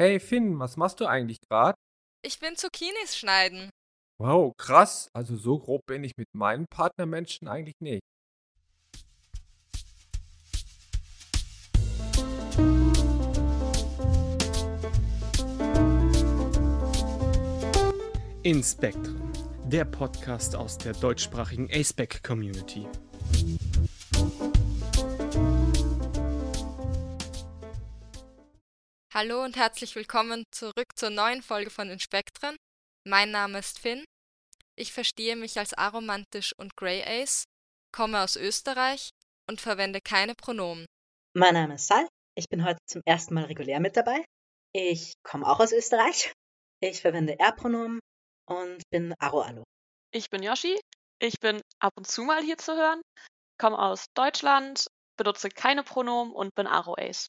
Hey Finn, was machst du eigentlich gerade? Ich bin Zucchinis schneiden. Wow, krass. Also so grob bin ich mit meinen Partnermenschen eigentlich nicht. In Spectrum, der Podcast aus der deutschsprachigen ASPEC Community. Hallo und herzlich willkommen zurück zur neuen Folge von den Spektren. Mein Name ist Finn. Ich verstehe mich als aromantisch und Grey Ace, komme aus Österreich und verwende keine Pronomen. Mein Name ist Sal. Ich bin heute zum ersten Mal regulär mit dabei. Ich komme auch aus Österreich. Ich verwende R-Pronomen und bin Aro-Allo. Ich bin Yoshi. Ich bin ab und zu mal hier zu hören, komme aus Deutschland, benutze keine Pronomen und bin Aro Ace.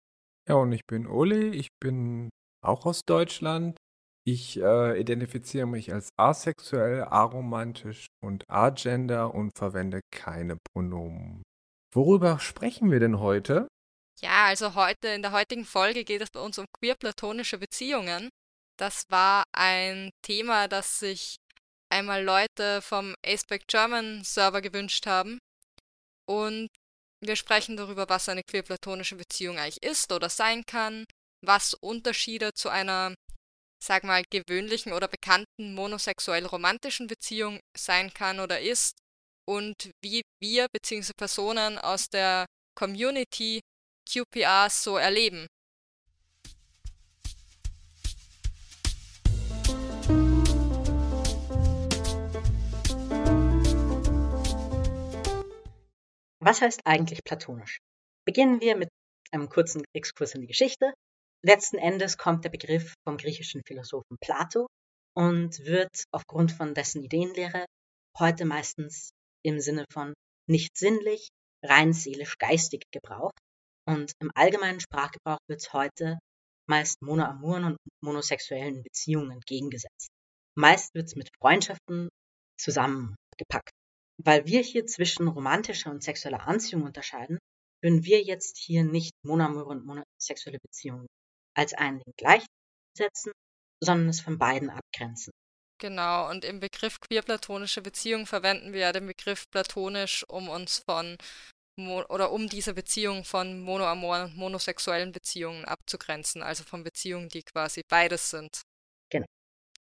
Ja, und ich bin Oli, ich bin auch aus Deutschland. Ich äh, identifiziere mich als asexuell, aromantisch und agender und verwende keine Pronomen. Worüber sprechen wir denn heute? Ja, also heute, in der heutigen Folge geht es bei uns um queer-platonische Beziehungen. Das war ein Thema, das sich einmal Leute vom Aspect German Server gewünscht haben. Und wir sprechen darüber, was eine queer-platonische Beziehung eigentlich ist oder sein kann, was Unterschiede zu einer, sag mal, gewöhnlichen oder bekannten monosexuell-romantischen Beziehung sein kann oder ist und wie wir bzw. Personen aus der Community QPRs so erleben. Was heißt eigentlich platonisch? Beginnen wir mit einem kurzen Exkurs in die Geschichte. Letzten Endes kommt der Begriff vom griechischen Philosophen Plato und wird aufgrund von dessen Ideenlehre heute meistens im Sinne von nicht sinnlich, rein seelisch-geistig gebraucht. Und im allgemeinen Sprachgebrauch wird es heute meist monoamoren und monosexuellen Beziehungen entgegengesetzt. Meist wird es mit Freundschaften zusammengepackt. Weil wir hier zwischen romantischer und sexueller Anziehung unterscheiden, würden wir jetzt hier nicht monoamore und monosexuelle Beziehungen als einen gleichsetzen, sondern es von beiden abgrenzen. Genau, und im Begriff queer-platonische Beziehung verwenden wir ja den Begriff platonisch, um uns von oder um diese Beziehung von monoamoren und monosexuellen Beziehungen abzugrenzen, also von Beziehungen, die quasi beides sind. Genau.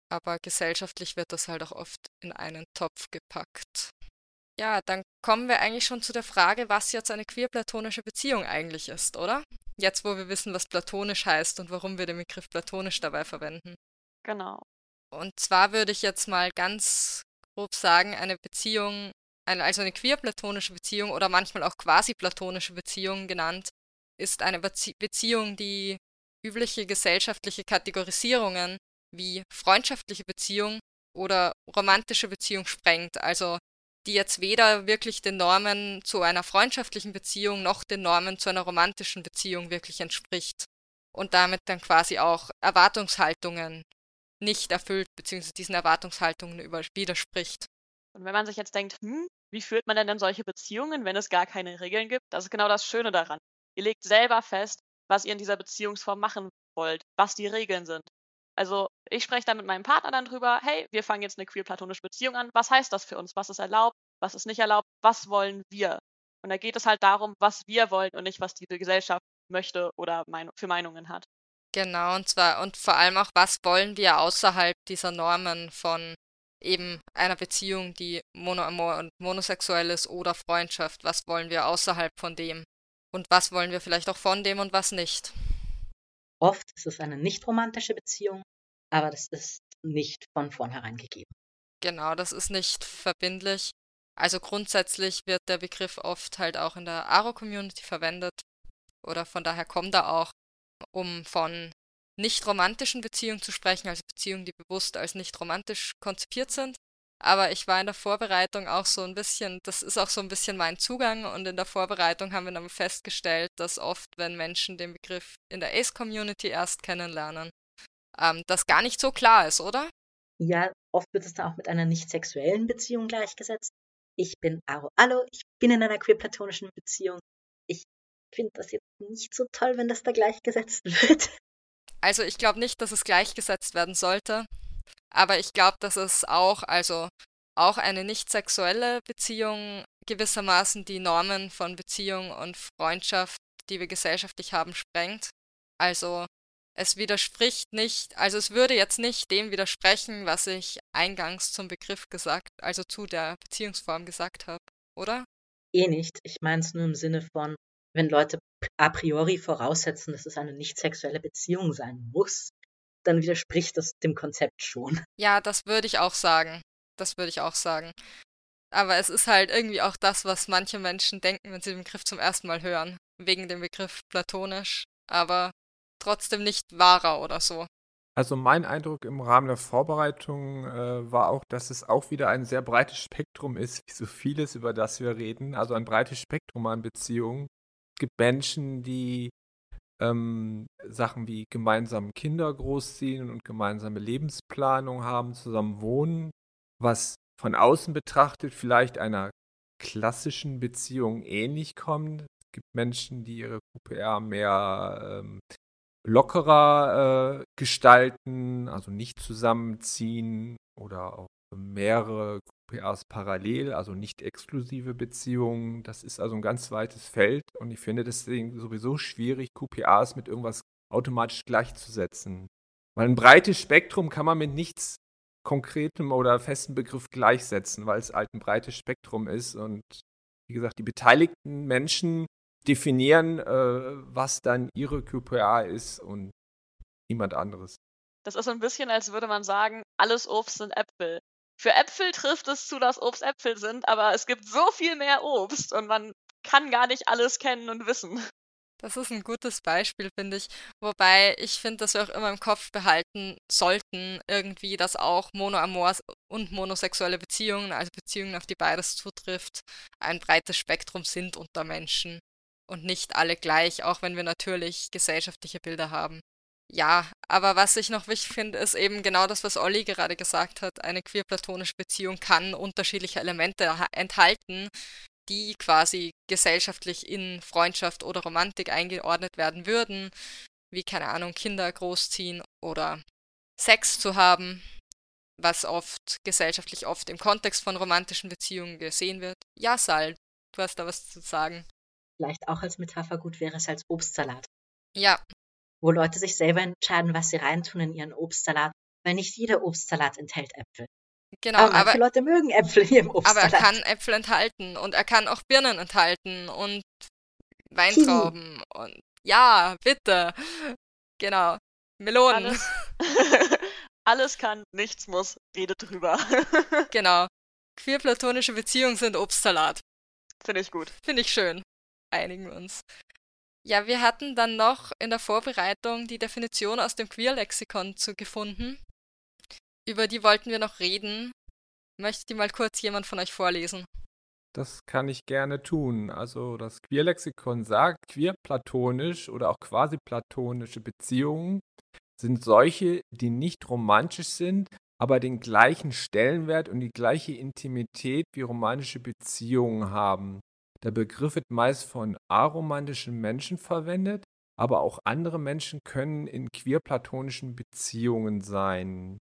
Aber gesellschaftlich wird das halt auch oft in einen Topf gepackt. Ja, dann kommen wir eigentlich schon zu der Frage, was jetzt eine queer-platonische Beziehung eigentlich ist, oder? Jetzt, wo wir wissen, was platonisch heißt und warum wir den Begriff platonisch dabei verwenden. Genau. Und zwar würde ich jetzt mal ganz grob sagen, eine Beziehung, also eine queer-platonische Beziehung oder manchmal auch quasi-platonische Beziehung genannt, ist eine Beziehung, die übliche gesellschaftliche Kategorisierungen wie freundschaftliche Beziehung oder romantische Beziehung sprengt. Also die jetzt weder wirklich den Normen zu einer freundschaftlichen Beziehung noch den Normen zu einer romantischen Beziehung wirklich entspricht und damit dann quasi auch Erwartungshaltungen nicht erfüllt, beziehungsweise diesen Erwartungshaltungen widerspricht. Und wenn man sich jetzt denkt, hm, wie führt man denn dann solche Beziehungen, wenn es gar keine Regeln gibt? Das ist genau das Schöne daran. Ihr legt selber fest, was ihr in dieser Beziehungsform machen wollt, was die Regeln sind. Also ich spreche dann mit meinem Partner dann drüber, hey, wir fangen jetzt eine queer-platonische Beziehung an. Was heißt das für uns? Was ist erlaubt? Was ist nicht erlaubt? Was wollen wir? Und da geht es halt darum, was wir wollen und nicht, was die Gesellschaft möchte oder für Meinungen hat. Genau, und zwar und vor allem auch, was wollen wir außerhalb dieser Normen von eben einer Beziehung, die monoamor und monosexuell ist oder Freundschaft. Was wollen wir außerhalb von dem? Und was wollen wir vielleicht auch von dem und was nicht? Oft ist es eine nicht romantische Beziehung, aber das ist nicht von vornherein gegeben. Genau, das ist nicht verbindlich. Also grundsätzlich wird der Begriff oft halt auch in der Aro-Community verwendet oder von daher kommt er auch, um von nicht romantischen Beziehungen zu sprechen, also Beziehungen, die bewusst als nicht romantisch konzipiert sind. Aber ich war in der Vorbereitung auch so ein bisschen, das ist auch so ein bisschen mein Zugang und in der Vorbereitung haben wir dann festgestellt, dass oft, wenn Menschen den Begriff in der Ace-Community erst kennenlernen, ähm, das gar nicht so klar ist, oder? Ja, oft wird es dann auch mit einer nicht sexuellen Beziehung gleichgesetzt. Ich bin Aro Allo, ich bin in einer queer-platonischen Beziehung. Ich finde das jetzt nicht so toll, wenn das da gleichgesetzt wird. Also ich glaube nicht, dass es gleichgesetzt werden sollte, aber ich glaube, dass es auch, also auch eine nicht sexuelle Beziehung gewissermaßen die Normen von Beziehung und Freundschaft, die wir gesellschaftlich haben, sprengt. Also es widerspricht nicht, also es würde jetzt nicht dem widersprechen, was ich eingangs zum Begriff gesagt, also zu der Beziehungsform gesagt habe, oder? Eh nicht. Ich meine es nur im Sinne von, wenn Leute a priori voraussetzen, dass es eine nicht sexuelle Beziehung sein muss, dann widerspricht das dem Konzept schon. Ja, das würde ich auch sagen. Das würde ich auch sagen. Aber es ist halt irgendwie auch das, was manche Menschen denken, wenn sie den Begriff zum ersten Mal hören. Wegen dem Begriff platonisch, aber trotzdem nicht wahrer oder so. Also mein Eindruck im Rahmen der Vorbereitung äh, war auch, dass es auch wieder ein sehr breites Spektrum ist, wie so vieles, über das wir reden. Also ein breites Spektrum an Beziehungen. Es gibt Menschen, die ähm, Sachen wie gemeinsam Kinder großziehen und gemeinsame Lebensplanung haben, zusammen wohnen, was von außen betrachtet vielleicht einer klassischen Beziehung ähnlich kommt. Es gibt Menschen, die ihre QPR mehr ähm, lockerer äh, gestalten, also nicht zusammenziehen oder auch mehrere QPRs parallel, also nicht exklusive Beziehungen. Das ist also ein ganz weites Feld und ich finde deswegen sowieso schwierig, QPRs mit irgendwas automatisch gleichzusetzen. Weil ein breites Spektrum kann man mit nichts konkretem oder festem Begriff gleichsetzen, weil es halt ein breites Spektrum ist und wie gesagt, die beteiligten Menschen definieren, äh, was dann ihre QPA ist und niemand anderes. Das ist so ein bisschen, als würde man sagen, alles Obst sind Äpfel. Für Äpfel trifft es zu, dass Obst Äpfel sind, aber es gibt so viel mehr Obst und man kann gar nicht alles kennen und wissen. Das ist ein gutes Beispiel, finde ich. Wobei ich finde, dass wir auch immer im Kopf behalten sollten, irgendwie, dass auch Monoamor und monosexuelle Beziehungen, also Beziehungen, auf die beides zutrifft, ein breites Spektrum sind unter Menschen. Und nicht alle gleich, auch wenn wir natürlich gesellschaftliche Bilder haben. Ja, aber was ich noch wichtig finde, ist eben genau das, was Olli gerade gesagt hat. Eine queer-platonische Beziehung kann unterschiedliche Elemente enthalten, die quasi gesellschaftlich in Freundschaft oder Romantik eingeordnet werden würden, wie keine Ahnung, Kinder großziehen oder Sex zu haben, was oft gesellschaftlich oft im Kontext von romantischen Beziehungen gesehen wird. Ja, Sal, du hast da was zu sagen. Vielleicht auch als Metapher gut wäre es als Obstsalat. Ja, wo Leute sich selber entscheiden, was sie reintun in ihren Obstsalat, weil nicht jeder Obstsalat enthält Äpfel. Genau, aber manche aber, Leute mögen Äpfel hier im aber Obstsalat. er kann Äpfel enthalten und er kann auch Birnen enthalten und Weintrauben und ja, bitte. Genau. Melonen. Alles, alles kann, nichts muss, rede drüber. Genau. Queer-platonische Beziehungen sind Obstsalat. Finde ich gut. Finde ich schön. Einigen wir uns. Ja, wir hatten dann noch in der Vorbereitung die Definition aus dem Queer-Lexikon zu gefunden. Über die wollten wir noch reden. Möchte die mal kurz jemand von euch vorlesen? Das kann ich gerne tun. Also das Queerlexikon sagt, queer-platonisch oder auch quasi platonische Beziehungen sind solche, die nicht romantisch sind, aber den gleichen Stellenwert und die gleiche Intimität wie romantische Beziehungen haben. Der Begriff wird meist von aromantischen Menschen verwendet, aber auch andere Menschen können in queer-platonischen Beziehungen sein.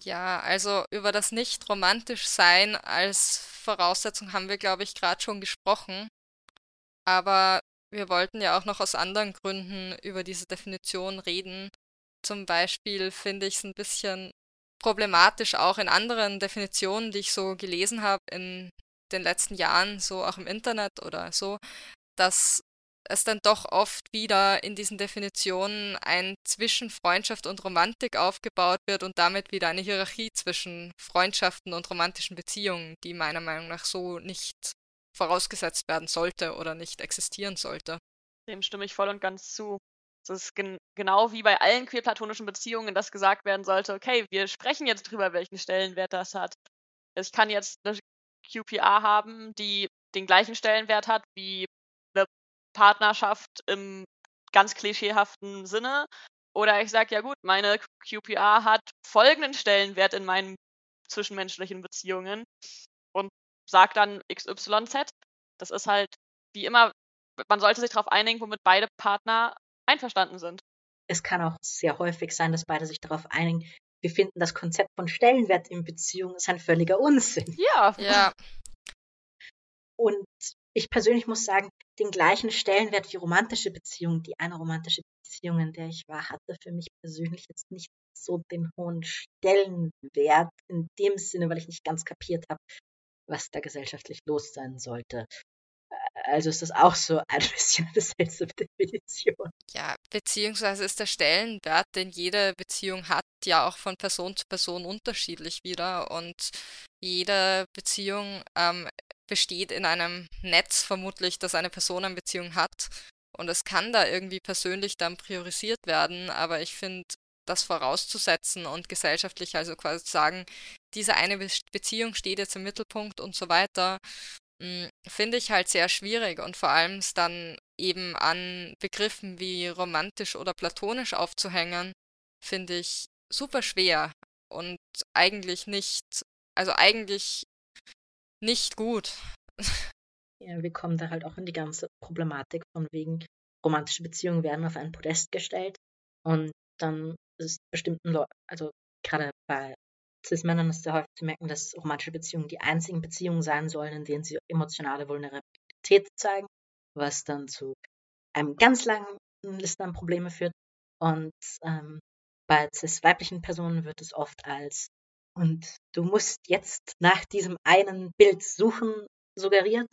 Ja, also über das Nicht-Romantisch-Sein als Voraussetzung haben wir, glaube ich, gerade schon gesprochen. Aber wir wollten ja auch noch aus anderen Gründen über diese Definition reden. Zum Beispiel finde ich es ein bisschen problematisch auch in anderen Definitionen, die ich so gelesen habe in den letzten Jahren, so auch im Internet oder so, dass es dann doch oft wieder in diesen Definitionen ein zwischen Freundschaft und Romantik aufgebaut wird und damit wieder eine Hierarchie zwischen Freundschaften und romantischen Beziehungen, die meiner Meinung nach so nicht vorausgesetzt werden sollte oder nicht existieren sollte. Dem stimme ich voll und ganz zu. Es ist gen genau wie bei allen queer-platonischen Beziehungen, dass gesagt werden sollte, okay, wir sprechen jetzt drüber, welchen Stellenwert das hat. Ich kann jetzt eine QPA haben, die den gleichen Stellenwert hat wie eine Partnerschaft im ganz klischeehaften Sinne. Oder ich sage, ja gut, meine QPA hat folgenden Stellenwert in meinen zwischenmenschlichen Beziehungen und sage dann XYZ. Das ist halt wie immer, man sollte sich darauf einigen, womit beide Partner einverstanden sind. es kann auch sehr häufig sein, dass beide sich darauf einigen, wir finden das Konzept von Stellenwert in Beziehungen ist ein völliger Unsinn. Ja. Ja, Und ich persönlich muss sagen, den gleichen Stellenwert wie romantische Beziehungen, die eine romantische Beziehung, in der ich war, hatte für mich persönlich jetzt nicht so den hohen Stellenwert in dem Sinne, weil ich nicht ganz kapiert habe, was da gesellschaftlich los sein sollte. Also ist das auch so ein bisschen eine seltsame Definition. ja, beziehungsweise ist der Stellenwert, den jede Beziehung hat, ja auch von Person zu Person unterschiedlich wieder. Und jede Beziehung ähm, besteht in einem Netz vermutlich, das eine Person an Beziehung hat. Und es kann da irgendwie persönlich dann priorisiert werden, aber ich finde, das vorauszusetzen und gesellschaftlich also quasi zu sagen, diese eine Be Beziehung steht jetzt im Mittelpunkt und so weiter, hm, finde ich halt sehr schwierig und vor allem es dann eben an Begriffen wie romantisch oder platonisch aufzuhängen, finde ich super schwer und eigentlich nicht, also eigentlich nicht gut. Ja, wir kommen da halt auch in die ganze Problematik von wegen romantische Beziehungen werden auf ein Podest gestellt und dann ist bestimmten Leuten, also gerade bei Cis-Männern ist sehr häufig zu merken, dass romantische Beziehungen die einzigen Beziehungen sein sollen, in denen sie emotionale Vulnerabilität zeigen, was dann zu einem ganz langen Liste an Probleme führt. Und ähm, bei cis-weiblichen Personen wird es oft als und du musst jetzt nach diesem einen Bild suchen suggeriert,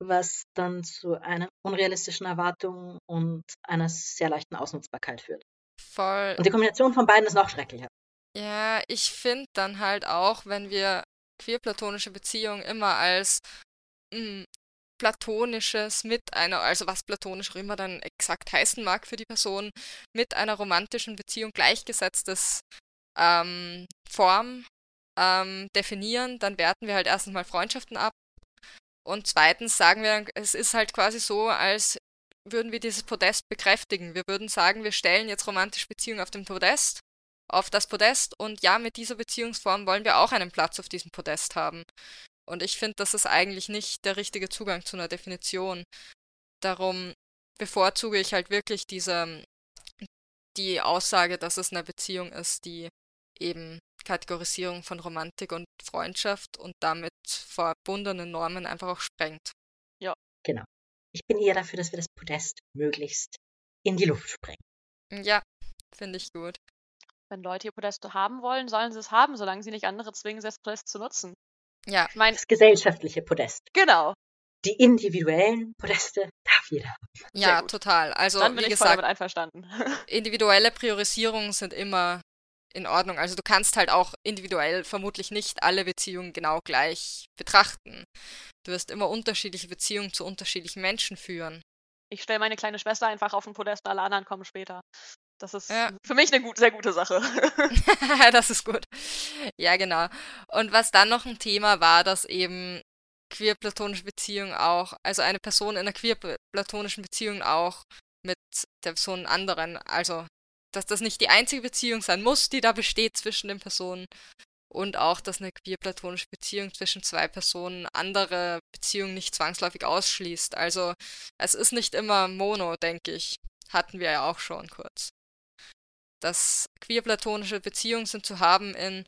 was dann zu einer unrealistischen Erwartung und einer sehr leichten Ausnutzbarkeit führt. Voll. Und die Kombination von beiden ist noch schrecklicher. Ja, ich finde dann halt auch, wenn wir queer-platonische Beziehungen immer als mm, platonisches mit einer, also was platonisch auch immer dann exakt heißen mag für die Person, mit einer romantischen Beziehung gleichgesetztes ähm, Form ähm, definieren, dann werten wir halt erstens mal Freundschaften ab und zweitens sagen wir, es ist halt quasi so, als würden wir dieses Podest bekräftigen. Wir würden sagen, wir stellen jetzt romantische Beziehungen auf dem Podest, auf das Podest und ja, mit dieser Beziehungsform wollen wir auch einen Platz auf diesem Podest haben. Und ich finde, das ist eigentlich nicht der richtige Zugang zu einer Definition. Darum bevorzuge ich halt wirklich diese, die Aussage, dass es eine Beziehung ist, die eben Kategorisierung von Romantik und Freundschaft und damit verbundenen Normen einfach auch sprengt. Genau. Ich bin eher dafür, dass wir das Podest möglichst in die Luft sprengen. Ja, finde ich gut. Wenn Leute ihr Podest haben wollen, sollen sie es haben, solange sie nicht andere zwingen, das Podest zu nutzen. Ja, Ich meine, Das gesellschaftliche Podest. genau. Die individuellen Podeste darf jeder haben. ja, total. Also, Dann bin wie ich voll gesagt, damit einverstanden. individuelle Priorisierungen sind immer in Ordnung. Also du kannst halt auch individuell vermutlich nicht alle Beziehungen genau gleich betrachten. Du wirst immer unterschiedliche Beziehungen zu unterschiedlichen Menschen führen. Ich stelle meine kleine Schwester einfach auf den Podest, alle anderen kommen später. Das ist Ja. für mich eine gut, sehr gute Sache. das ist gut. Ja, genau. Und was dann noch ein Thema war, dass eben queer-platonische Beziehungen auch, also eine Person in einer queer-platonischen Beziehung auch mit der Person anderen, also dass das nicht die einzige Beziehung sein muss, die da besteht zwischen den Personen und auch, dass eine queer-platonische Beziehung zwischen zwei Personen andere Beziehungen nicht zwangsläufig ausschließt. Also es ist nicht immer mono, denke ich. Hatten wir ja auch schon kurz. Dass queer-platonische Beziehungen sind zu haben in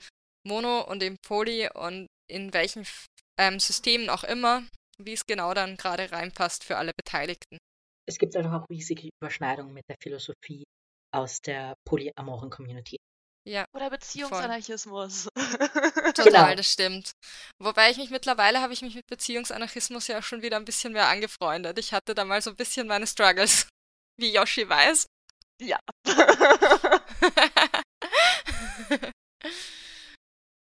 Mono und in Poly und in welchen ähm, Systemen auch immer, wie es genau dann gerade reinpasst für alle Beteiligten. Es gibt also auch riesige Überschneidungen mit der Philosophie aus der polyamoren Community. Ja, Oder Beziehungsanarchismus. total, Genau. das stimmt. Wobei ich mich mittlerweile habe ich mich mit Beziehungsanarchismus ja auch schon wieder ein bisschen mehr angefreundet. Ich hatte da mal so ein bisschen meine Struggles, wie Yoshi weiß. Ja.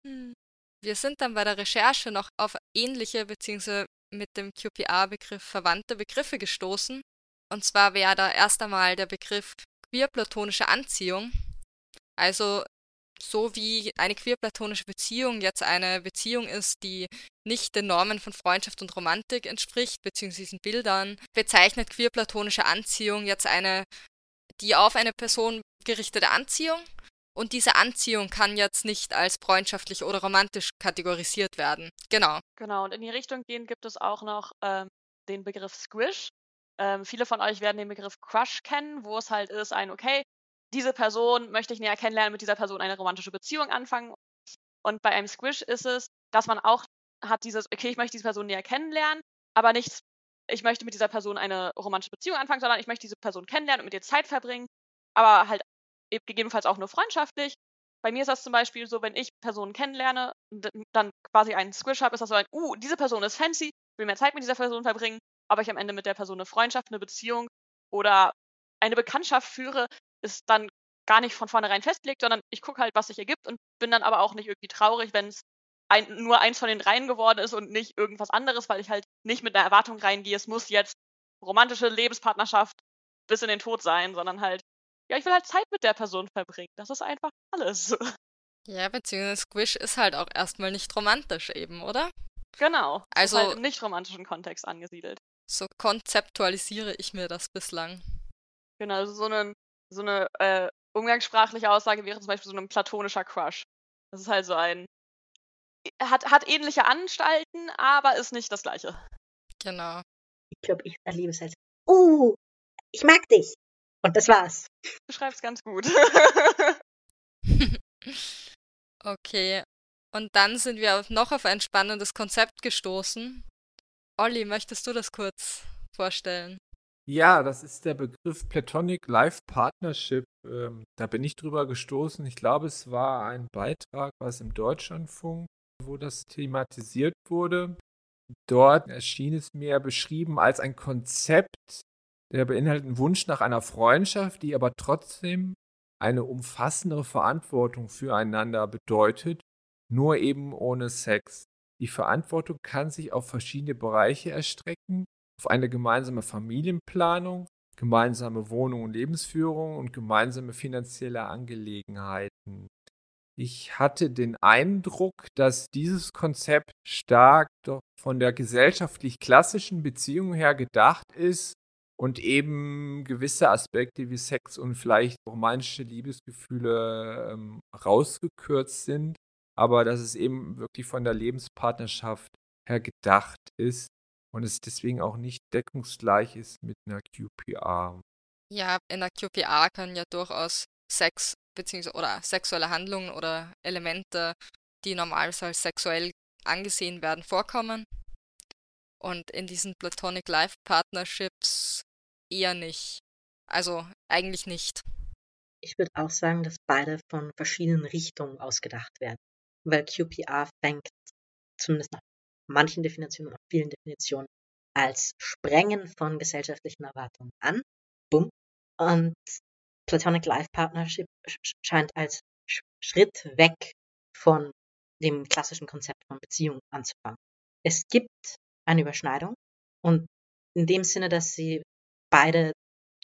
Hm. Wir sind dann bei der Recherche noch auf ähnliche bzw. mit dem QPA-Begriff verwandte Begriffe gestoßen. Und zwar wäre da erst einmal der Begriff queer-platonische Anziehung. Also so wie eine queer-platonische Beziehung jetzt eine Beziehung ist, die nicht den Normen von Freundschaft und Romantik entspricht, beziehungsweise diesen Bildern, bezeichnet queer-platonische Anziehung jetzt eine, die auf eine Person gerichtete Anziehung und diese Anziehung kann jetzt nicht als freundschaftlich oder romantisch kategorisiert werden. Genau. Genau, und in die Richtung gehen gibt es auch noch ähm, den Begriff Squish. Ähm, viele von euch werden den Begriff Crush kennen, wo es halt ist, ein, okay, diese Person möchte ich näher kennenlernen, mit dieser Person eine romantische Beziehung anfangen. Und bei einem Squish ist es, dass man auch hat dieses, okay, ich möchte diese Person näher kennenlernen, aber nicht, ich möchte mit dieser Person eine romantische Beziehung anfangen, sondern ich möchte diese Person kennenlernen und mit ihr Zeit verbringen, aber halt gegebenenfalls auch nur freundschaftlich. Bei mir ist das zum Beispiel so, wenn ich Personen kennenlerne, dann quasi einen Squish habe, ist das so ein, uh, diese Person ist fancy, will mehr Zeit mit dieser Person verbringen, aber ich am Ende mit der Person eine Freundschaft, eine Beziehung oder eine Bekanntschaft führe, ist dann gar nicht von vornherein festgelegt, sondern ich gucke halt, was sich ergibt und bin dann aber auch nicht irgendwie traurig, wenn es ein, nur eins von den dreien geworden ist und nicht irgendwas anderes, weil ich halt nicht mit einer Erwartung reingehe, es muss jetzt romantische Lebenspartnerschaft bis in den Tod sein, sondern halt, ja, ich will halt Zeit mit der Person verbringen. Das ist einfach alles. Ja, beziehungsweise Squish ist halt auch erstmal nicht romantisch eben, oder? Genau. Also ist halt im nicht romantischen Kontext angesiedelt. So konzeptualisiere ich mir das bislang. Genau, also so eine, so eine äh, umgangssprachliche Aussage wäre zum Beispiel so ein platonischer Crush. Das ist halt so ein. Hat, hat ähnliche Anstalten, aber ist nicht das gleiche. Genau. Ich glaube, ich erlebe es als, uh, ich mag dich. Und das war's. Du beschreibst ganz gut. okay. Und dann sind wir noch auf ein spannendes Konzept gestoßen. Olli, möchtest du das kurz vorstellen? Ja, das ist der Begriff Platonic Life Partnership. Ähm, da bin ich drüber gestoßen. Ich glaube, es war ein Beitrag, was im Deutschlandfunk, wo das thematisiert wurde. Dort erschien es mir beschrieben als ein Konzept, der beinhaltet Wunsch nach einer Freundschaft, die aber trotzdem eine umfassendere Verantwortung füreinander bedeutet, nur eben ohne Sex. Die Verantwortung kann sich auf verschiedene Bereiche erstrecken auf eine gemeinsame Familienplanung, gemeinsame Wohnung und Lebensführung und gemeinsame finanzielle Angelegenheiten. Ich hatte den Eindruck, dass dieses Konzept stark doch von der gesellschaftlich klassischen Beziehung her gedacht ist und eben gewisse Aspekte wie Sex und vielleicht romantische Liebesgefühle ähm, rausgekürzt sind, aber dass es eben wirklich von der Lebenspartnerschaft her gedacht ist und es deswegen auch nicht deckungsgleich ist mit einer QPR. Ja, in der QPR können ja durchaus Sex bzw. oder sexuelle Handlungen oder Elemente, die normalerweise als sexuell angesehen werden, vorkommen. Und in diesen Platonic Life Partnerships eher nicht. Also eigentlich nicht. Ich würde auch sagen, dass beide von verschiedenen Richtungen ausgedacht werden. Weil QPR fängt zumindest nach manchen Definitionen und vielen Definitionen als Sprengen von gesellschaftlichen Erwartungen an. Bumm. Und Platonic Life Partnership scheint als Schritt weg von dem klassischen Konzept von Beziehung anzufangen. Es gibt eine Überschneidung und in dem Sinne, dass sie beide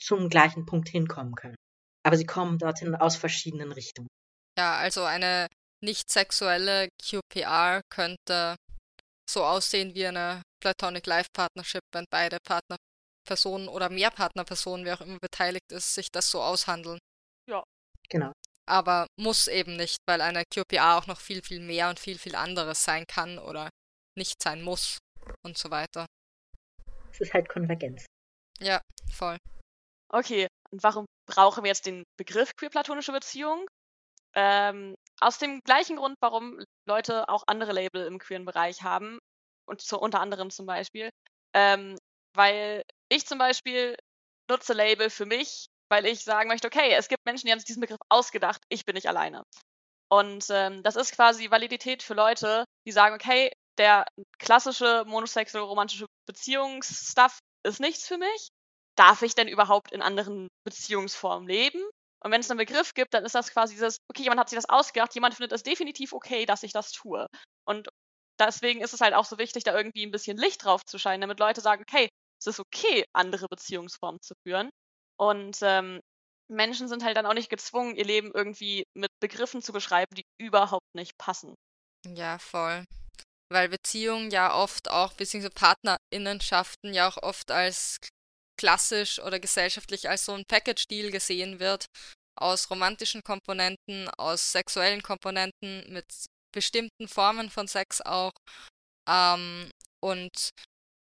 zum gleichen Punkt hinkommen können. Aber sie kommen dorthin aus verschiedenen Richtungen. Ja, also eine nicht sexuelle QPR könnte so aussehen wie eine Platonic Life Partnership, wenn beide Partnerpersonen oder mehr Partnerpersonen, wer auch immer beteiligt ist, sich das so aushandeln. Ja. Genau. Aber muss eben nicht, weil eine QPA auch noch viel, viel mehr und viel, viel anderes sein kann oder nicht sein muss und so weiter. Es ist halt Konvergenz. Ja, voll. Okay, und warum brauchen wir jetzt den Begriff queer-platonische Beziehung? Ähm, aus dem gleichen Grund, warum Leute auch andere Label im queeren Bereich haben, und zu, unter anderem zum Beispiel, ähm, weil ich zum Beispiel nutze Label für mich, weil ich sagen möchte, okay, es gibt Menschen, die haben sich diesen Begriff ausgedacht, ich bin nicht alleine. Und ähm, das ist quasi Validität für Leute, die sagen, okay, der klassische monosexuelle romantische Beziehungsstuff ist nichts für mich. Darf ich denn überhaupt in anderen Beziehungsformen leben? Und wenn es einen Begriff gibt, dann ist das quasi dieses, okay, jemand hat sich das ausgedacht, jemand findet es definitiv okay, dass ich das tue. Und deswegen ist es halt auch so wichtig, da irgendwie ein bisschen Licht drauf zu scheinen, damit Leute sagen, okay, es ist okay, andere Beziehungsformen zu führen. Und ähm, Menschen sind halt dann auch nicht gezwungen, ihr Leben irgendwie mit Begriffen zu beschreiben, die überhaupt nicht passen. Ja, voll. Weil Beziehungen ja oft auch, beziehungsweise Partnerinnenschaften ja auch oft als klassisch oder gesellschaftlich als so ein Package-Deal gesehen wird, aus romantischen Komponenten, aus sexuellen Komponenten, mit bestimmten Formen von Sex auch. Ähm, und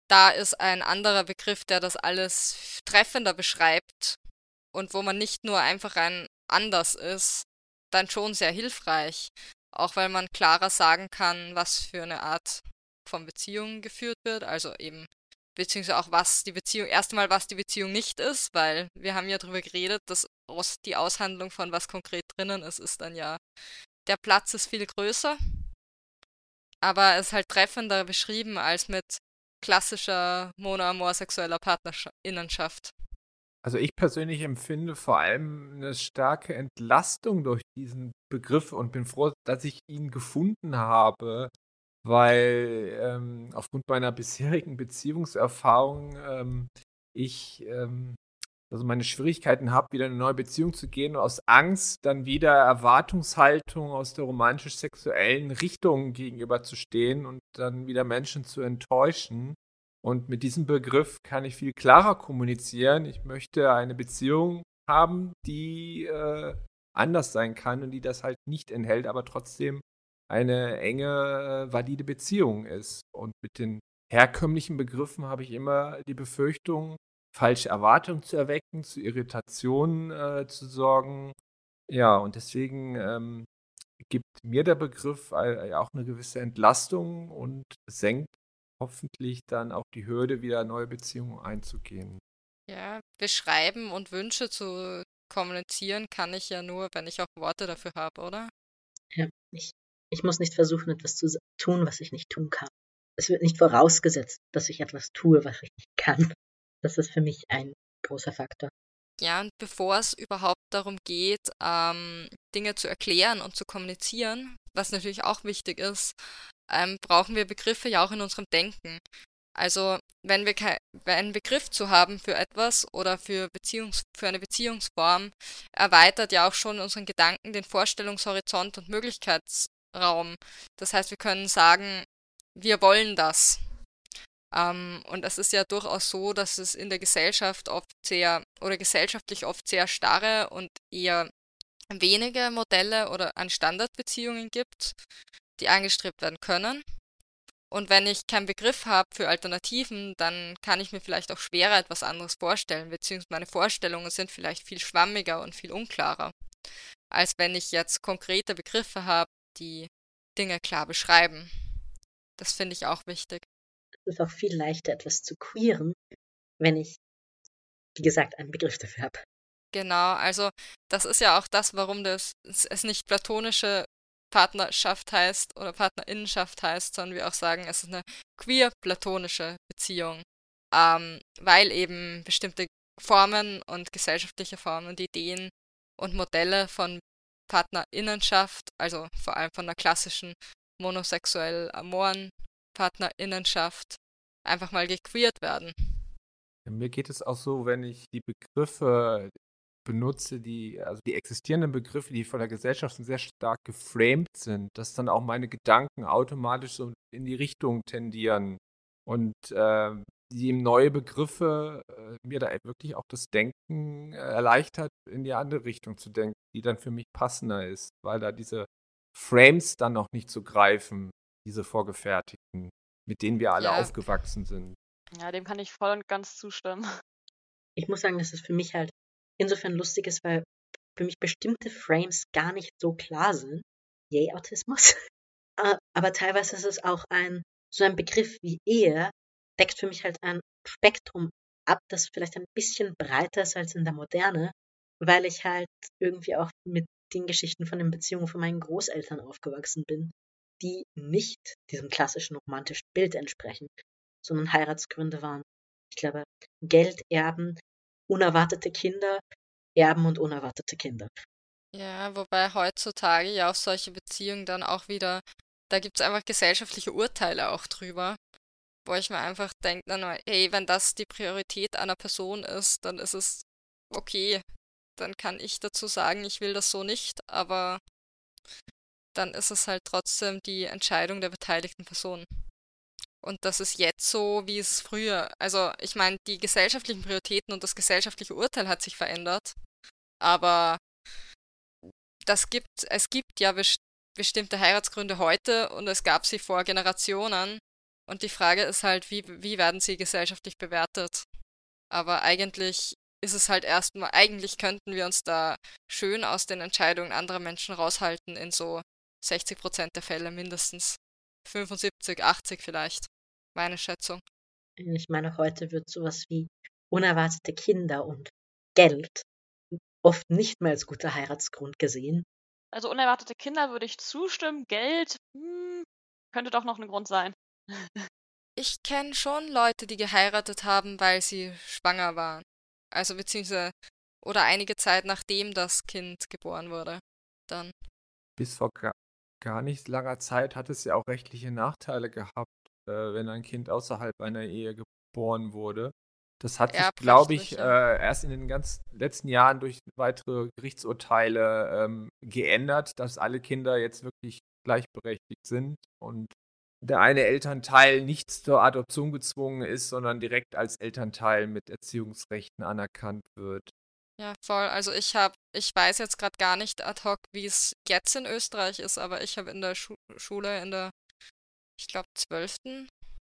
da ist ein anderer Begriff, der das alles treffender beschreibt und wo man nicht nur einfach ein anders ist, dann schon sehr hilfreich. Auch weil man klarer sagen kann, was für eine Art von Beziehung geführt wird. Also eben, beziehungsweise auch was die Beziehung, erstmal was die Beziehung nicht ist, weil wir haben ja darüber geredet, dass die Aushandlung von was konkret drinnen ist, ist dann ja, der Platz ist viel größer. Aber es ist halt treffender beschrieben als mit klassischer monoamorsexueller Partnerinnenschaft. Also ich persönlich empfinde vor allem eine starke Entlastung durch diesen Begriff und bin froh, dass ich ihn gefunden habe, weil ähm, aufgrund meiner bisherigen Beziehungserfahrung ähm, ich ähm, also meine Schwierigkeiten habe, wieder in eine neue Beziehung zu gehen aus Angst dann wieder Erwartungshaltung aus der romantisch-sexuellen Richtung gegenüber zu stehen und dann wieder Menschen zu enttäuschen. Und mit diesem Begriff kann ich viel klarer kommunizieren. Ich möchte eine Beziehung haben, die äh, anders sein kann und die das halt nicht enthält, aber trotzdem eine enge, äh, valide Beziehung ist. Und mit den herkömmlichen Begriffen habe ich immer die Befürchtung, falsche Erwartungen zu erwecken, zu Irritationen äh, zu sorgen. Ja, und deswegen ähm, gibt mir der Begriff äh, auch eine gewisse Entlastung und senkt hoffentlich dann auch die Hürde, wieder neue Beziehungen einzugehen. Ja, beschreiben und Wünsche zu kommunizieren kann ich ja nur, wenn ich auch Worte dafür habe, oder? Ja, ich, ich muss nicht versuchen, etwas zu tun, was ich nicht tun kann. Es wird nicht vorausgesetzt, dass ich etwas tue, was ich nicht kann. Das ist für mich ein großer Faktor. Ja, und bevor es überhaupt darum geht, ähm, Dinge zu erklären und zu kommunizieren, was natürlich auch wichtig ist, ähm, brauchen wir Begriffe ja auch in unserem Denken. Also wenn wir einen Begriff zu haben für etwas oder für, Beziehungs für eine Beziehungsform, erweitert ja auch schon unseren Gedanken den Vorstellungshorizont und Möglichkeitsraum. Das heißt, wir können sagen, wir wollen das. Ähm, und es ist ja durchaus so, dass es in der Gesellschaft oft sehr oder gesellschaftlich oft sehr starre und eher wenige Modelle oder an Standardbeziehungen gibt, die angestrebt werden können. Und wenn ich keinen Begriff habe für Alternativen, dann kann ich mir vielleicht auch schwerer etwas anderes vorstellen, beziehungsweise meine Vorstellungen sind vielleicht viel schwammiger und viel unklarer, als wenn ich jetzt konkrete Begriffe habe, die Dinge klar beschreiben. Das finde ich auch wichtig. Ist auch viel leichter, etwas zu queeren, wenn ich, wie gesagt, einen Begriff dafür habe. Genau, also das ist ja auch das, warum das, es nicht platonische Partnerschaft heißt oder Partnerinnenschaft heißt, sondern wir auch sagen, es ist eine queer-platonische Beziehung, ähm, weil eben bestimmte Formen und gesellschaftliche Formen und Ideen und Modelle von Partnerinnenschaft, also vor allem von der klassischen monosexuell amoren Partnerinnenschaft, einfach mal gequeert werden. Mir geht es auch so, wenn ich die Begriffe benutze, die, also die existierenden Begriffe, die von der Gesellschaft sehr stark geframed sind, dass dann auch meine Gedanken automatisch so in die Richtung tendieren und äh, die neue Begriffe äh, mir da wirklich auch das Denken äh, erleichtert, in die andere Richtung zu denken, die dann für mich passender ist, weil da diese Frames dann noch nicht zu greifen, diese vorgefertigten, mit denen wir alle ja. aufgewachsen sind. Ja, dem kann ich voll und ganz zustimmen. Ich muss sagen, dass es für mich halt insofern lustig ist, weil für mich bestimmte Frames gar nicht so klar sind. Yay, Autismus. Ah, aber teilweise ist es auch ein, so ein Begriff wie Ehe, deckt für mich halt ein Spektrum ab, das vielleicht ein bisschen breiter ist als in der Moderne, weil ich halt irgendwie auch mit den Geschichten von den Beziehungen von meinen Großeltern aufgewachsen bin, die nicht diesem klassischen romantischen Bild entsprechen, sondern Heiratsgründe waren, ich glaube, Geld, Erben, unerwartete Kinder, Erben und unerwartete Kinder. Ja, wobei heutzutage ja auch solche Beziehungen dann auch wieder, da gibt es einfach gesellschaftliche Urteile auch drüber, wo ich mir einfach denke, hey, wenn das die Priorität einer Person ist, dann ist es okay. Dann kann ich dazu sagen, ich will das so nicht, aber dann ist es halt trotzdem die Entscheidung der beteiligten Personen. Und das ist jetzt so, wie es früher. Also, ich meine, die gesellschaftlichen Prioritäten und das gesellschaftliche Urteil hat sich verändert. Aber das gibt, es gibt ja best bestimmte Heiratsgründe heute und es gab sie vor Generationen. Und die Frage ist halt, wie, wie werden sie gesellschaftlich bewertet? Aber eigentlich ist es halt erstmal, eigentlich könnten wir uns da schön aus den Entscheidungen anderer Menschen raushalten in so 60 Prozent der Fälle mindestens. 75, 80 vielleicht. Meine Schätzung. Ich meine, heute wird sowas wie unerwartete Kinder und Geld oft nicht mehr als guter Heiratsgrund gesehen. Also unerwartete Kinder würde ich zustimmen. Geld hm, könnte doch noch ein Grund sein. ich kenne schon Leute, die geheiratet haben, weil sie schwanger waren. Also beziehungsweise oder einige Zeit nachdem das Kind geboren wurde. Dann. Bis vor gar, nicht langer Zeit hat es ja auch rechtliche Nachteile gehabt, äh, wenn ein Kind außerhalb einer Ehe geboren wurde. Das hat sich, glaube ich, äh, erst in den ganz letzten Jahren durch weitere Gerichtsurteile ähm, geändert, dass alle Kinder jetzt wirklich gleichberechtigt sind und der eine Elternteil nicht zur Adoption gezwungen ist, sondern direkt als Elternteil mit Erziehungsrechten anerkannt wird. Ja, voll. Also ich habe, ich weiß jetzt gerade gar nicht ad hoc, wie es jetzt in Österreich ist, aber ich habe in der Schu Schule in der, ich glaube, 12.,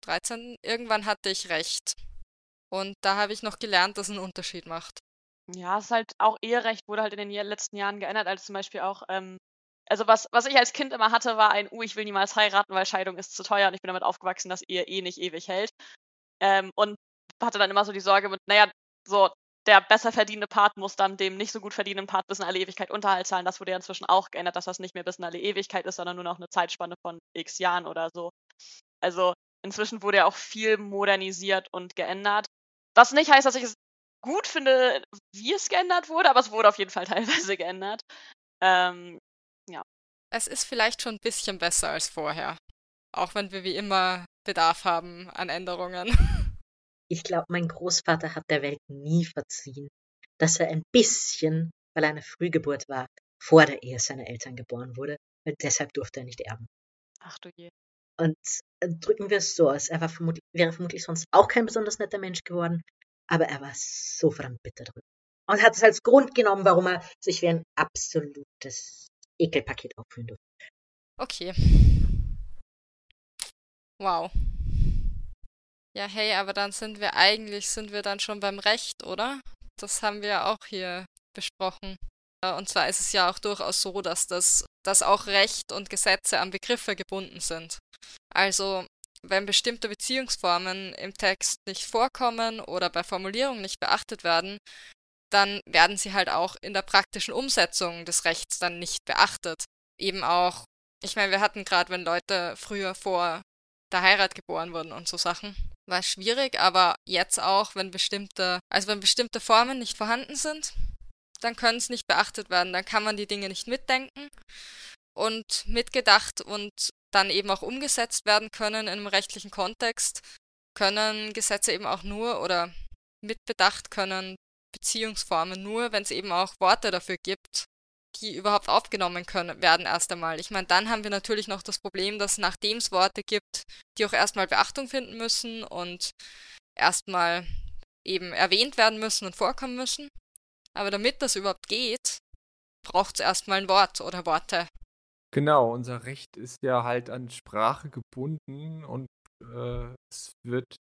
13., irgendwann hatte ich Recht. Und da habe ich noch gelernt, dass es einen Unterschied macht. Ja, es ist halt auch Eherecht wurde halt in den letzten Jahren geändert, als zum Beispiel auch, ähm, also was, was ich als Kind immer hatte, war ein, uh, ich will niemals heiraten, weil Scheidung ist zu teuer und ich bin damit aufgewachsen, dass Ehe eh nicht ewig hält. Ähm, und hatte dann immer so die Sorge mit, naja, so, der besser verdienende Part muss dann dem nicht so gut verdienenden Part bis in alle Ewigkeit Unterhalt zahlen. Das wurde ja inzwischen auch geändert, dass das nicht mehr bis in alle Ewigkeit ist, sondern nur noch eine Zeitspanne von x Jahren oder so. Also inzwischen wurde ja auch viel modernisiert und geändert. Was nicht heißt, dass ich es gut finde, wie es geändert wurde, aber es wurde auf jeden Fall teilweise geändert. Ähm, ja. Es ist vielleicht schon ein bisschen besser als vorher. Auch wenn wir wie immer Bedarf haben an Änderungen. Ich glaube, mein Großvater hat der Welt nie verziehen, dass er ein bisschen, weil er eine Frühgeburt war, vor der Ehe seiner Eltern geboren wurde, weil deshalb durfte er nicht erben. Ach du je. Und äh, drücken wir es so aus, er vermutlich, wäre vermutlich sonst auch kein besonders netter Mensch geworden, aber er war so verdammt bitter drüber. Und hat es als Grund genommen, warum er sich wie ein absolutes Ekelpaket aufführen durfte. Okay. Wow. Ja, hey, aber dann sind wir eigentlich, sind wir dann schon beim Recht, oder? Das haben wir auch hier besprochen. Und zwar ist es ja auch durchaus so, dass das, dass auch Recht und Gesetze an Begriffe gebunden sind. Also wenn bestimmte Beziehungsformen im Text nicht vorkommen oder bei Formulierungen nicht beachtet werden, dann werden sie halt auch in der praktischen Umsetzung des Rechts dann nicht beachtet. Eben auch, ich meine, wir hatten gerade, wenn Leute früher vor der Heirat geboren wurden und so Sachen, war schwierig, aber jetzt auch, wenn bestimmte, also wenn bestimmte Formen nicht vorhanden sind, dann können es nicht beachtet werden, dann kann man die Dinge nicht mitdenken und mitgedacht und dann eben auch umgesetzt werden können in einem rechtlichen Kontext, können Gesetze eben auch nur oder mitbedacht können Beziehungsformen nur, wenn es eben auch Worte dafür gibt, die überhaupt aufgenommen können werden erst einmal. Ich meine, dann haben wir natürlich noch das Problem, dass nachdem es Worte gibt, die auch erstmal Beachtung finden müssen und erstmal eben erwähnt werden müssen und vorkommen müssen. Aber damit das überhaupt geht, braucht es erstmal ein Wort oder Worte. Genau, unser Recht ist ja halt an Sprache gebunden und äh, es wird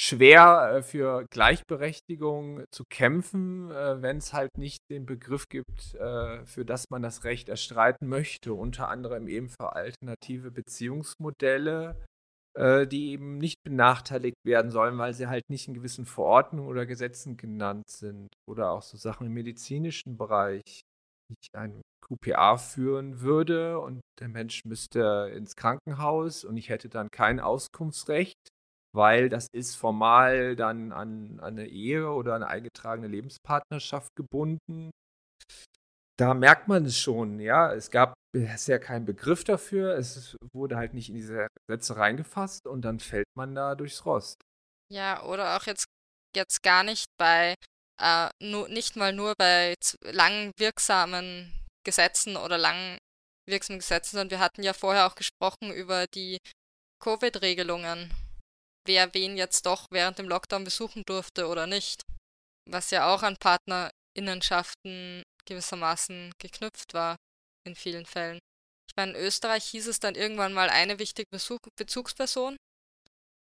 schwer äh, für Gleichberechtigung zu kämpfen, äh, wenn es halt nicht den Begriff gibt, äh, für das man das Recht erstreiten möchte. Unter anderem eben für alternative Beziehungsmodelle, die eben nicht benachteiligt werden sollen, weil sie halt nicht in gewissen Verordnungen oder Gesetzen genannt sind. Oder auch so Sachen im medizinischen Bereich. Ich ein QPA führen würde und der Mensch müsste ins Krankenhaus und ich hätte dann kein Auskunftsrecht, weil das ist formal dann an, an eine Ehe oder eine eingetragene Lebenspartnerschaft gebunden. Da merkt man es schon, ja. Es gab bisher keinen Begriff dafür, es wurde halt nicht in diese Sätze reingefasst und dann fällt man da durchs Rost. Ja, oder auch jetzt, jetzt gar nicht bei, äh, nur, nicht mal nur bei lang wirksamen Gesetzen oder lang wirksamen Gesetzen, sondern wir hatten ja vorher auch gesprochen über die Covid-Regelungen, wer wen jetzt doch während dem Lockdown besuchen durfte oder nicht, was ja auch an Partnerinnenschaften gewissermaßen geknüpft war in vielen Fällen. Ich meine, in Österreich hieß es dann irgendwann mal eine wichtige Besuch Bezugsperson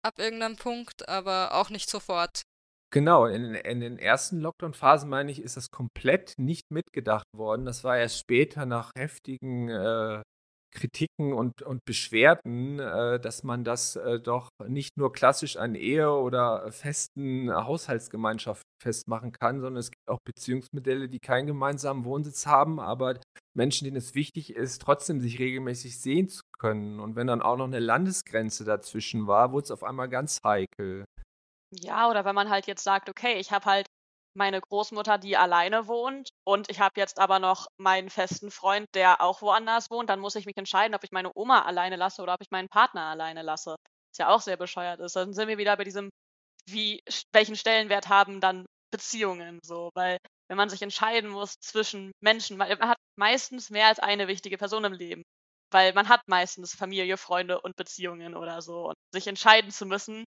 ab irgendeinem Punkt, aber auch nicht sofort. Genau, in, in den ersten Lockdown-Phasen, meine ich, ist das komplett nicht mitgedacht worden. Das war erst später nach heftigen äh, Kritiken und, und Beschwerden, äh, dass man das äh, doch nicht nur klassisch an Ehe oder festen Haushaltsgemeinschaft festmachen kann, sondern es gibt auch Beziehungsmodelle, die keinen gemeinsamen Wohnsitz haben, aber Menschen, denen es wichtig ist, trotzdem sich regelmäßig sehen zu können. Und wenn dann auch noch eine Landesgrenze dazwischen war, wurde es auf einmal ganz heikel. Ja, oder wenn man halt jetzt sagt, okay, ich habe halt meine Großmutter, die alleine wohnt und ich habe jetzt aber noch meinen festen Freund, der auch woanders wohnt, dann muss ich mich entscheiden, ob ich meine Oma alleine lasse oder ob ich meinen Partner alleine lasse. Was ja auch sehr bescheuert ist. Dann sind wir wieder bei diesem, wie, welchen Stellenwert haben dann Beziehungen so, weil wenn man sich entscheiden muss zwischen Menschen, man hat meistens mehr als eine wichtige Person im Leben, weil man hat meistens Familie, Freunde und Beziehungen oder so und sich entscheiden zu müssen,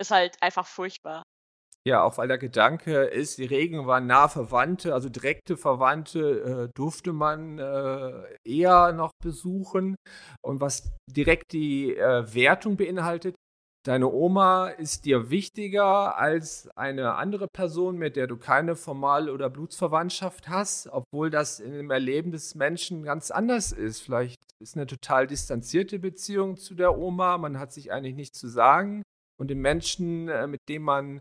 ist halt einfach furchtbar. Ja, auch weil der Gedanke ist, die Regeln waren nah Verwandte, also direkte Verwandte äh, durfte man äh, eher noch besuchen. Und was direkt die äh, Wertung beinhaltet, deine Oma ist dir wichtiger als eine andere Person, mit der du keine Formal- oder Blutsverwandtschaft hast, obwohl das in dem Erleben des Menschen ganz anders ist. Vielleicht ist eine total distanzierte Beziehung zu der Oma, man hat sich eigentlich nichts zu sagen. Und den Menschen, äh, mit dem man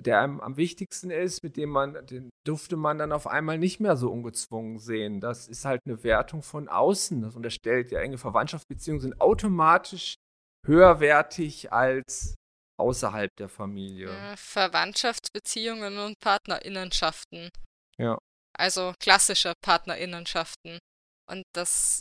der einem am wichtigsten ist, mit dem man, den durfte man dann auf einmal nicht mehr so ungezwungen sehen. Das ist halt eine Wertung von außen. Das unterstellt ja enge Verwandtschaftsbeziehungen sind automatisch höherwertig als außerhalb der Familie. Verwandtschaftsbeziehungen und Partnerinnenschaften. Ja. Also klassische Partnerinnenschaften. Und das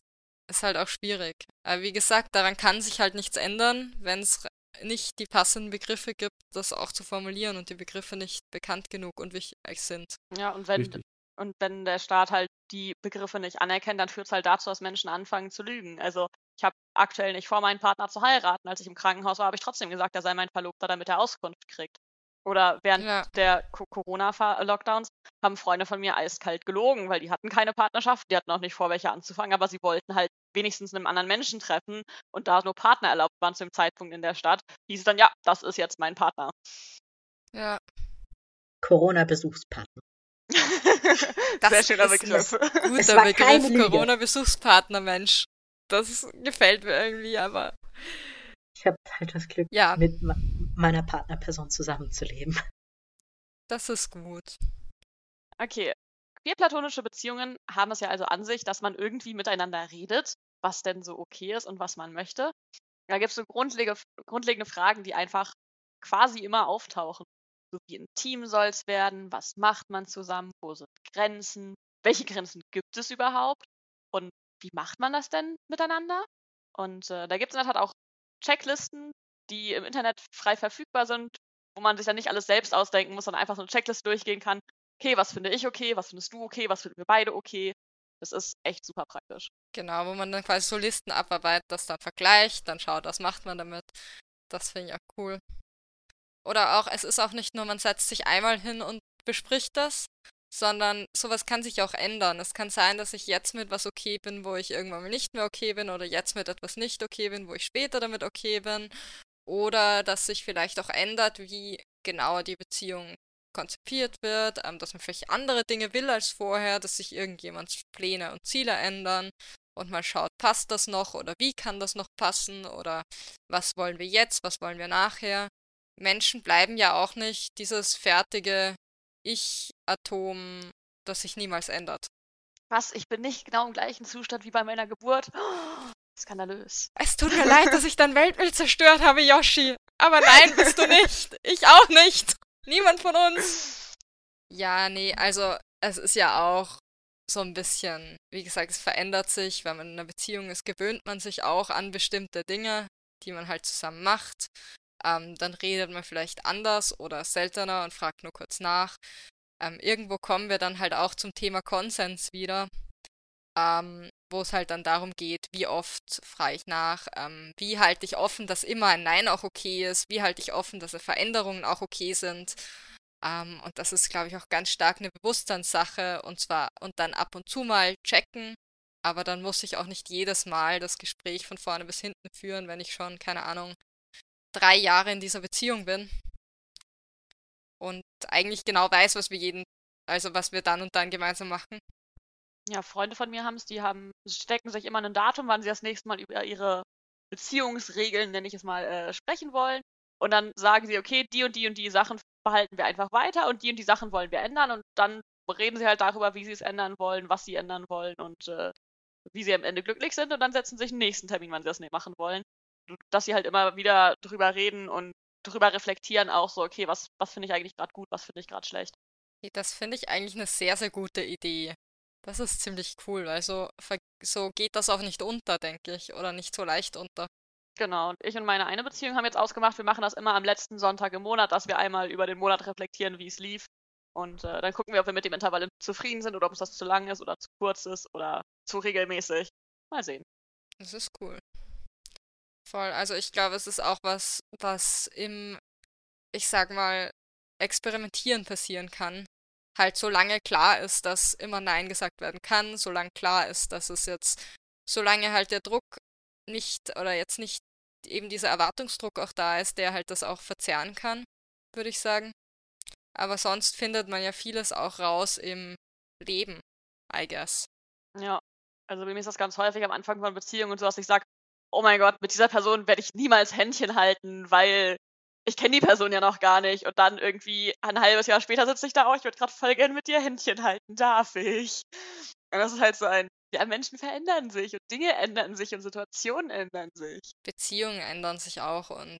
ist halt auch schwierig. Aber wie gesagt, daran kann sich halt nichts ändern, wenn es nicht die passenden Begriffe gibt, das auch zu formulieren und die Begriffe nicht bekannt genug und wichtig sind. Ja, und wenn, und wenn der Staat halt die Begriffe nicht anerkennt, dann führt es halt dazu, dass Menschen anfangen zu lügen. Also ich habe aktuell nicht vor, meinen Partner zu heiraten. Als ich im Krankenhaus war, habe ich trotzdem gesagt, er sei mein Verlobter, damit er Auskunft kriegt. Oder während ja. der Corona-Lockdowns haben Freunde von mir eiskalt gelogen, weil die hatten keine Partnerschaft, die hatten auch nicht vor, welche anzufangen, aber sie wollten halt wenigstens einem anderen Menschen treffen und da nur Partner erlaubt waren zu dem Zeitpunkt in der Stadt, hieß es dann, ja, das ist jetzt mein Partner. Ja. Corona-Besuchspartner. Sehr schöner Begriff. Guter Begriff, Corona-Besuchspartner, Mensch. Das gefällt mir irgendwie, aber. Ich habe halt das Glück, ja. mit meiner Partnerperson zusammenzuleben. Das ist gut. Okay. Queerplatonische Beziehungen haben es ja also an sich, dass man irgendwie miteinander redet, was denn so okay ist und was man möchte. Da gibt es so grundlegende, grundlegende Fragen, die einfach quasi immer auftauchen. So wie intim soll es werden, was macht man zusammen, wo sind Grenzen, welche Grenzen gibt es überhaupt und wie macht man das denn miteinander? Und äh, da gibt es in der Tat auch Checklisten, die im Internet frei verfügbar sind, wo man sich dann nicht alles selbst ausdenken muss, sondern einfach so eine Checkliste durchgehen kann. Okay, was finde ich okay, was findest du okay, was finden wir beide okay. Das ist echt super praktisch. Genau, wo man dann quasi so Listen abarbeitet, das dann vergleicht, dann schaut, was macht man damit. Das finde ich auch cool. Oder auch, es ist auch nicht nur, man setzt sich einmal hin und bespricht das, sondern sowas kann sich auch ändern. Es kann sein, dass ich jetzt mit was okay bin, wo ich irgendwann nicht mehr okay bin, oder jetzt mit etwas nicht okay bin, wo ich später damit okay bin. Oder dass sich vielleicht auch ändert, wie genauer die Beziehung konzipiert wird, ähm, dass man vielleicht andere Dinge will als vorher, dass sich irgendjemands Pläne und Ziele ändern und mal schaut, passt das noch oder wie kann das noch passen oder was wollen wir jetzt, was wollen wir nachher. Menschen bleiben ja auch nicht dieses fertige Ich-Atom, das sich niemals ändert. Was? Ich bin nicht genau im gleichen Zustand wie bei meiner Geburt? Oh, skandalös. Es tut mir leid, dass ich dein Weltbild zerstört habe, Yoshi. Aber nein, bist du nicht. Ich auch nicht. Niemand von uns. Ja, nee, also es ist ja auch so ein bisschen, wie gesagt, es verändert sich. Wenn man in einer Beziehung ist, gewöhnt man sich auch an bestimmte Dinge, die man halt zusammen macht. Ähm, dann redet man vielleicht anders oder seltener und fragt nur kurz nach. Ähm, irgendwo kommen wir dann halt auch zum Thema Konsens wieder, ähm, wo es halt dann darum geht, wie oft frage ich nach, ähm, wie halte ich offen, dass immer ein Nein auch okay ist, wie halte ich offen, dass Veränderungen auch okay sind. Ähm, und das ist, glaube ich, auch ganz stark eine Bewusstseinssache und zwar und dann ab und zu mal checken, aber dann muss ich auch nicht jedes Mal das Gespräch von vorne bis hinten führen, wenn ich schon, keine Ahnung, drei Jahre in dieser Beziehung bin. Und eigentlich genau weiß, was wir jeden, also was wir dann und dann gemeinsam machen. Ja, Freunde von mir haben es, die haben, stecken sich immer ein Datum, wann sie das nächste Mal über ihre Beziehungsregeln, nenne ich es mal, äh, sprechen wollen. Und dann sagen sie, okay, die und die und die Sachen behalten wir einfach weiter und die und die Sachen wollen wir ändern. Und dann reden sie halt darüber, wie sie es ändern wollen, was sie ändern wollen und äh, wie sie am Ende glücklich sind. Und dann setzen sie sich einen nächsten Termin, wann sie das nicht machen wollen. Dass sie halt immer wieder drüber reden und drüber reflektieren, auch so, okay, was, was finde ich eigentlich gerade gut, was finde ich gerade schlecht. Das finde ich eigentlich eine sehr, sehr gute Idee. Das ist ziemlich cool, weil so, so geht das auch nicht unter, denke ich, oder nicht so leicht unter. Genau, und ich und meine eine Beziehung haben jetzt ausgemacht, wir machen das immer am letzten Sonntag im Monat, dass wir einmal über den Monat reflektieren, wie es lief. Und äh, dann gucken wir, ob wir mit dem Intervall zufrieden sind oder ob es das zu lang ist oder zu kurz ist oder zu regelmäßig. Mal sehen. Das ist cool. Voll. Also ich glaube, es ist auch was, was im, ich sag mal, Experimentieren passieren kann halt solange klar ist, dass immer Nein gesagt werden kann, solange klar ist, dass es jetzt, solange halt der Druck nicht oder jetzt nicht eben dieser Erwartungsdruck auch da ist, der halt das auch verzerren kann, würde ich sagen. Aber sonst findet man ja vieles auch raus im Leben, I guess. Ja, also bei mir ist das ganz häufig am Anfang von Beziehungen und so, dass ich sage, oh mein Gott, mit dieser Person werde ich niemals Händchen halten, weil ich kenne die Person ja noch gar nicht. Und dann irgendwie ein halbes Jahr später sitze ich da auch, ich würde gerade voll gern mit dir Händchen halten, darf ich? Und das ist halt so ein, ja, Menschen verändern sich und Dinge ändern sich und Situationen ändern sich. Beziehungen ändern sich auch und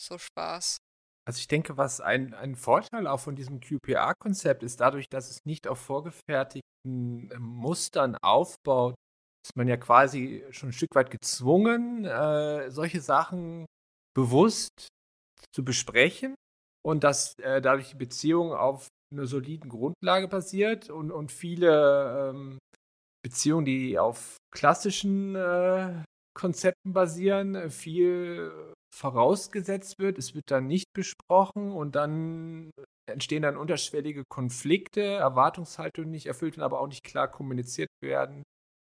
so Spaß. Also ich denke, was ein, ein Vorteil auch von diesem QPA-Konzept ist, dadurch, dass es nicht auf vorgefertigten ähm, Mustern aufbaut, ist man ja quasi schon ein Stück weit gezwungen, äh, solche Sachen bewusst zu besprechen und dass äh, dadurch die Beziehung auf einer soliden Grundlage basiert und, und viele ähm, Beziehungen, die auf klassischen äh, Konzepten basieren, viel vorausgesetzt wird. Es wird dann nicht besprochen und dann entstehen dann unterschwellige Konflikte, Erwartungshaltungen nicht erfüllt und aber auch nicht klar kommuniziert werden.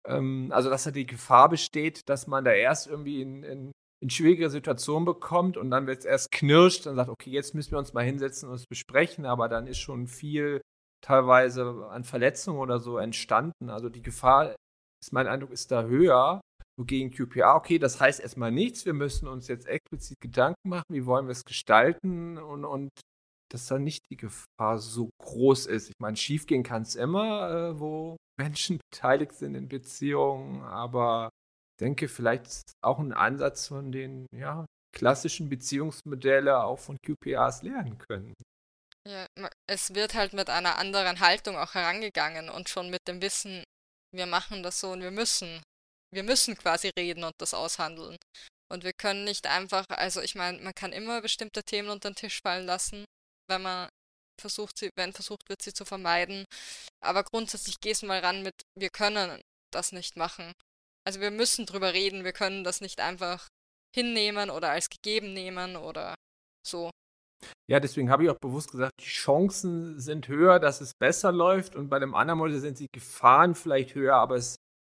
Ähm, also, dass da die Gefahr besteht, dass man da erst irgendwie in, in in schwierige Situationen bekommt und dann wird es erst knirscht und sagt, okay, jetzt müssen wir uns mal hinsetzen und es besprechen, aber dann ist schon viel teilweise an Verletzungen oder so entstanden. Also die Gefahr, ist mein Eindruck, ist da höher. Gegen QPA, okay, das heißt erstmal nichts, wir müssen uns jetzt explizit Gedanken machen, wie wollen wir es gestalten und, und dass da nicht die Gefahr so groß ist. Ich meine, schiefgehen kann es immer, äh, wo Menschen beteiligt sind in Beziehungen, aber denke, vielleicht auch ein Ansatz von den ja, klassischen Beziehungsmodellen auch von QPAs lernen können. Ja, es wird halt mit einer anderen Haltung auch herangegangen und schon mit dem Wissen, wir machen das so und wir müssen. Wir müssen quasi reden und das aushandeln. Und wir können nicht einfach, also ich meine, man kann immer bestimmte Themen unter den Tisch fallen lassen, wenn man versucht, sie, wenn versucht wird, sie zu vermeiden. Aber grundsätzlich gehst du mal ran mit, wir können das nicht machen. Also wir müssen drüber reden, wir können das nicht einfach hinnehmen oder als gegeben nehmen oder so. Ja, deswegen habe ich auch bewusst gesagt, die Chancen sind höher, dass es besser läuft und bei dem anderen Modell sind die Gefahren vielleicht höher, aber es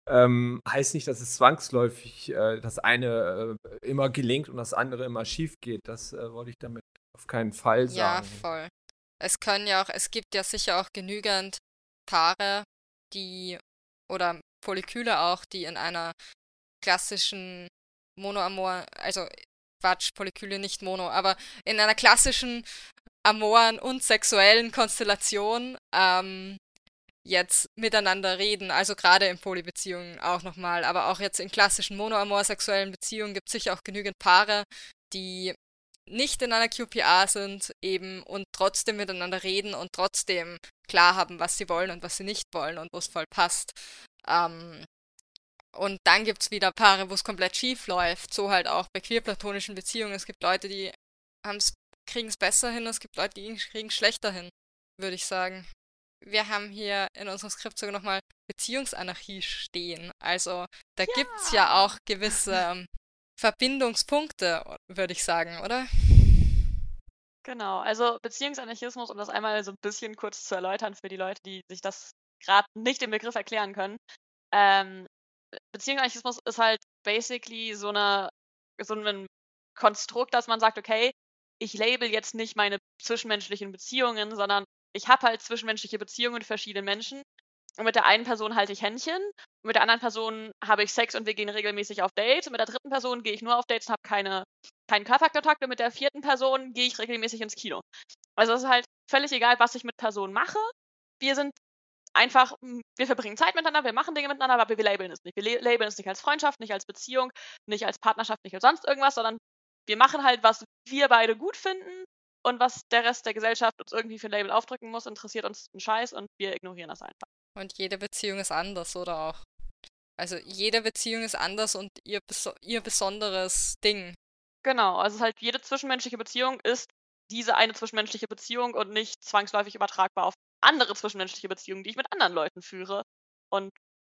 ähm, heißt nicht, dass es zwangsläufig äh, das eine äh, immer gelingt und das andere immer schief geht. Das äh, wollte ich damit auf keinen Fall sagen. Ja, voll. Es können ja auch, es gibt ja sicher auch genügend Paare, die oder Polykyle auch, die in einer klassischen Monoamor, also Quatsch, Polykyle nicht Mono, aber in einer klassischen amoren und sexuellen Konstellation ähm, jetzt miteinander reden, also gerade in Polybeziehungen auch nochmal, aber auch jetzt in klassischen monoamor-sexuellen Beziehungen gibt es sicher auch genügend Paare, die nicht in einer QPA sind eben und trotzdem miteinander reden und trotzdem klar haben, was sie wollen und was sie nicht wollen und wo es voll passt. Ähm, und dann gibt es wieder Paare, wo es komplett schief läuft. So halt auch bei queerplatonischen Beziehungen. Es gibt Leute, die kriegen es besser hin, es gibt Leute, die kriegen es schlechter hin, würde ich sagen. Wir haben hier in unserem Skript sogar nochmal Beziehungsanarchie stehen. Also da ja. gibt es ja auch gewisse ähm, Verbindungspunkte, würde ich sagen, oder? Genau, also Beziehungsanarchismus, um das einmal so ein bisschen kurz zu erläutern für die Leute, die sich das gerade nicht den Begriff erklären können. Ähm, Beziehungsanarchismus ist halt basically so eine so ein Konstrukt, dass man sagt, okay, ich label jetzt nicht meine zwischenmenschlichen Beziehungen, sondern ich habe halt zwischenmenschliche Beziehungen mit verschiedenen Menschen. Und mit der einen Person halte ich Händchen, und mit der anderen Person habe ich Sex und wir gehen regelmäßig auf Dates. Und mit der dritten Person gehe ich nur auf Dates und habe keine, keinen Körperkontakt. Und mit der vierten Person gehe ich regelmäßig ins Kino. Also es ist halt völlig egal, was ich mit Personen mache. Wir sind einfach, hm, wir verbringen Zeit miteinander, wir machen Dinge miteinander, aber wir labeln es nicht. Wir labeln es nicht als Freundschaft, nicht als Beziehung, nicht als Partnerschaft, nicht als sonst irgendwas, sondern wir machen halt, was wir beide gut finden und was der Rest der Gesellschaft uns irgendwie für ein Label aufdrücken muss, interessiert uns einen Scheiß und wir ignorieren das einfach. Und jede Beziehung ist anders, oder auch? Also jede Beziehung ist anders und ihr, ihr besonderes Ding. Genau, also halt jede zwischenmenschliche Beziehung ist diese eine zwischenmenschliche Beziehung und nicht zwangsläufig übertragbar auf andere zwischenmenschliche Beziehungen, die ich mit anderen Leuten führe. Und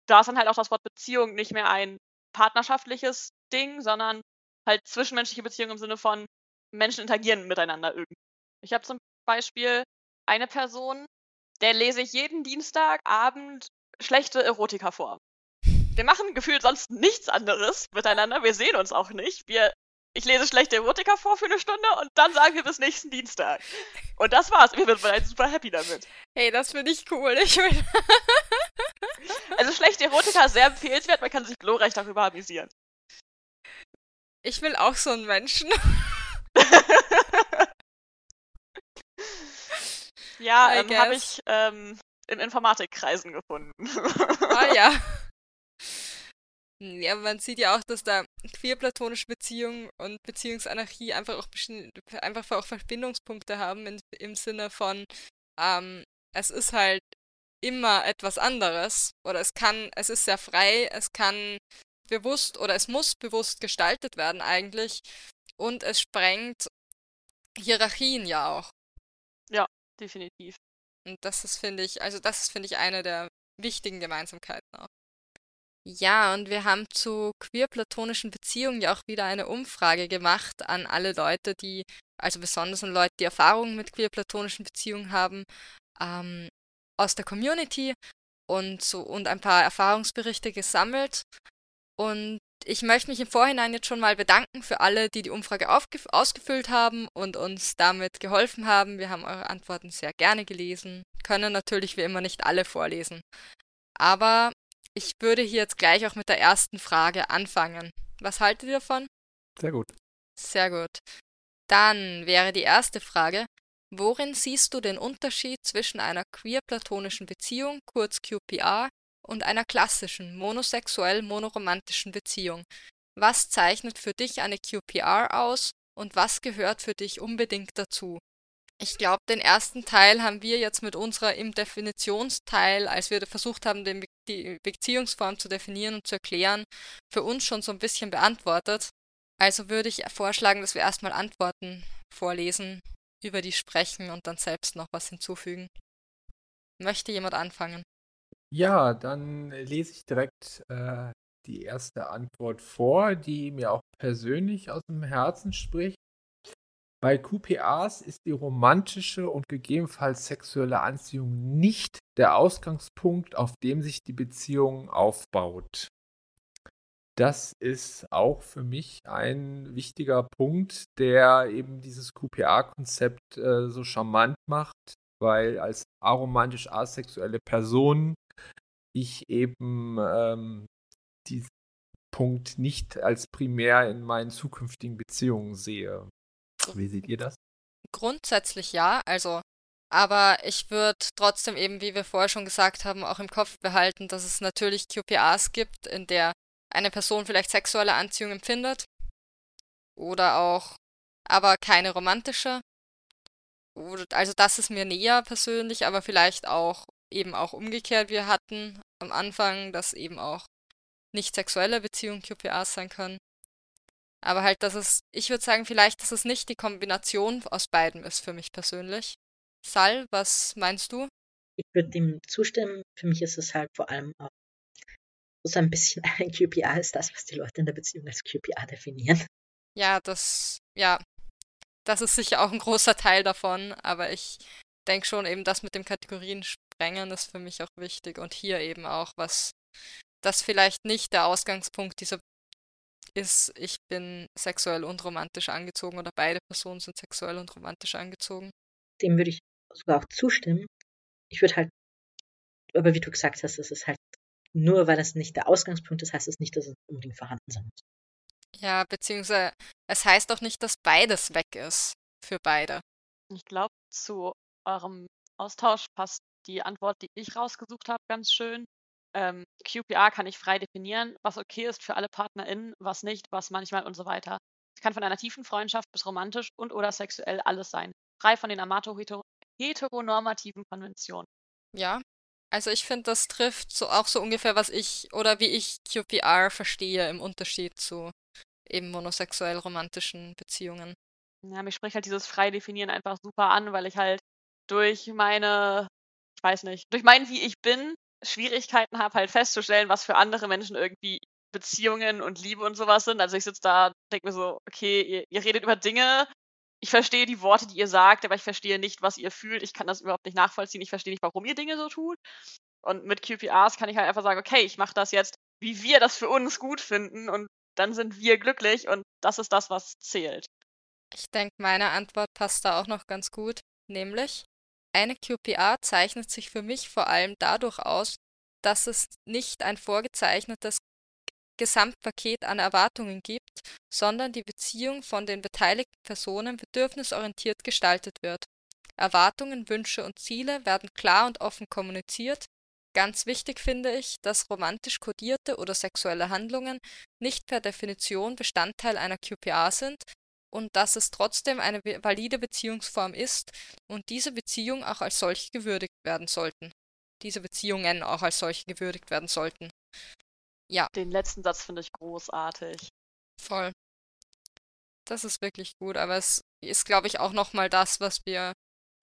da ist dann halt auch das Wort Beziehung nicht mehr ein partnerschaftliches Ding, sondern halt zwischenmenschliche Beziehungen im Sinne von Menschen interagieren miteinander irgendwie. Ich habe zum Beispiel eine Person, der lese ich jeden Dienstagabend schlechte Erotika vor. Wir machen gefühlt sonst nichts anderes miteinander. Wir sehen uns auch nicht. Wir, ich lese schlechte Erotika vor für eine Stunde und dann sagen wir bis nächsten Dienstag. Und das war's. Wir sind bereits super happy damit. Hey, das finde ich cool. Ich will also schlechte Erotika ist sehr empfehlenswert. Man kann sich glorreich darüber amüsieren. Ich will auch so einen Menschen. Ja, ähm, habe ich ähm, in Informatikkreisen gefunden. Ah ja. Ja, man sieht ja auch, dass da queer-platonische Beziehungen und Beziehungsanarchie einfach auch, einfach auch Verbindungspunkte haben in, im Sinne von, ähm, es ist halt immer etwas anderes oder es kann, es ist sehr frei, es kann bewusst oder es muss bewusst gestaltet werden eigentlich und es sprengt Hierarchien ja auch. Ja, definitiv. Und das ist, finde ich, also das ist, finde ich, eine der wichtigen Gemeinsamkeiten auch. Ja, und wir haben zu queer-platonischen Beziehungen ja auch wieder eine Umfrage gemacht an alle Leute, die, also besonders an Leute, die Erfahrungen mit queer-platonischen Beziehungen haben, ähm, aus der Community und so und ein paar Erfahrungsberichte gesammelt. Und ich möchte mich im Vorhinein jetzt schon mal bedanken für alle, die die Umfrage ausgefüllt haben und uns damit geholfen haben. Wir haben eure Antworten sehr gerne gelesen, können natürlich wie immer nicht alle vorlesen. Aber ich würde hier jetzt gleich auch mit der ersten Frage anfangen. Was haltet ihr davon? Sehr gut. Sehr gut. Dann wäre die erste Frage, worin siehst du den Unterschied zwischen einer queer-platonischen Beziehung, kurz QPR, und einer klassischen, monosexuell monoromantischen Beziehung. Was zeichnet für dich eine QPR aus und was gehört für dich unbedingt dazu? Ich glaube, den ersten Teil haben wir jetzt mit unserer im Definitionsteil, als wir versucht haben, den, die Beziehungsform zu definieren und zu erklären, für uns schon so ein bisschen beantwortet. Also würde ich vorschlagen, dass wir erstmal Antworten vorlesen, über die sprechen und dann selbst noch was hinzufügen. Möchte jemand anfangen? Ja, dann lese ich direkt äh, die erste Antwort vor, die mir auch persönlich aus dem Herzen spricht. Bei QPAs ist die romantische und gegebenenfalls sexuelle Anziehung nicht der Ausgangspunkt, auf dem sich die Beziehung aufbaut. Das ist auch für mich ein wichtiger Punkt, der eben dieses QPA-Konzept äh, so charmant macht, weil als aromantisch asexuelle Person ich eben ähm, diesen Punkt nicht als primär in meinen zukünftigen Beziehungen sehe. Wie seht ihr das? Grundsätzlich ja, also aber ich würde trotzdem eben, wie wir vorher schon gesagt haben, auch im Kopf behalten, dass es natürlich QPAs gibt, in der eine Person vielleicht sexuelle Anziehung empfindet oder auch, aber keine romantische. Also das ist mir näher persönlich, aber vielleicht auch eben auch umgekehrt. Wir hatten am Anfang, dass eben auch nicht sexuelle Beziehungen QPAs sein können. Aber halt, dass es, ich würde sagen, vielleicht, dass es nicht die Kombination aus beiden ist für mich persönlich. Sal, was meinst du? Ich würde dem zustimmen. Für mich ist es halt vor allem auch so ein bisschen ein QPA ist das, was die Leute in der Beziehung als QPA definieren. Ja, das, ja, das ist sicher auch ein großer Teil davon, aber ich denke schon eben, das mit dem Kategorien sprengen ist für mich auch wichtig und hier eben auch was, das vielleicht nicht der Ausgangspunkt dieser ist, ich bin sexuell und romantisch angezogen oder beide Personen sind sexuell und romantisch angezogen. Dem würde ich sogar auch zustimmen. Ich würde halt, aber wie du gesagt hast, es ist halt nur, weil das nicht der Ausgangspunkt ist, heißt es nicht, dass es unbedingt vorhanden sein muss. Ja, beziehungsweise es heißt auch nicht, dass beides weg ist für beide. Ich glaube, zu eurem Austausch passt die Antwort, die ich rausgesucht habe, ganz schön. Ähm, QPR kann ich frei definieren, was okay ist für alle PartnerInnen, was nicht, was manchmal und so weiter. Es kann von einer tiefen Freundschaft bis romantisch und oder sexuell alles sein. Frei von den Amato-heteronormativen Konventionen. Ja, also ich finde, das trifft so auch so ungefähr, was ich oder wie ich QPR verstehe im Unterschied zu eben monosexuell romantischen Beziehungen. Ja, mich spricht halt dieses frei definieren einfach super an, weil ich halt durch meine, ich weiß nicht, durch mein wie ich bin Schwierigkeiten habe, halt festzustellen, was für andere Menschen irgendwie Beziehungen und Liebe und sowas sind. Also ich sitze da, denke mir so, okay, ihr, ihr, redet über Dinge, ich verstehe die Worte, die ihr sagt, aber ich verstehe nicht, was ihr fühlt. Ich kann das überhaupt nicht nachvollziehen. Ich verstehe nicht, warum ihr Dinge so tut. Und mit QPRs kann ich halt einfach sagen, okay, ich mache das jetzt, wie wir das für uns gut finden und dann sind wir glücklich und das ist das, was zählt. Ich denke, meine Antwort passt da auch noch ganz gut, nämlich eine QPR zeichnet sich für mich vor allem dadurch aus, dass es nicht ein vorgezeichnetes Gesamtpaket an Erwartungen gibt, sondern die Beziehung von den beteiligten Personen bedürfnisorientiert gestaltet wird. Erwartungen, Wünsche und Ziele werden klar und offen kommuniziert. Ganz wichtig finde ich, dass romantisch kodierte oder sexuelle Handlungen nicht per Definition Bestandteil einer QPA sind, und dass es trotzdem eine valide Beziehungsform ist und diese Beziehung auch als solche gewürdigt werden sollten. Diese Beziehungen auch als solche gewürdigt werden sollten. Ja. Den letzten Satz finde ich großartig. Voll. Das ist wirklich gut, aber es ist, glaube ich, auch nochmal das, was wir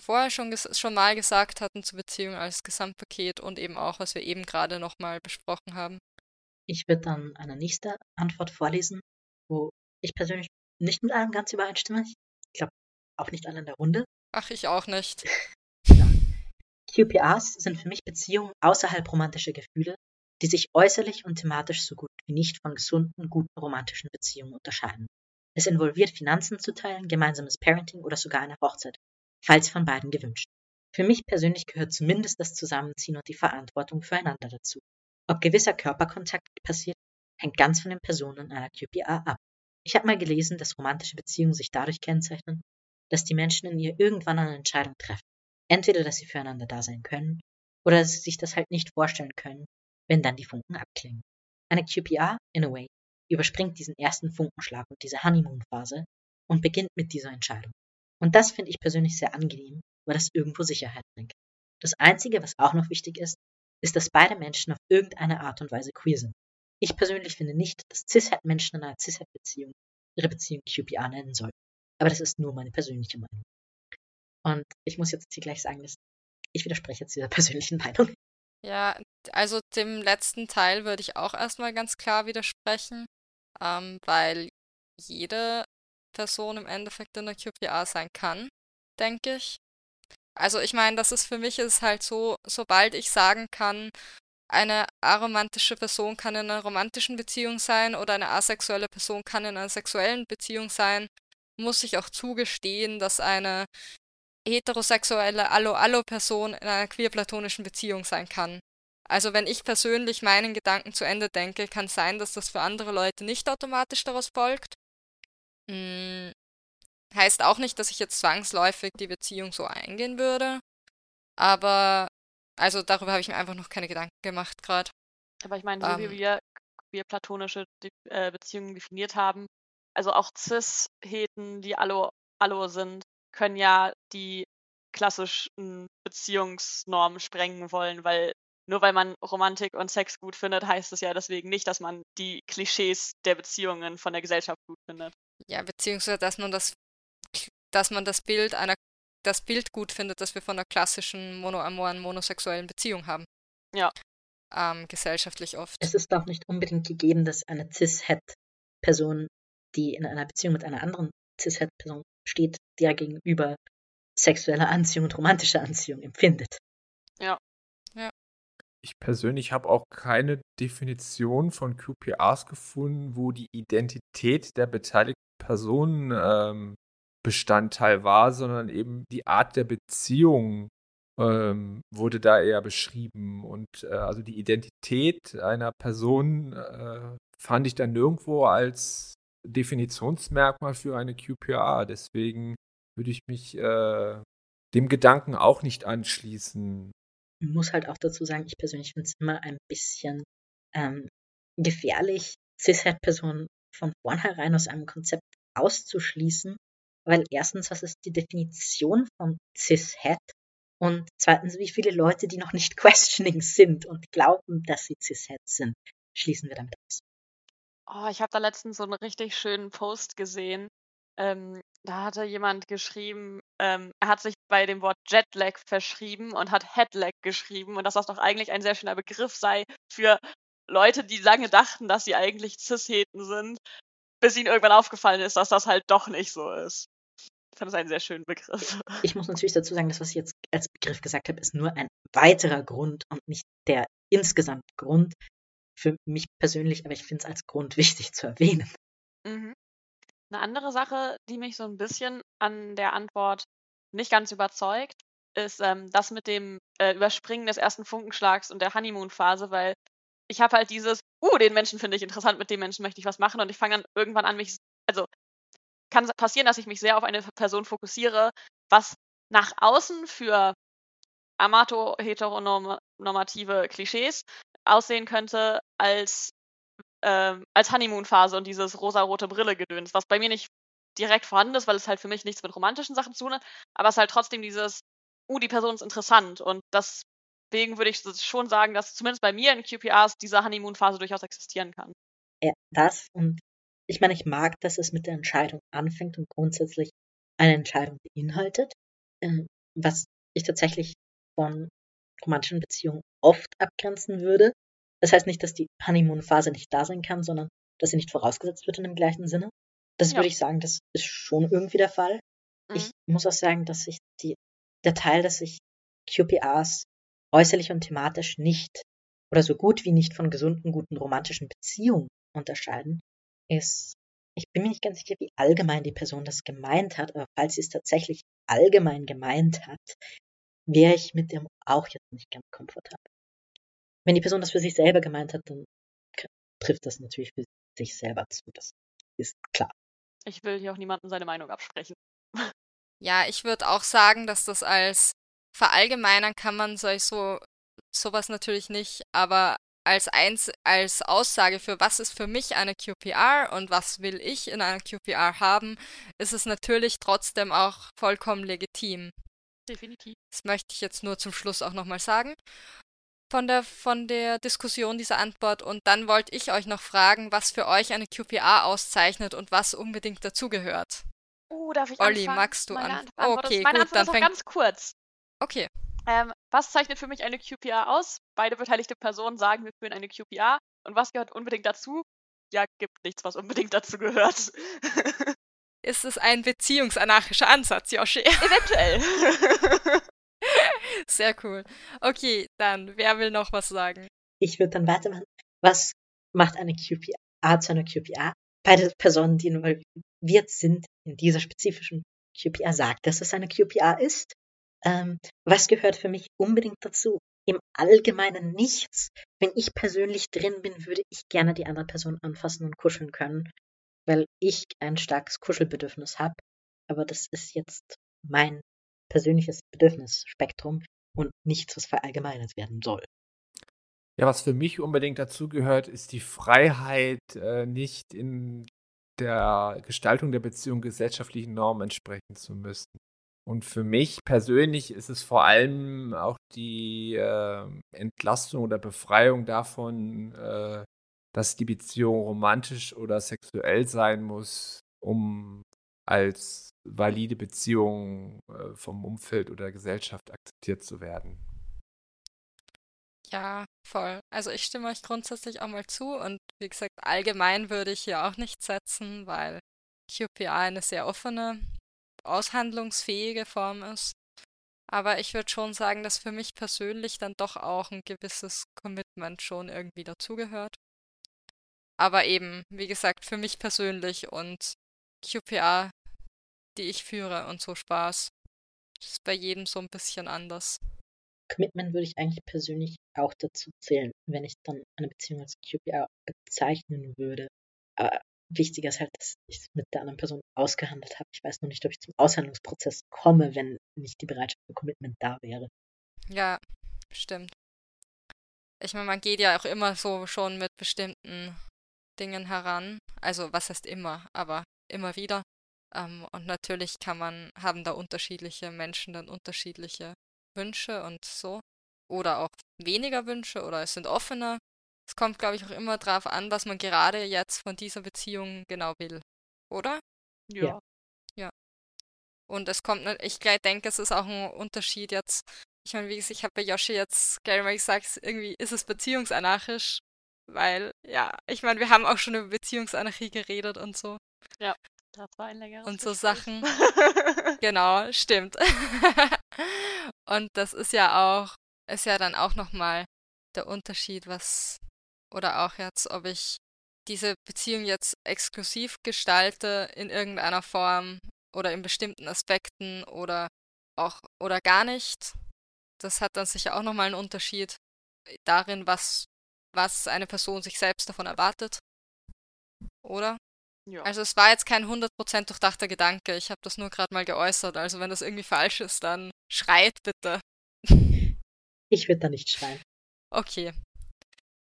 vorher schon, schon mal gesagt hatten zur Beziehung als Gesamtpaket und eben auch, was wir eben gerade nochmal besprochen haben. Ich würde dann eine nächste Antwort vorlesen, wo ich persönlich nicht mit allem ganz übereinstimme. Ich glaube, auch nicht alle in der Runde. Ach, ich auch nicht. ja. QPRs sind für mich Beziehungen außerhalb romantischer Gefühle, die sich äußerlich und thematisch so gut wie nicht von gesunden, guten romantischen Beziehungen unterscheiden. Es involviert Finanzen zu teilen, gemeinsames Parenting oder sogar eine Hochzeit, falls von beiden gewünscht. Für mich persönlich gehört zumindest das Zusammenziehen und die Verantwortung füreinander dazu. Ob gewisser Körperkontakt passiert, hängt ganz von den Personen einer QPR ab. Ich habe mal gelesen, dass romantische Beziehungen sich dadurch kennzeichnen, dass die Menschen in ihr irgendwann eine Entscheidung treffen. Entweder, dass sie füreinander da sein können, oder dass sie sich das halt nicht vorstellen können, wenn dann die Funken abklingen. Eine QPR, in a way, überspringt diesen ersten Funkenschlag und diese Honeymoon-Phase und beginnt mit dieser Entscheidung. Und das finde ich persönlich sehr angenehm, weil das irgendwo Sicherheit bringt. Das Einzige, was auch noch wichtig ist, ist, dass beide Menschen auf irgendeine Art und Weise queer sind. Ich persönlich finde nicht, dass Cis-Het-Menschen in einer Cis-Het-Beziehung ihre Beziehung QPR nennen sollten. Aber das ist nur meine persönliche Meinung. Und ich muss jetzt hier gleich sagen, dass ich widerspreche jetzt dieser persönlichen Meinung. Ja, also dem letzten Teil würde ich auch erstmal ganz klar widersprechen, ähm, weil jede Person im Endeffekt in der QPA sein kann, denke ich. Also ich meine, das ist für mich ist halt so, sobald ich sagen kann, eine aromantische Person kann in einer romantischen Beziehung sein oder eine asexuelle Person kann in einer sexuellen Beziehung sein, muss ich auch zugestehen, dass eine heterosexuelle Allo-Allo-Person in einer queer-platonischen Beziehung sein kann. Also wenn ich persönlich meinen Gedanken zu Ende denke, kann sein, dass das für andere Leute nicht automatisch daraus folgt. Hm, heißt auch nicht, dass ich jetzt zwangsläufig die Beziehung so eingehen würde. Aber also darüber habe ich mir einfach noch keine Gedanken gemacht gerade. Aber ich meine, so wie ähm. wir, wir platonische äh, Beziehungen definiert haben, also auch Cis-Heten, die Allo, Allo sind, können ja die klassischen Beziehungsnormen sprengen wollen, weil nur weil man Romantik und Sex gut findet, heißt es ja deswegen nicht, dass man die Klischees der Beziehungen von der Gesellschaft gut findet. Ja, beziehungsweise dass man das, dass man das Bild einer das Bild gut findet, das wir von einer klassischen monoamoren, monosexuellen Beziehung haben. Ja. Ähm, gesellschaftlich oft. Es ist auch nicht unbedingt gegeben, dass eine Cis-Het-Person, die in einer Beziehung mit einer anderen Cis-Het-Person steht, der gegenüber sexuelle Anziehung und romantische Anziehung empfindet. Ja. Ja. ich persönlich habe auch keine Definition von QPRs gefunden, wo die Identität der beteiligten Personen ähm, Bestandteil war, sondern eben die Art der Beziehung ähm, wurde da eher beschrieben. Und äh, also die Identität einer Person äh, fand ich dann nirgendwo als Definitionsmerkmal für eine QPR. Deswegen würde ich mich äh, dem Gedanken auch nicht anschließen. Ich muss halt auch dazu sagen, ich persönlich finde es immer ein bisschen ähm, gefährlich, Cis-Het-Personen von vornherein aus einem Konzept auszuschließen, weil erstens, was ist die Definition von Cis-Het? Und zweitens, wie viele Leute, die noch nicht questioning sind und glauben, dass sie Cis-Het sind, schließen wir damit aus. Oh, ich habe da letztens so einen richtig schönen Post gesehen. Ähm, da hatte jemand geschrieben, ähm, er hat sich bei dem Wort Jetlag verschrieben und hat Headlag geschrieben und dass das doch eigentlich ein sehr schöner Begriff sei für Leute, die lange dachten, dass sie eigentlich Cis-Heten sind, bis ihnen irgendwann aufgefallen ist, dass das halt doch nicht so ist. Ich fand das einen sehr schönen Begriff. Ich muss natürlich dazu sagen, das, was ich jetzt als Begriff gesagt habe, ist nur ein weiterer Grund und nicht der insgesamt Grund für mich persönlich, aber ich finde es als Grund wichtig zu erwähnen. Mhm. Eine andere Sache, die mich so ein bisschen an der Antwort nicht ganz überzeugt, ist ähm, das mit dem äh, Überspringen des ersten Funkenschlags und der Honeymoon-Phase, weil ich habe halt dieses, uh, den Menschen finde ich interessant, mit dem Menschen möchte ich was machen und ich fange dann irgendwann an, mich, also kann passieren, dass ich mich sehr auf eine Person fokussiere, was nach außen für amato-heteronormative Klischees aussehen könnte als, ähm, als Honeymoon-Phase und dieses rosa-rote Brille-Gedöns, was bei mir nicht direkt vorhanden ist, weil es halt für mich nichts mit romantischen Sachen zu tun hat, aber es ist halt trotzdem dieses, uh, die Person ist interessant und deswegen würde ich schon sagen, dass zumindest bei mir in QPRs diese Honeymoon-Phase durchaus existieren kann. Ja, das und ich meine, ich mag, dass es mit der Entscheidung anfängt und grundsätzlich eine Entscheidung beinhaltet, äh, was ich tatsächlich von romantischen Beziehungen oft abgrenzen würde. Das heißt nicht, dass die Honeymoon-Phase nicht da sein kann, sondern dass sie nicht vorausgesetzt wird in dem gleichen Sinne. Das ja. würde ich sagen, das ist schon irgendwie der Fall. Mhm. Ich muss auch sagen, dass sich die, der Teil, dass sich QPRs äußerlich und thematisch nicht oder so gut wie nicht von gesunden, guten romantischen Beziehungen unterscheiden, ist, ich bin mir nicht ganz sicher, wie allgemein die Person das gemeint hat, aber falls sie es tatsächlich allgemein gemeint hat, wäre ich mit dem auch jetzt nicht ganz komfortabel. Wenn die Person das für sich selber gemeint hat, dann trifft das natürlich für sich selber zu. Das ist klar. Ich will hier auch niemandem seine Meinung absprechen. Ja, ich würde auch sagen, dass das als verallgemeinern kann man so sowas natürlich nicht, aber als, eins, als Aussage für was ist für mich eine QPR und was will ich in einer QPR haben, ist es natürlich trotzdem auch vollkommen legitim. Definitiv. Das möchte ich jetzt nur zum Schluss auch nochmal sagen. Von der, von der Diskussion dieser Antwort. Und dann wollte ich euch noch fragen, was für euch eine QPR auszeichnet und was unbedingt dazugehört. Oh, darf ich Olli, anfangen? magst du an? Antwort okay, gut, dann ist auch ganz kurz. Okay. Ähm, was zeichnet für mich eine QPR aus? Beide beteiligte Personen sagen, wir führen eine QPR. Und was gehört unbedingt dazu? Ja, gibt nichts, was unbedingt dazu gehört. Ist es ein beziehungsanarchischer Ansatz, Joshi? Eventuell. Sehr cool. Okay, dann, wer will noch was sagen? Ich würde dann weitermachen. Was macht eine QPA zu einer QPA? Beide Personen, die involviert sind in dieser spezifischen QPA, sagt, dass es eine QPA ist. Ähm, was gehört für mich unbedingt dazu? Im Allgemeinen nichts. Wenn ich persönlich drin bin, würde ich gerne die andere Person anfassen und kuscheln können weil ich ein starkes Kuschelbedürfnis habe. Aber das ist jetzt mein persönliches Bedürfnisspektrum und nichts, was verallgemeinert werden soll. Ja, was für mich unbedingt dazugehört, ist die Freiheit, äh, nicht in der Gestaltung der Beziehung gesellschaftlichen Normen entsprechen zu müssen. Und für mich persönlich ist es vor allem auch die äh, Entlastung oder Befreiung davon, äh, dass die Beziehung romantisch oder sexuell sein muss, um als valide Beziehung äh, vom Umfeld oder Gesellschaft akzeptiert zu werden. Ja, voll. Also ich stimme euch grundsätzlich auch mal zu und wie gesagt, allgemein würde ich hier auch nicht setzen, weil QPA eine sehr offene, aushandlungsfähige Form ist. Aber ich würde schon sagen, dass für mich persönlich dann doch auch ein gewisses Commitment schon irgendwie dazugehört. Aber eben, wie gesagt, für mich persönlich und QPA, die ich führe und so Spaß. Ist bei jedem so ein bisschen anders. Commitment würde ich eigentlich persönlich auch dazu zählen, wenn ich dann eine Beziehung als QPR bezeichnen würde. Aber wichtiger ist halt, dass ich es mit der anderen Person ausgehandelt habe. Ich weiß noch nicht, ob ich zum Aushandlungsprozess komme, wenn nicht die Bereitschaft für Commitment da wäre. Ja, stimmt. Ich meine, man geht ja auch immer so schon mit bestimmten Dingen heran. Also, was heißt immer, aber immer wieder. Ähm, und natürlich kann man, haben da unterschiedliche Menschen dann unterschiedliche Wünsche und so. Oder auch weniger Wünsche oder es sind offener. Es kommt, glaube ich, auch immer darauf an, was man gerade jetzt von dieser Beziehung genau will. Oder? Ja. Ja. Und es kommt, ich denke, es ist auch ein Unterschied jetzt. Ich meine, wie gesagt, ich habe bei Yoshi jetzt gleich mal gesagt, irgendwie ist es beziehungsanarchisch, weil, ja, ich meine, wir haben auch schon über Beziehungsanarchie geredet und so. Ja. Das war ein längeres Und so Gespräch. Sachen. Genau, stimmt. Und das ist ja auch, ist ja dann auch nochmal der Unterschied, was, oder auch jetzt, ob ich diese Beziehung jetzt exklusiv gestalte in irgendeiner Form oder in bestimmten Aspekten oder auch oder gar nicht. Das hat dann sicher auch nochmal einen Unterschied darin, was, was eine Person sich selbst davon erwartet. Oder? ja. Also es war jetzt kein 100% durchdachter Gedanke. Ich habe das nur gerade mal geäußert. Also wenn das irgendwie falsch ist, dann schreit bitte. Ich würde da nicht schreien. Okay.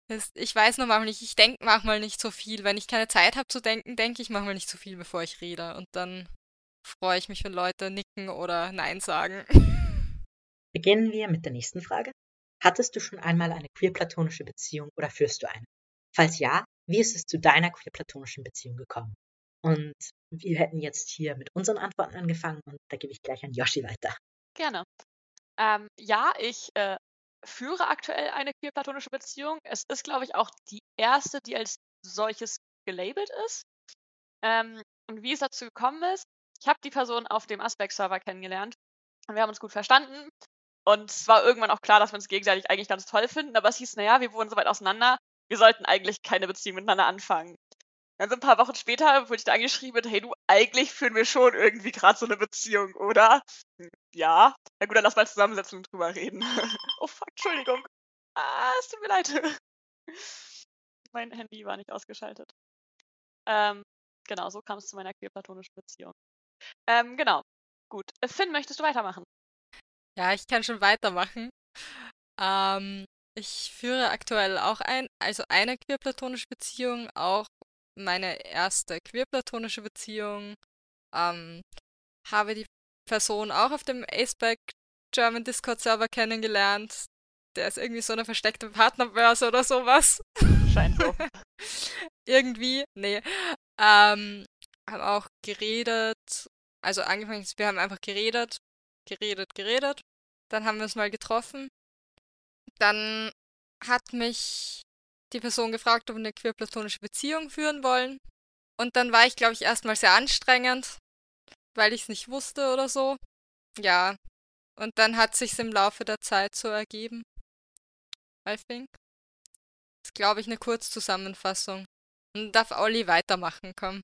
Das, ich weiß nur manchmal nicht, ich denke manchmal nicht so viel. Wenn ich keine Zeit habe zu denken, denke ich manchmal nicht so viel, bevor ich rede. Und dann freue ich mich, wenn Leute nicken oder Nein sagen. Beginnen wir mit der nächsten Frage. Hattest du schon einmal eine queer-platonische Beziehung oder führst du eine? Falls ja, wie ist es zu deiner queer-platonischen Beziehung gekommen? Und wir hätten jetzt hier mit unseren Antworten angefangen und da gebe ich gleich an Yoshi weiter. Gerne. Ähm, ja, ich äh, führe aktuell eine queer-platonische Beziehung. Es ist, glaube ich, auch die erste, die als solches gelabelt ist. Ähm, und wie es dazu gekommen ist, ich habe die Person auf dem Aspect-Server kennengelernt und wir haben uns gut verstanden. Und es war irgendwann auch klar, dass wir uns gegenseitig eigentlich ganz toll finden, aber es hieß, naja, wir wohnen so weit auseinander, wir sollten eigentlich keine Beziehung miteinander anfangen. Dann so ein paar Wochen später wurde ich da angeschrieben, hey du, eigentlich führen wir schon irgendwie gerade so eine Beziehung, oder? Ja. Na gut, dann lass mal zusammensetzen und drüber reden. oh fuck, Entschuldigung. Ah, es tut mir leid. mein Handy war nicht ausgeschaltet. Ähm, genau, so kam es zu meiner queer-platonischen Beziehung. Ähm, genau. Gut. Äh, Finn, möchtest du weitermachen? Ja, ich kann schon weitermachen. Ähm, ich führe aktuell auch ein, also eine queer-platonische Beziehung, auch meine erste queer-platonische Beziehung. Ähm, habe die Person auch auf dem Aceback German Discord Server kennengelernt. Der ist irgendwie so eine versteckte Partnerbörse oder sowas. Scheint so. irgendwie, nee. Ähm, haben auch geredet, also angefangen, wir haben einfach geredet, geredet, geredet. Dann haben wir uns mal getroffen. Dann hat mich die Person gefragt, ob wir eine queer-platonische Beziehung führen wollen. Und dann war ich, glaube ich, erstmal sehr anstrengend, weil ich es nicht wusste oder so. Ja. Und dann hat sich's im Laufe der Zeit so ergeben. I think. Das ist, glaube ich, eine Kurzzusammenfassung. Und darf Olli weitermachen, komm.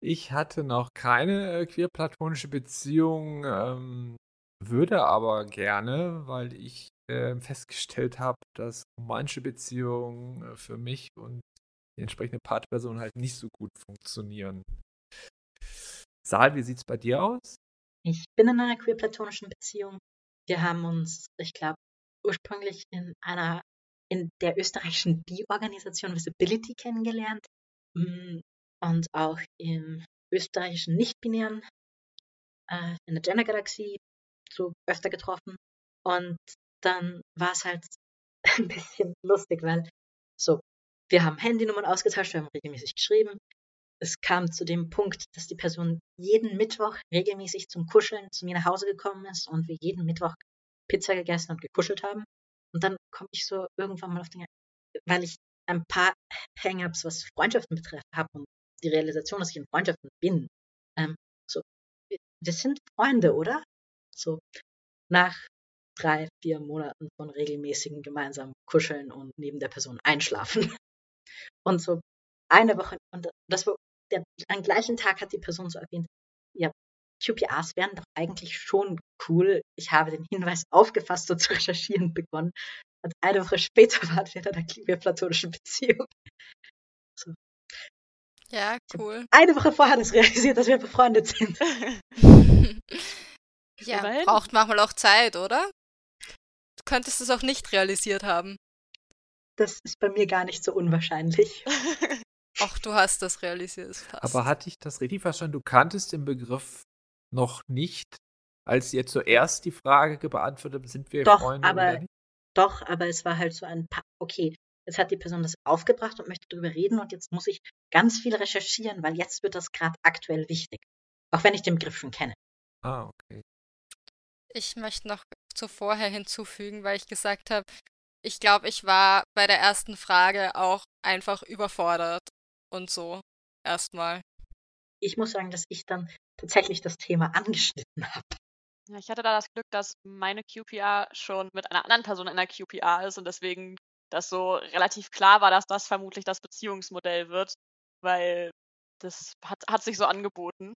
Ich hatte noch keine äh, queer-platonische Beziehung, ähm, würde aber gerne, weil ich äh, festgestellt habe, dass romantische Beziehungen äh, für mich und die entsprechende Partnerperson halt nicht so gut funktionieren. Saal, wie sieht's bei dir aus? Ich bin in einer queer-platonischen Beziehung. Wir haben uns, ich glaube, ursprünglich in einer, in der österreichischen Bi-Organisation Visibility kennengelernt mm, und auch im österreichischen nicht-binären, äh, in der Gender-Galaxie so öfter getroffen. Und dann war es halt ein bisschen lustig, weil so, wir haben Handynummern ausgetauscht, wir haben regelmäßig geschrieben. Es kam zu dem Punkt, dass die Person jeden Mittwoch regelmäßig zum Kuscheln zu mir nach Hause gekommen ist und wir jeden Mittwoch Pizza gegessen und gekuschelt haben. Und dann komme ich so irgendwann mal auf den, weil ich ein paar Hang-ups, was Freundschaften betrifft, habe und die Realisation, dass ich in Freundschaften bin. Ähm, so, wir, wir sind Freunde, oder? So. nach drei, vier Monaten von regelmäßigen gemeinsamen Kuscheln und neben der Person einschlafen. Und so eine Woche, und das war der, am gleichen Tag hat die Person so erwähnt, ja, QPRs wären doch eigentlich schon cool. Ich habe den Hinweis aufgefasst und zu recherchieren begonnen. Und eine Woche später waren wir in einer queer-platonischen Beziehung. So. Ja, cool. Eine Woche vorher hat es realisiert, dass wir befreundet sind. ja, Immerhin. braucht manchmal auch Zeit, oder? Du könntest es auch nicht realisiert haben. Das ist bei mir gar nicht so unwahrscheinlich. Auch du hast das realisiert. passt. Aber hatte ich das richtig verstanden? Du kanntest den Begriff noch nicht, als ihr zuerst die Frage beantwortet habt, sind wir Doch, Freunde aber- oder nicht? Doch, aber es war halt so ein pa okay, jetzt hat die Person das aufgebracht und möchte darüber reden und jetzt muss ich ganz viel recherchieren, weil jetzt wird das gerade aktuell wichtig. Auch wenn ich den Begriff schon kenne. Ah, okay. Ich möchte noch zu vorher hinzufügen, weil ich gesagt habe, ich glaube, ich war bei der ersten Frage auch einfach überfordert und so erstmal. Ich muss sagen, dass ich dann tatsächlich das Thema angeschnitten habe. Ja, ich hatte da das Glück, dass meine QPR schon mit einer anderen Person in der QPR ist und deswegen das so relativ klar war, dass das vermutlich das Beziehungsmodell wird, weil das hat, hat sich so angeboten.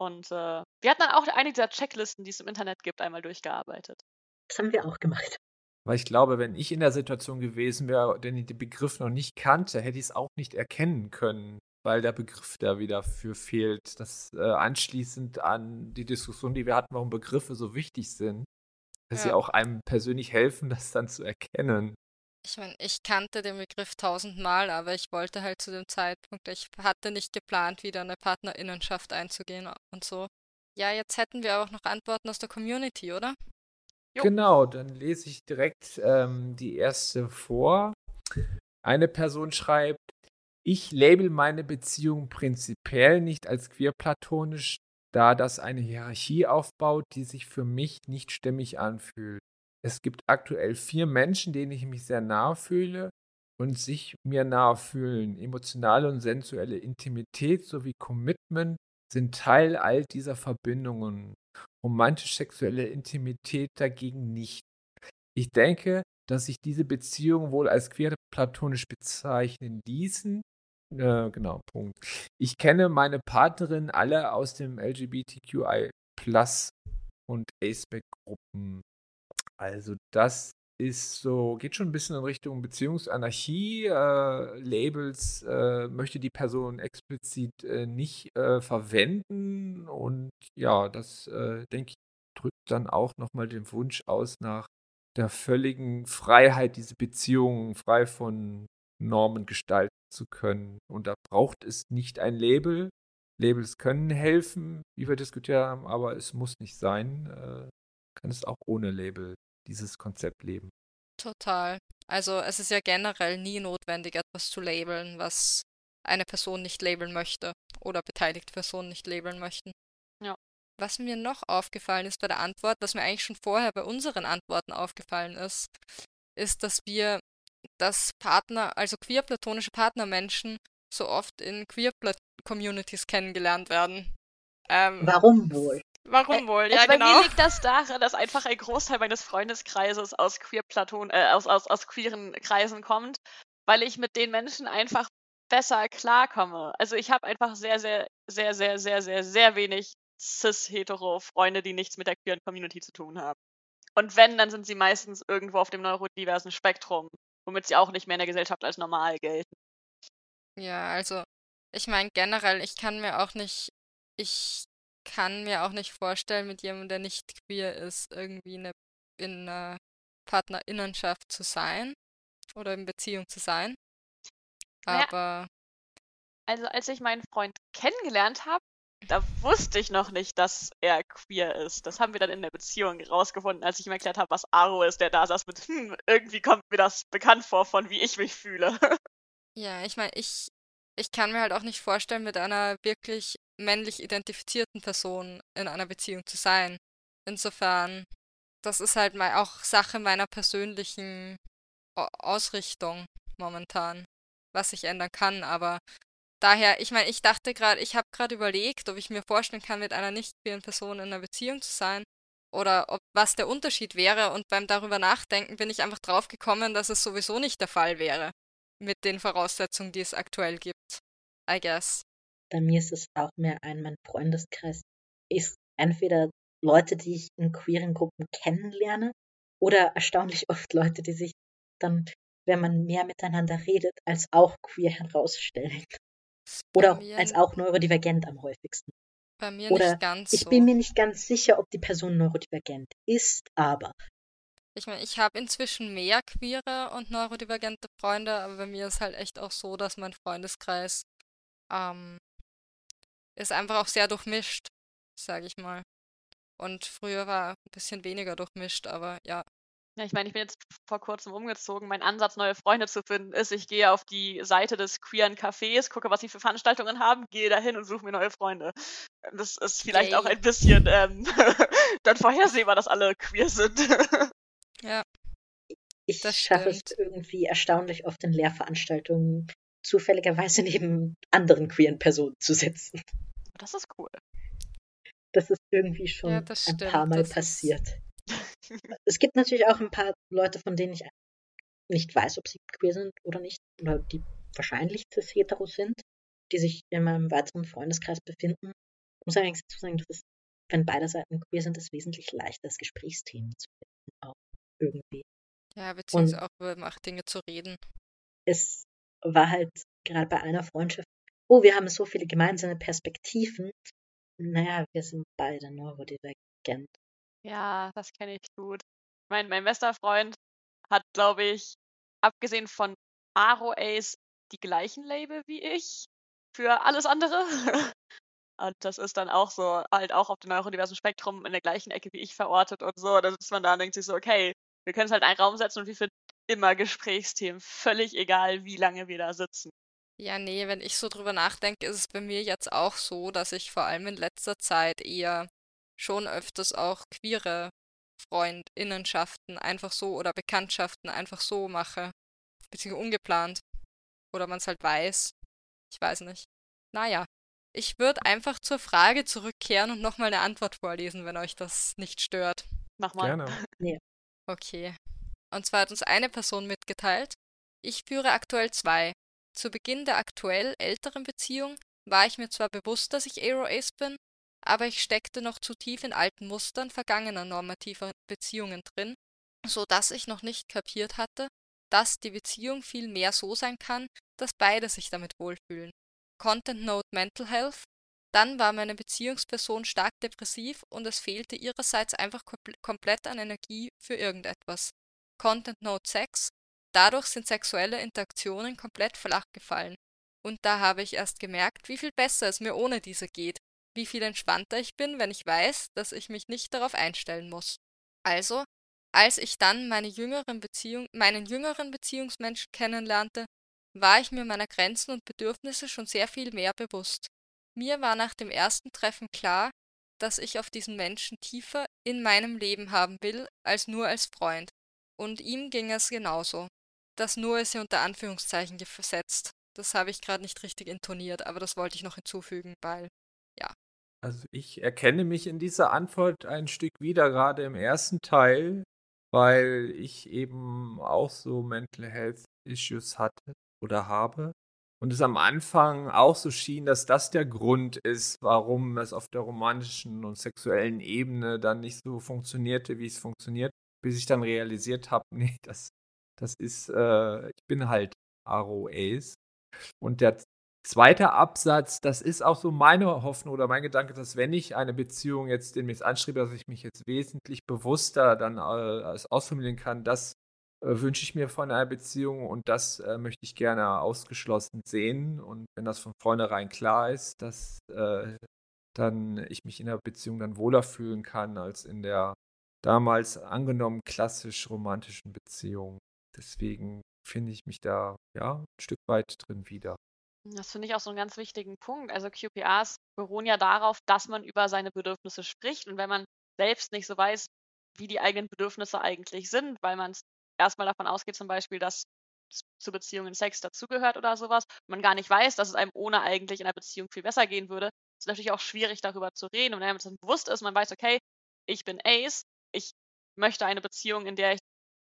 Und äh, wir hatten dann auch eine dieser Checklisten, die es im Internet gibt, einmal durchgearbeitet. Das haben wir auch gemacht. Weil ich glaube, wenn ich in der Situation gewesen wäre, den ich den Begriff noch nicht kannte, hätte ich es auch nicht erkennen können, weil der Begriff da wieder für fehlt. Das äh, anschließend an die Diskussion, die wir hatten, warum Begriffe so wichtig sind, dass sie Ja. auch einem persönlich helfen, das dann zu erkennen. Ich meine, ich kannte den Begriff tausendmal, aber ich wollte halt zu dem Zeitpunkt, ich hatte nicht geplant, wieder eine Partnerinnenschaft einzugehen und so. Ja, jetzt hätten wir auch noch Antworten aus der Community, oder? Jo. Genau, dann lese ich direkt ähm, die erste vor. Eine Person schreibt, ich label meine Beziehung prinzipiell nicht als queer-platonisch, da das eine Hierarchie aufbaut, die sich für mich nicht stimmig anfühlt. Es gibt aktuell vier Menschen, denen ich mich sehr nahe fühle und sich mir nahe fühlen. Emotionale und sensuelle Intimität sowie Commitment sind Teil all dieser Verbindungen romantisch-sexuelle Intimität dagegen nicht. Ich denke, dass sich diese Beziehungen wohl als queer-platonisch bezeichnen ließen. Äh, genau, Punkt. Ich kenne meine Partnerin alle aus dem LGBTQI Plus und A-Spec-Gruppen. Also das ist so, geht schon ein bisschen in Richtung Beziehungsanarchie. Äh, Labels äh, möchte die Person explizit äh, nicht äh, verwenden. Und ja, das, äh, denke ich, drückt dann auch nochmal den Wunsch aus nach der völligen Freiheit, diese Beziehungen frei von Normen gestalten zu können. Und da braucht es nicht ein Label. Labels können helfen, wie wir diskutiert haben, aber es muss nicht sein. Äh, kann es auch ohne Label dieses Konzept leben. Total. Also es ist ja generell nie notwendig, etwas zu labeln, was eine Person nicht labeln möchte oder beteiligte Personen nicht labeln möchten. Ja. Was mir noch aufgefallen ist bei der Antwort, was mir eigentlich schon vorher bei unseren Antworten aufgefallen ist, ist, dass wir das Partner, also queer-platonische Partnermenschen, so oft in queer-Communities kennengelernt werden. Ähm, Warum wohl? Warum wohl? Also Ja, bei genau. mir liegt das daran, dass einfach ein Großteil meines Freundeskreises aus queer Platon, äh, aus, aus, aus queeren Kreisen kommt, weil ich mit den Menschen einfach besser klarkomme. Also ich habe einfach sehr, sehr, sehr, sehr, sehr, sehr, sehr wenig cis-hetero-Freunde, die nichts mit der queeren Community zu tun haben. Und wenn, dann sind sie meistens irgendwo auf dem neurodiversen Spektrum, womit sie auch nicht mehr in der Gesellschaft als normal gelten. Ja, also ich meine generell, ich kann mir auch nicht, ich kann mir auch nicht vorstellen, mit jemandem, der nicht queer ist, irgendwie eine, in einer Partnerinnenschaft zu sein oder in Beziehung zu sein. Aber Also als ich meinen Freund kennengelernt habe, da wusste ich noch nicht, dass er queer ist. Das haben wir dann in der Beziehung rausgefunden, als ich ihm erklärt habe, was Aro ist, der da saß mit, hm, irgendwie kommt mir das bekannt vor, von wie ich mich fühle. ja, ich meine, ich, ich kann mir halt auch nicht vorstellen, mit einer wirklich männlich identifizierten Person in einer Beziehung zu sein. Insofern, das ist halt mal auch Sache meiner persönlichen Au- Ausrichtung momentan, was sich ändern kann. Aber daher, ich meine, ich dachte gerade, ich habe gerade überlegt, ob ich mir vorstellen kann, mit einer nicht queeren Person in einer Beziehung zu sein. oder ob, was der Unterschied wäre. Und beim darüber nachdenken bin ich einfach drauf gekommen, dass es sowieso nicht der Fall wäre mit den Voraussetzungen, die es aktuell gibt. I guess. Bei mir ist es auch mehr ein, mein Freundeskreis ist entweder Leute, die ich in queeren Gruppen kennenlerne, oder erstaunlich oft Leute, die sich dann, wenn man mehr miteinander redet, als auch queer herausstellen. Oder als auch neurodivergent am häufigsten. Bei mir Oder nicht ganz ich so. bin mir nicht ganz sicher, ob die Person neurodivergent ist, aber Ich meine, ich habe inzwischen mehr queere und neurodivergente Freunde, aber bei mir ist halt echt auch so, dass mein Freundeskreis ähm, ist einfach auch sehr durchmischt, sage ich mal. Und früher war ein bisschen weniger durchmischt, aber ja. Ja, ich meine, ich bin jetzt vor kurzem umgezogen. Mein Ansatz, neue Freunde zu finden, ist, ich gehe auf die Seite des queeren Cafés, gucke, was sie für Veranstaltungen haben, gehe dahin und suche mir neue Freunde. Das ist vielleicht auch Yay. ein bisschen ähm, dann vorhersehbar, dass alle queer sind. Ja, ich Das schaffe es stimmt. irgendwie erstaunlich oft in Lehrveranstaltungen zufälligerweise neben anderen queeren Personen zu sitzen. Das ist cool. Das ist irgendwie schon Ja, das ein stimmt, paar Mal das ist- passiert. Es gibt natürlich auch ein paar Leute, von denen ich nicht weiß, ob sie queer sind oder nicht, oder die wahrscheinlich cis hetero sind, die sich in meinem weiteren Freundeskreis befinden. Ich muss allerdings dazu sagen, dass es, wenn beide Seiten queer sind, es wesentlich leichter ist, Gesprächsthemen zu finden, auch irgendwie. ja, beziehungsweise auch über Machtdinge zu reden. es war halt gerade bei einer Freundschaft, oh, wir haben so viele gemeinsame Perspektiven. Naja, wir sind beide neurodivergent. Ja, das kenne ich gut. Mein, mein bester Freund hat, glaube ich, abgesehen von Aro Ace die gleichen Label wie ich für alles andere. Und das ist dann auch so, halt auch auf dem neurodiversen Spektrum in der gleichen Ecke wie ich verortet und so. Da sitzt man da und denkt sich so, okay, wir können es halt in einen Raum setzen und wir finden immer Gesprächsthemen. Völlig egal, wie lange wir da sitzen. Ja, nee, wenn ich so drüber nachdenke, ist es bei mir jetzt auch so, dass ich vor allem in letzter Zeit eher schon öfters auch queere Freundinnenschaften einfach so oder Bekanntschaften einfach so mache. Beziehungsweise ungeplant. Oder man es halt weiß. Ich weiß nicht. Naja, ich würde einfach zur Frage zurückkehren und nochmal eine Antwort vorlesen, wenn euch das nicht stört. Mach mal. Gerne. Okay. Und zwar hat uns eine Person mitgeteilt, ich führe aktuell zwei. Zu Beginn der aktuell älteren Beziehung war ich mir zwar bewusst, dass ich Aero Ace bin, aber ich steckte noch zu tief in alten Mustern vergangener normativer Beziehungen drin, so dass ich noch nicht kapiert hatte, dass die Beziehung viel mehr so sein kann, dass beide sich damit wohlfühlen. Content Note Mental Health. Dann war meine Beziehungsperson stark depressiv und es fehlte ihrerseits einfach komple- komplett an Energie für irgendetwas. Content Note Sex. Dadurch sind sexuelle Interaktionen komplett flach gefallen. Und da habe ich erst gemerkt, wie viel besser es mir ohne diese geht, wie viel entspannter ich bin, wenn ich weiß, dass ich mich nicht darauf einstellen muss. Also, als ich dann meine jüngeren Beziehung, meinen jüngeren Beziehungsmenschen kennenlernte, war ich mir meiner Grenzen und Bedürfnisse schon sehr viel mehr bewusst. Mir war nach dem ersten Treffen klar, dass ich auf diesen Menschen tiefer in meinem Leben haben will, als nur als Freund. Und ihm ging es genauso. Das nur ist ja unter Anführungszeichen gesetzt. Das habe ich gerade nicht richtig intoniert, aber das wollte ich noch hinzufügen, weil Also ich erkenne mich in dieser Antwort ein Stück wieder, gerade im ersten Teil, weil ich eben auch so Mental Health Issues hatte oder habe. Und es am Anfang auch so schien, dass das der Grund ist, warum es auf der romantischen und sexuellen Ebene dann nicht so funktionierte, wie es funktioniert, bis ich dann realisiert habe, nee, das, das ist, äh, ich bin halt ROAs. Und der zweite Absatz, das ist auch so meine Hoffnung oder mein Gedanke, dass wenn ich eine Beziehung jetzt demnächst anstrebe, dass ich mich jetzt wesentlich bewusster dann äh, ausformulieren kann, das äh, wünsche ich mir von einer Beziehung und das äh, möchte ich gerne ausgeschlossen sehen. Und wenn das von vornherein klar ist, dass äh, dann ich mich in der Beziehung dann wohler fühlen kann als in der damals angenommen klassisch romantischen Beziehung. Deswegen finde ich mich da ja ein Stück weit drin wieder. Das finde ich auch so einen ganz wichtigen Punkt. Also QPRs beruhen ja darauf, dass man über seine Bedürfnisse spricht. Und wenn man selbst nicht so weiß, wie die eigenen Bedürfnisse eigentlich sind, weil man erstmal davon ausgeht, zum Beispiel, dass zu Beziehungen Sex dazugehört oder sowas, man gar nicht weiß, dass es einem ohne eigentlich in einer Beziehung viel besser gehen würde, ist natürlich auch schwierig, darüber zu reden. Und wenn man sich bewusst ist, man weiß, okay, ich bin Ace, ich möchte eine Beziehung, in der ich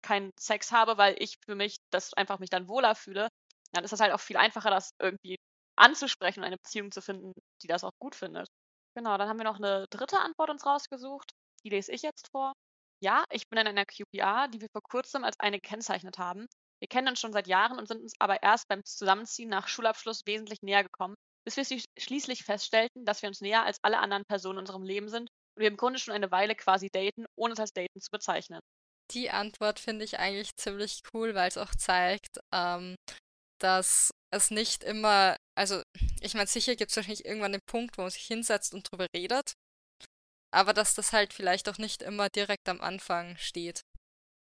keinen Sex habe, weil ich für mich das einfach mich dann wohler fühle, dann ist das halt auch viel einfacher, das irgendwie anzusprechen und eine Beziehung zu finden, die das auch gut findet. Genau, dann haben wir noch eine dritte Antwort uns rausgesucht. Die lese ich jetzt vor. Ja, ich bin in einer QPA, die wir vor kurzem als eine gekennzeichnet haben. Wir kennen uns schon seit Jahren und sind uns aber erst beim Zusammenziehen nach Schulabschluss wesentlich näher gekommen, bis wir schließlich feststellten, dass wir uns näher als alle anderen Personen in unserem Leben sind und wir im Grunde schon eine Weile quasi daten, ohne es als daten zu bezeichnen. Die Antwort finde ich eigentlich ziemlich cool, weil es auch zeigt, ähm, dass es nicht immer, also ich meine, sicher gibt es wahrscheinlich irgendwann den Punkt, wo man sich hinsetzt und drüber redet, aber dass das halt vielleicht auch nicht immer direkt am Anfang steht.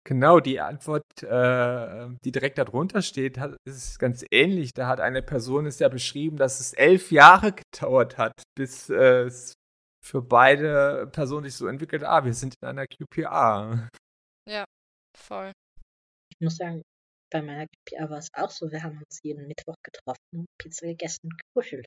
Genau, die Antwort, äh, die direkt darunter steht, hat, ist ganz ähnlich. Da hat eine Person es ja beschrieben, dass es elf Jahre gedauert hat, bis äh, es für beide Personen sich so entwickelt, ah, wir sind in einer QPA. Ja, voll. Ich muss sagen, bei meiner QPA war es auch so, wir haben uns jeden Mittwoch getroffen, Pizza gegessen und gekuschelt.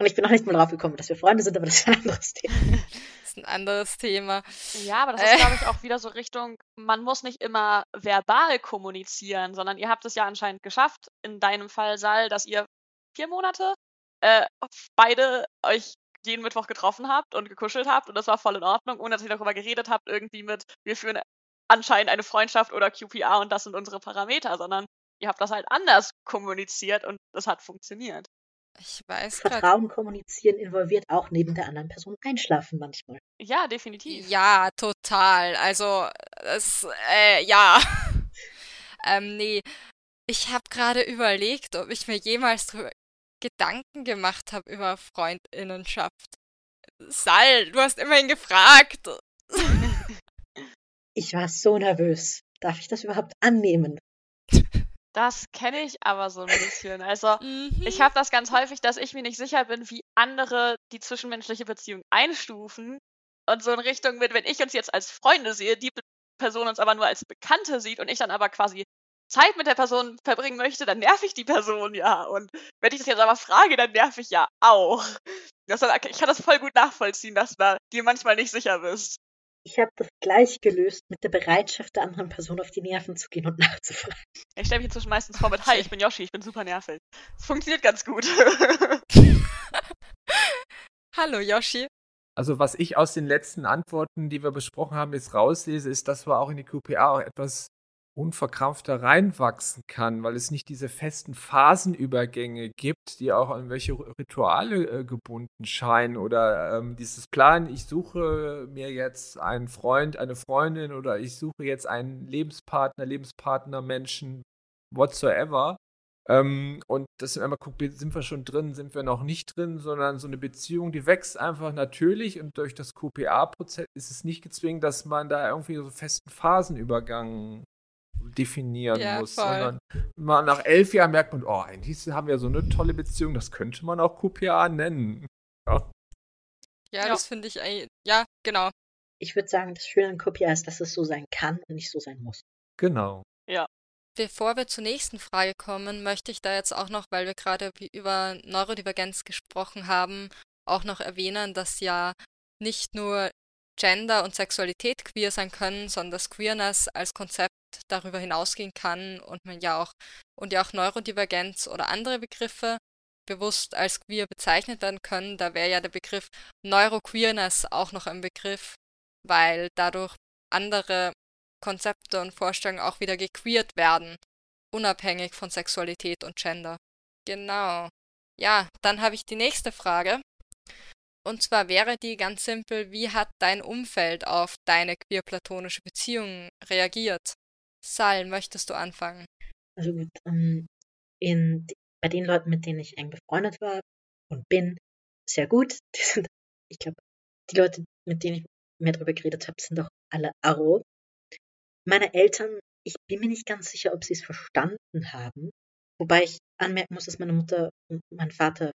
Und ich bin noch nicht mal drauf gekommen, dass wir Freunde sind, aber das ist ein anderes Thema. Das ist ein anderes Thema. Ja, aber das ist, glaube ich, auch wieder so Richtung, man muss nicht immer verbal kommunizieren, sondern ihr habt es ja anscheinend geschafft, in deinem Fall, Sal, dass ihr vier Monate äh, beide euch jeden Mittwoch getroffen habt und gekuschelt habt und das war voll in Ordnung, ohne dass ihr darüber geredet habt, irgendwie mit, wir führen anscheinend eine Freundschaft oder QPA und das sind unsere Parameter, sondern ihr habt das halt anders kommuniziert und das hat funktioniert. Ich weiß Vertrauen grad. kommunizieren involviert auch neben der anderen Person einschlafen manchmal. Ja, definitiv. Ja, total. Also, es, äh, ja. ähm, nee. Ich habe gerade überlegt, ob ich mir jemals drüber Gedanken gemacht habe über Freundinnenschaft. Sal, du hast immerhin gefragt. Ich war so nervös. Darf ich das überhaupt annehmen? Das kenne ich aber so ein bisschen. Also, mhm. ich habe das ganz häufig, dass ich mir nicht sicher bin, wie andere die zwischenmenschliche Beziehung einstufen. Und so in Richtung mit, wenn ich uns jetzt als Freunde sehe, die Person uns aber nur als Bekannte sieht und ich dann aber quasi Zeit mit der Person verbringen möchte, dann nerv ich die Person ja. Und wenn ich das jetzt aber frage, dann nerv ich ja auch. Das, ich kann das voll gut nachvollziehen, dass du dir manchmal nicht sicher bist. Ich habe das gleich gelöst mit der Bereitschaft der anderen Person auf die Nerven zu gehen und nachzufragen. Ich stelle mich inzwischen meistens vor mit Hi, ich bin Yoshi, ich bin super nervig. Das funktioniert ganz gut. Hallo Yoshi. Also was ich aus den letzten Antworten, die wir besprochen haben, jetzt rauslese, ist, dass wir auch in die QPA auch etwas unverkrampfter reinwachsen kann, weil es nicht diese festen Phasenübergänge gibt, die auch an welche Rituale äh, gebunden scheinen oder ähm, dieses Plan, ich suche mir jetzt einen Freund, eine Freundin oder ich suche jetzt einen Lebenspartner, Lebenspartner, Menschen, whatsoever. Ähm, und dass man immer guckt, sind wir schon drin, sind wir noch nicht drin, sondern so eine Beziehung, die wächst einfach natürlich und durch das QPA-Prozess ist es nicht gezwungen, dass man da irgendwie so festen Phasenübergang definieren ja, muss, voll. sondern mal nach elf Jahren merkt man, oh, eigentlich haben wir so eine tolle Beziehung, das könnte man auch QPA nennen. Ja, ja, ja. das finde ich eigentlich, ja, genau. Ich würde sagen, das Schöne an QPA ist, dass es so sein kann und nicht so sein muss. Genau. Ja. Bevor wir zur nächsten Frage kommen, möchte ich da jetzt auch noch, weil wir gerade über Neurodivergenz gesprochen haben, auch noch erwähnen, dass ja nicht nur Gender und Sexualität queer sein können, sondern dass Queerness als Konzept darüber hinausgehen kann und man ja auch und ja auch Neurodivergenz oder andere Begriffe bewusst als queer bezeichnet werden können. Da wäre ja der Begriff Neuroqueerness auch noch ein Begriff, weil dadurch andere Konzepte und Vorstellungen auch wieder gequeert werden, unabhängig von Sexualität und Gender. Genau. Ja, dann habe ich die nächste Frage. Und zwar wäre die ganz simpel, wie hat dein Umfeld auf deine queer-platonische Beziehung reagiert? Sal, möchtest du anfangen? Also gut, ähm, in, bei den Leuten, mit denen ich eng befreundet war und bin, sehr gut. Die sind, ich glaube, die Leute, mit denen ich mehr darüber geredet habe, sind doch alle Aro. Meine Eltern, ich bin mir nicht ganz sicher, ob sie es verstanden haben. Wobei ich anmerken muss, dass meine Mutter und mein Vater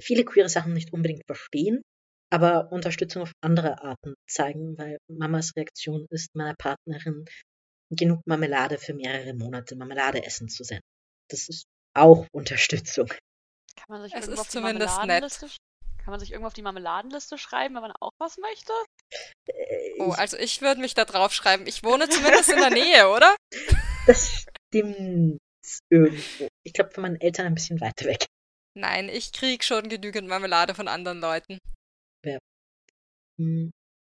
viele queere Sachen nicht unbedingt verstehen, aber Unterstützung auf andere Arten zeigen, weil Mamas Reaktion ist, meiner Partnerin genug Marmelade für mehrere Monate Marmelade essen zu senden. Das ist auch Unterstützung. Kann man sich es ist zumindest nett. Kann man sich irgendwo auf die Marmeladenliste schreiben, wenn man auch was möchte? Äh, oh, also ich würde mich da drauf schreiben. Ich wohne zumindest in der Nähe, oder? Das stimmt irgendwo. Ich glaube, von meinen Eltern ein bisschen weiter weg. Nein, ich krieg schon genügend Marmelade von anderen Leuten. Ja, hm,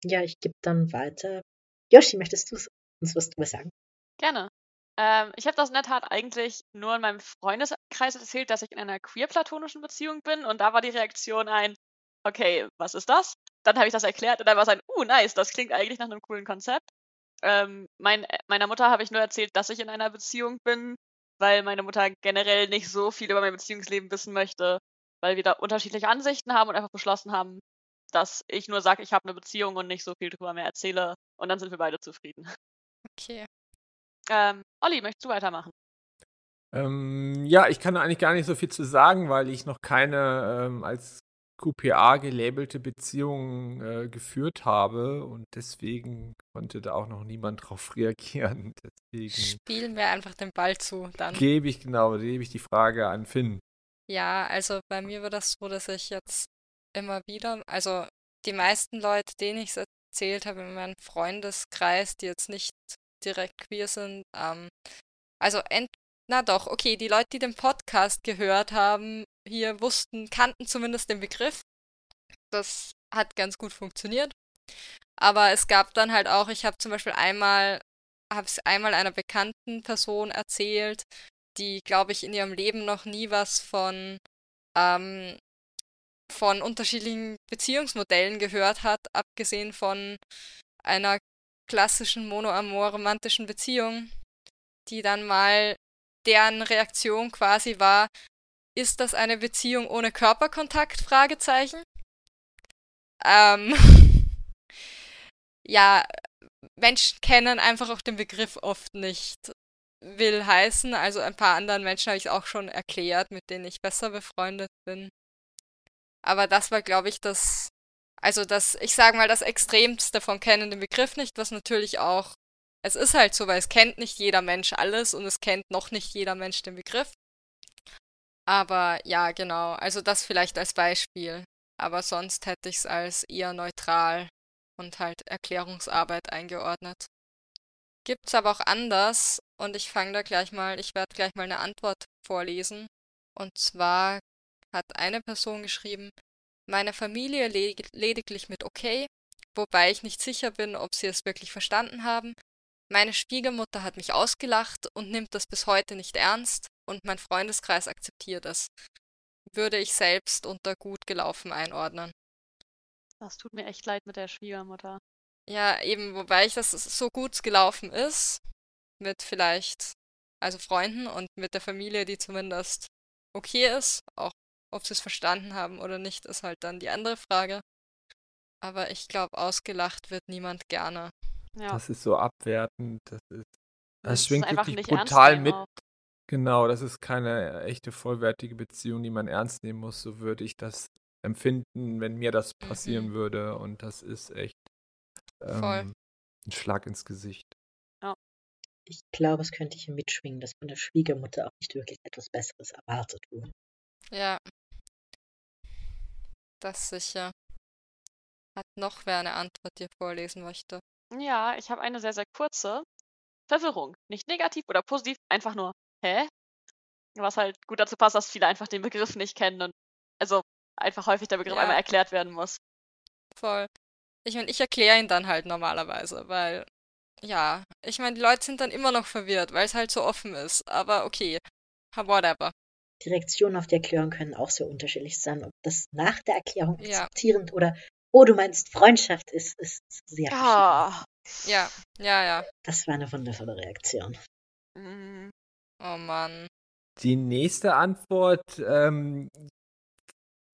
ja ich gebe dann weiter. Yoshi, möchtest du uns was drüber sagen? Gerne. Ähm, ich habe das in der Tat eigentlich nur in meinem Freundeskreis erzählt, dass ich in einer queer-platonischen Beziehung bin und da war die Reaktion ein, okay, was ist das? Dann habe ich das erklärt und dann war es ein, uh, nice, das klingt eigentlich nach einem coolen Konzept. Ähm, mein, meiner Mutter habe ich nur erzählt, dass ich in einer Beziehung bin, weil meine Mutter generell nicht so viel über mein Beziehungsleben wissen möchte, weil wir da unterschiedliche Ansichten haben und einfach beschlossen haben, dass ich nur sage, ich habe eine Beziehung und nicht so viel drüber mehr erzähle und dann sind wir beide zufrieden. Okay. Ähm, Olli, möchtest du weitermachen? Ähm, ja, ich kann da eigentlich gar nicht so viel zu sagen, weil ich noch keine ähm, als QPA gelabelte Beziehung äh, geführt habe und deswegen konnte da auch noch niemand drauf reagieren. Deswegen Spielen wir einfach den Ball zu, dann. gebe ich genau, gebe ich die Frage an Finn. Ja, also bei mir war das so, dass ich jetzt immer wieder, also die meisten Leute, denen ich es erzählt habe in meinem Freundeskreis, die jetzt nicht direkt queer sind, ähm, also ent na doch, okay, die Leute, die den Podcast gehört haben, hier wussten, kannten zumindest den Begriff. Das hat ganz gut funktioniert. Aber es gab dann halt auch, ich habe zum Beispiel einmal, habe es einmal einer bekannten Person erzählt, die, glaube ich, in ihrem Leben noch nie was von, ähm, von unterschiedlichen Beziehungsmodellen gehört hat, abgesehen von einer klassischen monoamor-romantischen Beziehung, die dann mal deren Reaktion quasi war, ist das eine Beziehung ohne Körperkontakt? Fragezeichen. Ähm, ja, Menschen kennen einfach auch den Begriff oft nicht. Will heißen, also ein paar anderen Menschen habe ich auch schon erklärt, mit denen ich besser befreundet bin. Aber das war, glaube ich, das, also das, ich sage mal, das Extremste vom Kennen den Begriff nicht, was natürlich auch, es ist halt so, weil es kennt nicht jeder Mensch alles und es kennt noch nicht jeder Mensch den Begriff. Aber ja, genau. Also das vielleicht als Beispiel. Aber sonst hätte ich es als eher neutral und halt Erklärungsarbeit eingeordnet. Gibt's aber auch anders und ich fange da gleich mal, ich werde gleich mal eine Antwort vorlesen. Und zwar hat eine Person geschrieben, meine Familie lediglich mit okay, wobei ich nicht sicher bin, ob sie es wirklich verstanden haben. Meine Schwiegermutter hat mich ausgelacht und nimmt das bis heute nicht ernst und mein Freundeskreis akzeptiert es. Würde ich selbst unter gut gelaufen einordnen. Das tut mir echt leid mit der Schwiegermutter. Ja, eben, wobei ich das so gut gelaufen ist, mit vielleicht, also Freunden und mit der Familie, die zumindest okay ist, auch ob sie es verstanden haben oder nicht, ist halt dann die andere Frage. Aber ich glaube, ausgelacht wird niemand gerne. Ja. Das ist so abwertend, das ist. Das, das schwingt wirklich brutal mit. Auch. Genau, das ist keine echte vollwertige Beziehung, die man ernst nehmen muss. So würde ich das empfinden, wenn mir das passieren mhm. würde. Und das ist echt ähm, ein Schlag ins Gesicht. Ja. Ich glaube, es könnte hier mitschwingen, dass von der Schwiegermutter auch nicht wirklich etwas Besseres erwartet wurde. Ja. Das sicher. Hat noch wer eine Antwort, die vorlesen möchte? Ja, ich habe eine sehr, sehr kurze. Verwirrung. Nicht negativ oder positiv, einfach nur hä? Was halt gut dazu passt, dass viele einfach den Begriff nicht kennen und also einfach häufig der Begriff ja. einmal erklärt werden muss. Voll. Ich meine, ich erkläre ihn dann halt normalerweise, weil, ja, ich meine, die Leute sind dann immer noch verwirrt, weil es halt so offen ist. Aber okay, whatever. Die Reaktionen auf die Erklärung können auch sehr unterschiedlich sein. Ob das nach der Erklärung ja. akzeptierend oder, oh, du meinst Freundschaft ist, ist sehr ja. Ja, ja, ja. Das war eine wundervolle Reaktion. Mhm. Oh Mann. Die nächste Antwort ähm,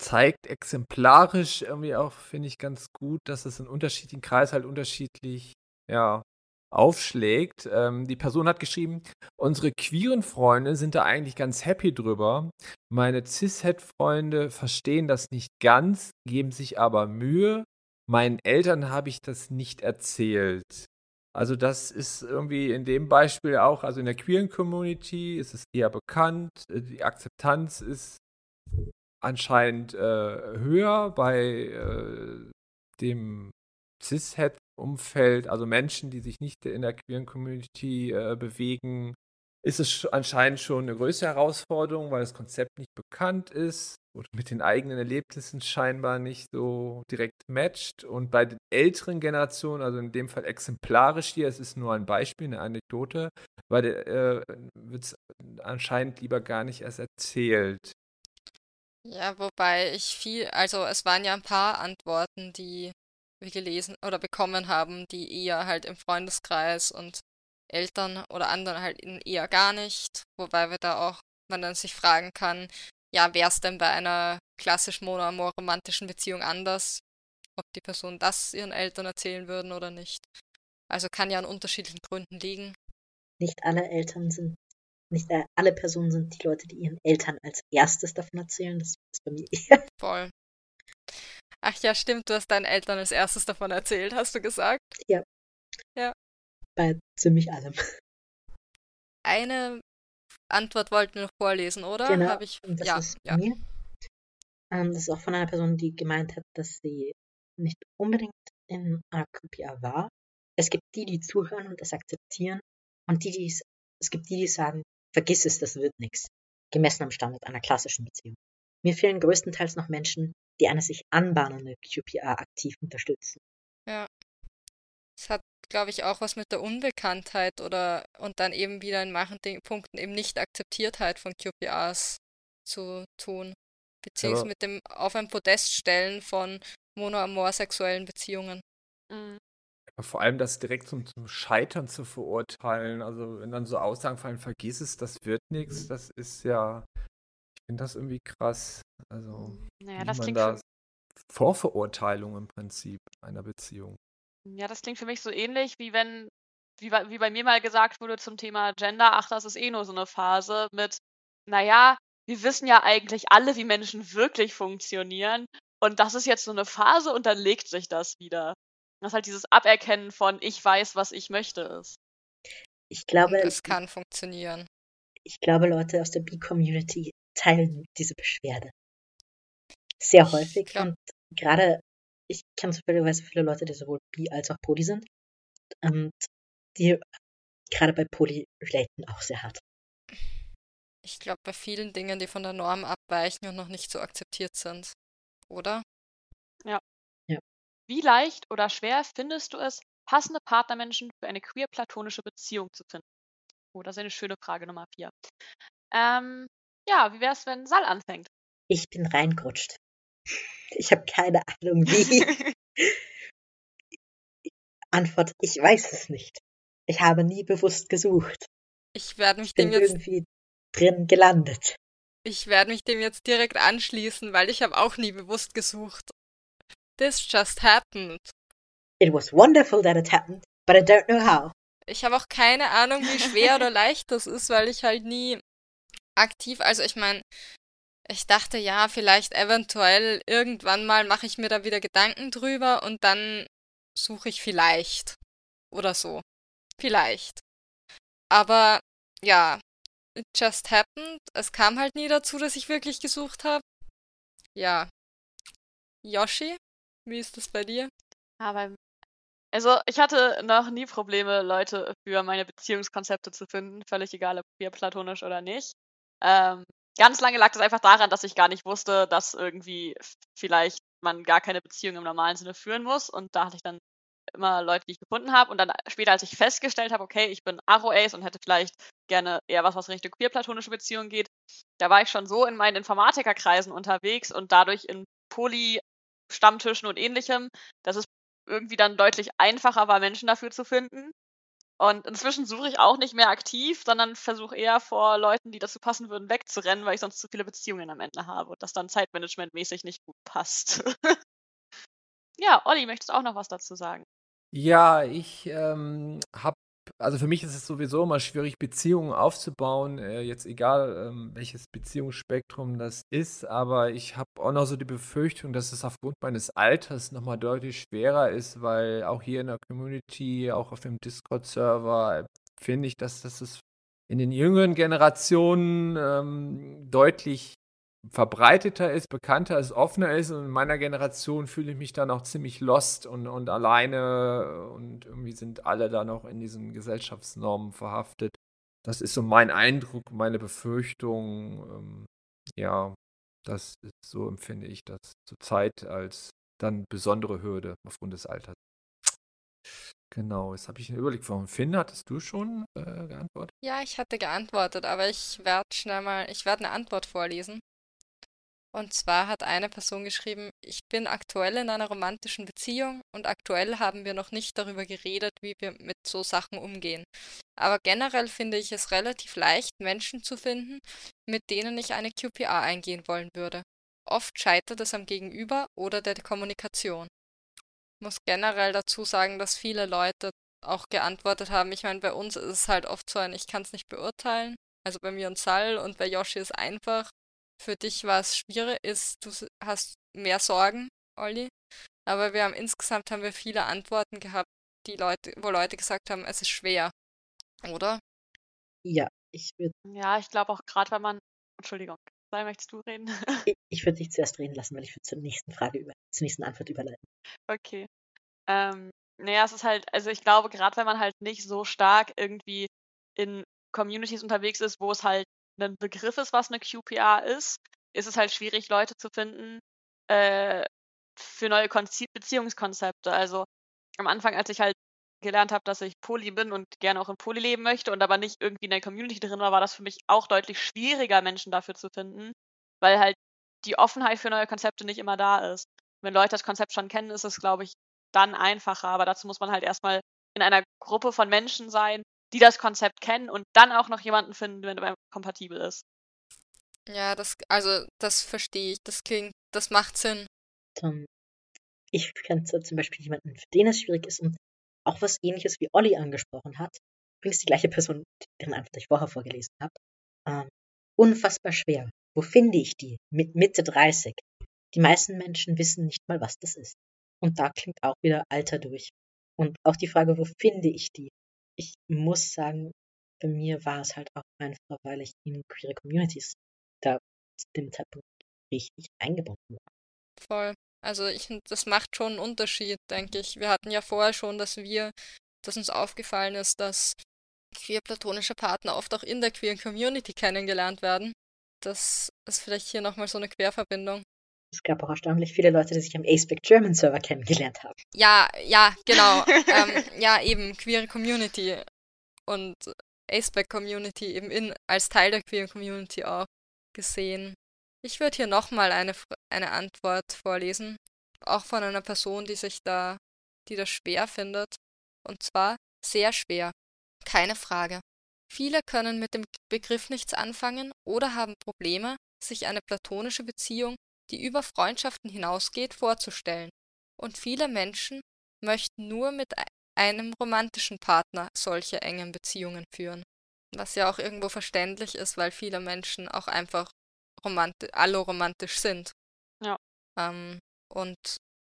zeigt exemplarisch irgendwie auch, finde ich, ganz gut, dass es in unterschiedlichen Kreisen halt unterschiedlich ja, aufschlägt. Ähm, die Person hat geschrieben, unsere queeren Freunde sind da eigentlich ganz happy drüber. Meine cis-het-Freunde verstehen das nicht ganz, geben sich aber Mühe. Meinen Eltern habe ich das nicht erzählt. Also das ist irgendwie in dem Beispiel auch, also in der queeren Community ist es eher bekannt, äh, die Akzeptanz ist anscheinend äh, höher bei äh, dem Cis-Het-Umfeld, also Menschen, die sich nicht in der queeren Community äh, bewegen, ist es anscheinend schon eine größere Herausforderung, weil das Konzept nicht bekannt ist oder mit den eigenen Erlebnissen scheinbar nicht so direkt matcht. Und bei den älteren Generationen, also in dem Fall exemplarisch hier, es ist nur ein Beispiel, eine Anekdote, weil äh, wird es anscheinend lieber gar nicht erst erzählt. Ja, wobei ich viel, also es waren ja ein paar Antworten, die wir gelesen oder bekommen haben, die eher halt im Freundeskreis und Eltern oder anderen halt eher gar nicht, wobei wir da auch, man dann sich fragen kann, ja, wäre es denn bei einer klassisch monomoromantischen Beziehung anders, ob die Person das ihren Eltern erzählen würden oder nicht. Also kann ja an unterschiedlichen Gründen liegen. Nicht alle Eltern sind, nicht alle Personen sind die Leute, die ihren Eltern als erstes davon erzählen. Das ist bei mir eher. Voll. Ach ja, stimmt, du hast deinen Eltern als erstes davon erzählt, hast du gesagt? Ja. Ja. Bei ziemlich allem. Eine Antwort wollten wir noch vorlesen, oder? Genau. Hab ich, das ja, ist ja. mir. Ähm, das ist auch von einer Person, die gemeint hat, dass sie nicht unbedingt in einer QPA war. Es gibt die, die zuhören und das akzeptieren. Und die, die es, es gibt die, die sagen, vergiss es, das wird nichts. Gemessen am Standard einer klassischen Beziehung. Mir fehlen größtenteils noch Menschen, die eine sich anbahnende QPA aktiv unterstützen. Ja. Es hat, glaube ich, auch was mit der Unbekanntheit oder und dann eben wieder in manchen Punkten eben Nicht-Akzeptiertheit von QPAs zu tun. Beziehungsweise Aber- mit dem auf ein Podest stellen von monoamorsexuellen Beziehungen. Mhm. Vor allem das direkt zum, zum Scheitern zu verurteilen. Also wenn dann so Aussagen fallen, vergiss es, das wird nichts, das ist ja, finde das irgendwie krass. Also Naja, das klingt, da Vorverurteilung im Prinzip einer Beziehung. ja, das klingt für mich so ähnlich, wie wenn, wie bei, wie bei mir mal gesagt wurde zum Thema Gender, ach, das ist eh nur so eine Phase mit, naja, wir wissen ja eigentlich alle, wie Menschen wirklich funktionieren. Und das ist jetzt so eine Phase und dann legt sich das wieder. Das ist halt dieses Aberkennen von ich weiß, was ich möchte ist. Ich Und glaube, es kann funktionieren. ich glaube, Leute aus der B-Community teilen diese Beschwerde. Sehr häufig. Und gerade, ich kenne zufälligerweise viele Leute, die sowohl bi als auch poly sind. Und die gerade bei poly relaten auch sehr hart. Ich glaube, bei vielen Dingen, die von der Norm abweichen und noch nicht so akzeptiert sind. Oder? Wie leicht oder schwer findest du es, passende Partnermenschen für eine queer-platonische Beziehung zu finden? Oh, das ist eine schöne Frage Nummer vier. Ähm, ja, wie wär's, wenn Sal anfängt? Ich bin reingerutscht. Ich habe keine Ahnung, wie. Antwort, ich weiß es nicht. Ich habe nie bewusst gesucht. Ich werde mich Ich bin dem jetzt, irgendwie drin gelandet. ich werde mich dem jetzt direkt anschließen, weil ich habe auch nie bewusst gesucht. This just happened. It was wonderful that it happened, but I don't know how. Ich habe auch keine Ahnung, wie schwer oder leicht das ist, weil ich halt nie aktiv, also ich meine, ich dachte, ja, vielleicht eventuell irgendwann mal mache ich mir da wieder Gedanken drüber und dann suche ich vielleicht oder so. Vielleicht. Aber ja, it just happened. Es kam halt nie dazu, dass ich wirklich gesucht habe. Ja. Yoshi, wie ist das bei dir? Aber also ich hatte noch nie Probleme, Leute für meine Beziehungskonzepte zu finden, völlig egal, ob wir platonisch oder nicht. Ähm, ganz lange lag das einfach daran, dass ich gar nicht wusste, dass irgendwie vielleicht man gar keine Beziehung im normalen Sinne führen muss. Und da hatte ich dann immer Leute, die ich gefunden habe. Und dann später, als ich festgestellt habe, okay, ich bin Aro-Ace und hätte vielleicht gerne eher was, was Richtung queer-platonische Beziehungen geht, da war ich schon so in meinen Informatikerkreisen unterwegs und dadurch in Poly-Stammtischen und ähnlichem, dass es irgendwie dann deutlich einfacher war, Menschen dafür zu finden. Und inzwischen suche ich auch nicht mehr aktiv, sondern versuche eher vor Leuten, die dazu passen würden, wegzurennen, weil ich sonst zu viele Beziehungen am Ende habe und das dann zeitmanagementmäßig nicht gut passt. ja, Olli, möchtest du auch noch was dazu sagen? Ja, ich ähm, habe, also für mich ist es sowieso immer schwierig, Beziehungen aufzubauen, äh, jetzt egal ähm, welches Beziehungsspektrum das ist, aber ich habe auch noch so die Befürchtung, dass es aufgrund meines Alters nochmal deutlich schwerer ist, weil auch hier in der Community, auch auf dem Discord-Server, finde ich, dass das in den jüngeren Generationen ähm, deutlich verbreiteter ist, bekannter ist, offener ist. Und in meiner Generation fühle ich mich dann auch ziemlich lost und, und alleine und irgendwie sind alle da noch in diesen Gesellschaftsnormen verhaftet. Das ist so mein Eindruck, meine Befürchtung. Ähm, ja, das ist, so empfinde ich das zurzeit als dann besondere Hürde aufgrund des Alters. Genau, jetzt habe ich einen Überblick von Finn. Hattest du schon äh, geantwortet? Ja, ich hatte geantwortet, aber ich werde schnell mal, ich werde eine Antwort vorlesen. Und zwar hat eine Person geschrieben, ich bin aktuell in einer romantischen Beziehung und aktuell haben wir noch nicht darüber geredet, wie wir mit so Sachen umgehen. Aber generell finde ich es relativ leicht, Menschen zu finden, mit denen ich eine QPA eingehen wollen würde. Oft scheitert es am Gegenüber oder der Kommunikation. Ich muss generell dazu sagen, dass viele Leute auch geantwortet haben. Ich meine, bei uns ist es halt oft so ein, ich kann es nicht beurteilen. Also bei mir und Sal und bei Yoshi ist einfach für dich war es schwierig, ist, du hast mehr Sorgen, Olli. Aber wir haben insgesamt haben wir viele Antworten gehabt, die Leute, wo Leute gesagt haben, es ist schwer. Oder? Ja, ich würde. Ja, ich glaube auch gerade, wenn man. Entschuldigung, sei, möchtest du reden? ich, ich würde dich zuerst reden lassen, weil ich würde zur nächsten Frage über, zur nächsten Antwort überleiten. Okay. Ähm, naja, es ist halt, also ich glaube, gerade wenn man halt nicht so stark irgendwie in Communities unterwegs ist, wo es halt ein Begriff ist, was eine QPR ist, ist es halt schwierig, Leute zu finden äh, für neue Konzi Beziehungskonzepte. Also am Anfang, als ich halt gelernt habe, dass ich Poly bin und gerne auch in Poly leben möchte und aber nicht irgendwie in der Community drin war, war das für mich auch deutlich schwieriger, Menschen dafür zu finden, weil halt die Offenheit für neue Konzepte nicht immer da ist. Wenn Leute das Konzept schon kennen, ist es, glaube ich, dann einfacher. Aber dazu muss man halt erstmal in einer Gruppe von Menschen sein, die das Konzept kennen und dann auch noch jemanden finden, wenn der kompatibel ist. Ja, das, also das verstehe ich. Das klingt, das macht Sinn. Tom, ich kenne zum Beispiel jemanden, für den es schwierig ist und auch was ähnliches wie Olli angesprochen hat. Übrigens die gleiche Person, deren Antwort ich vorher vorgelesen habe. Ähm, unfassbar schwer. Wo finde ich die? Mit Mitte 30. Die meisten Menschen wissen nicht mal, was das ist. Und da klingt auch wieder Alter durch. Und auch die Frage, wo finde ich die? Ich muss sagen, bei mir war es halt auch einfach, weil ich in queere Communities da zu dem Zeitpunkt richtig eingebunden war. Voll. Also ich das macht schon einen Unterschied, denke ich. Wir hatten ja vorher schon, dass wir, dass uns aufgefallen ist, dass queer platonische Partner oft auch in der queeren Community kennengelernt werden. Das ist vielleicht hier nochmal so eine Querverbindung. Es gab auch erstaunlich viele Leute, die sich am Aceback German Server kennengelernt haben. Ja, ja, genau. ähm, ja, eben, queere Community und Aceback Community eben in, als Teil der queeren Community auch gesehen. Ich würde hier nochmal eine, eine Antwort vorlesen, auch von einer Person, die sich da, die das schwer findet. Und zwar sehr schwer. Keine Frage. Viele können mit dem Begriff nichts anfangen oder haben Probleme, sich eine platonische Beziehung die über Freundschaften hinausgeht, vorzustellen. Und viele Menschen möchten nur mit einem romantischen Partner solche engen Beziehungen führen. Was ja auch irgendwo verständlich ist, weil viele Menschen auch einfach romantisch, alloromantisch sind. Ja. Ähm, und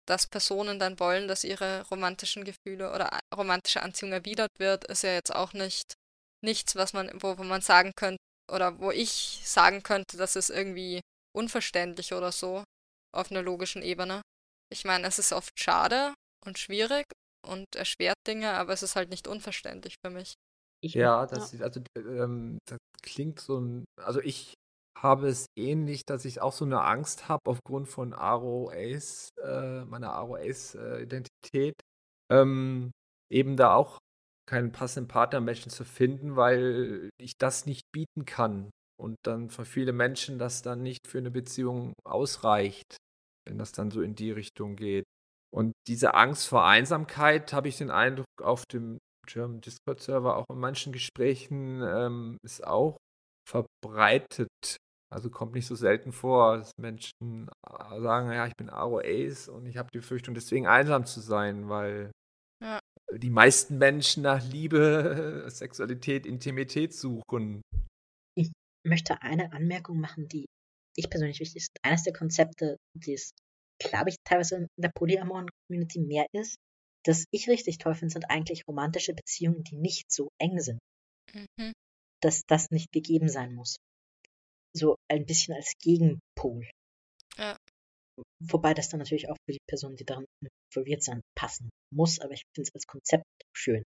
dass Personen dann wollen, dass ihre romantischen Gefühle oder romantische Anziehung erwidert wird, ist ja jetzt auch nicht nichts, was man, wo, wo man sagen könnte, oder wo ich sagen könnte, dass es irgendwie unverständlich oder so auf einer logischen Ebene. Ich meine, es ist oft schade und schwierig und erschwert Dinge, aber es ist halt nicht unverständlich für mich. Ja, das, ja. Also, ähm, das klingt so ein, also ich habe es ähnlich, dass ich auch so eine Angst habe aufgrund von Aro Ace, äh, meiner Aro Ace äh, Identität, ähm, eben da auch keinen passenden Partnermenschen zu finden, weil ich das nicht bieten kann und dann für viele Menschen das dann nicht für eine Beziehung ausreicht, wenn das dann so in die Richtung geht. Und diese Angst vor Einsamkeit, habe ich den Eindruck, auf dem German Discord-Server, auch in manchen Gesprächen, ähm, ist auch verbreitet. Also kommt nicht so selten vor, dass Menschen äh, sagen, ja, ich bin Aro Ace und ich habe die Befürchtung, deswegen einsam zu sein, weil ja. die meisten Menschen nach Liebe, Sexualität, Intimität suchen möchte eine Anmerkung machen, die ich persönlich wichtig ist. Eines der Konzepte, die es, glaube ich, teilweise in der polyamoren Community mehr ist, das ich richtig toll finde, sind eigentlich romantische Beziehungen, die nicht so eng sind. Mhm. Dass das nicht gegeben sein muss. so ein bisschen als Gegenpol. Ja. Wobei das dann natürlich auch für die Personen, die daran involviert sind, passen muss, aber ich finde es als Konzept schön.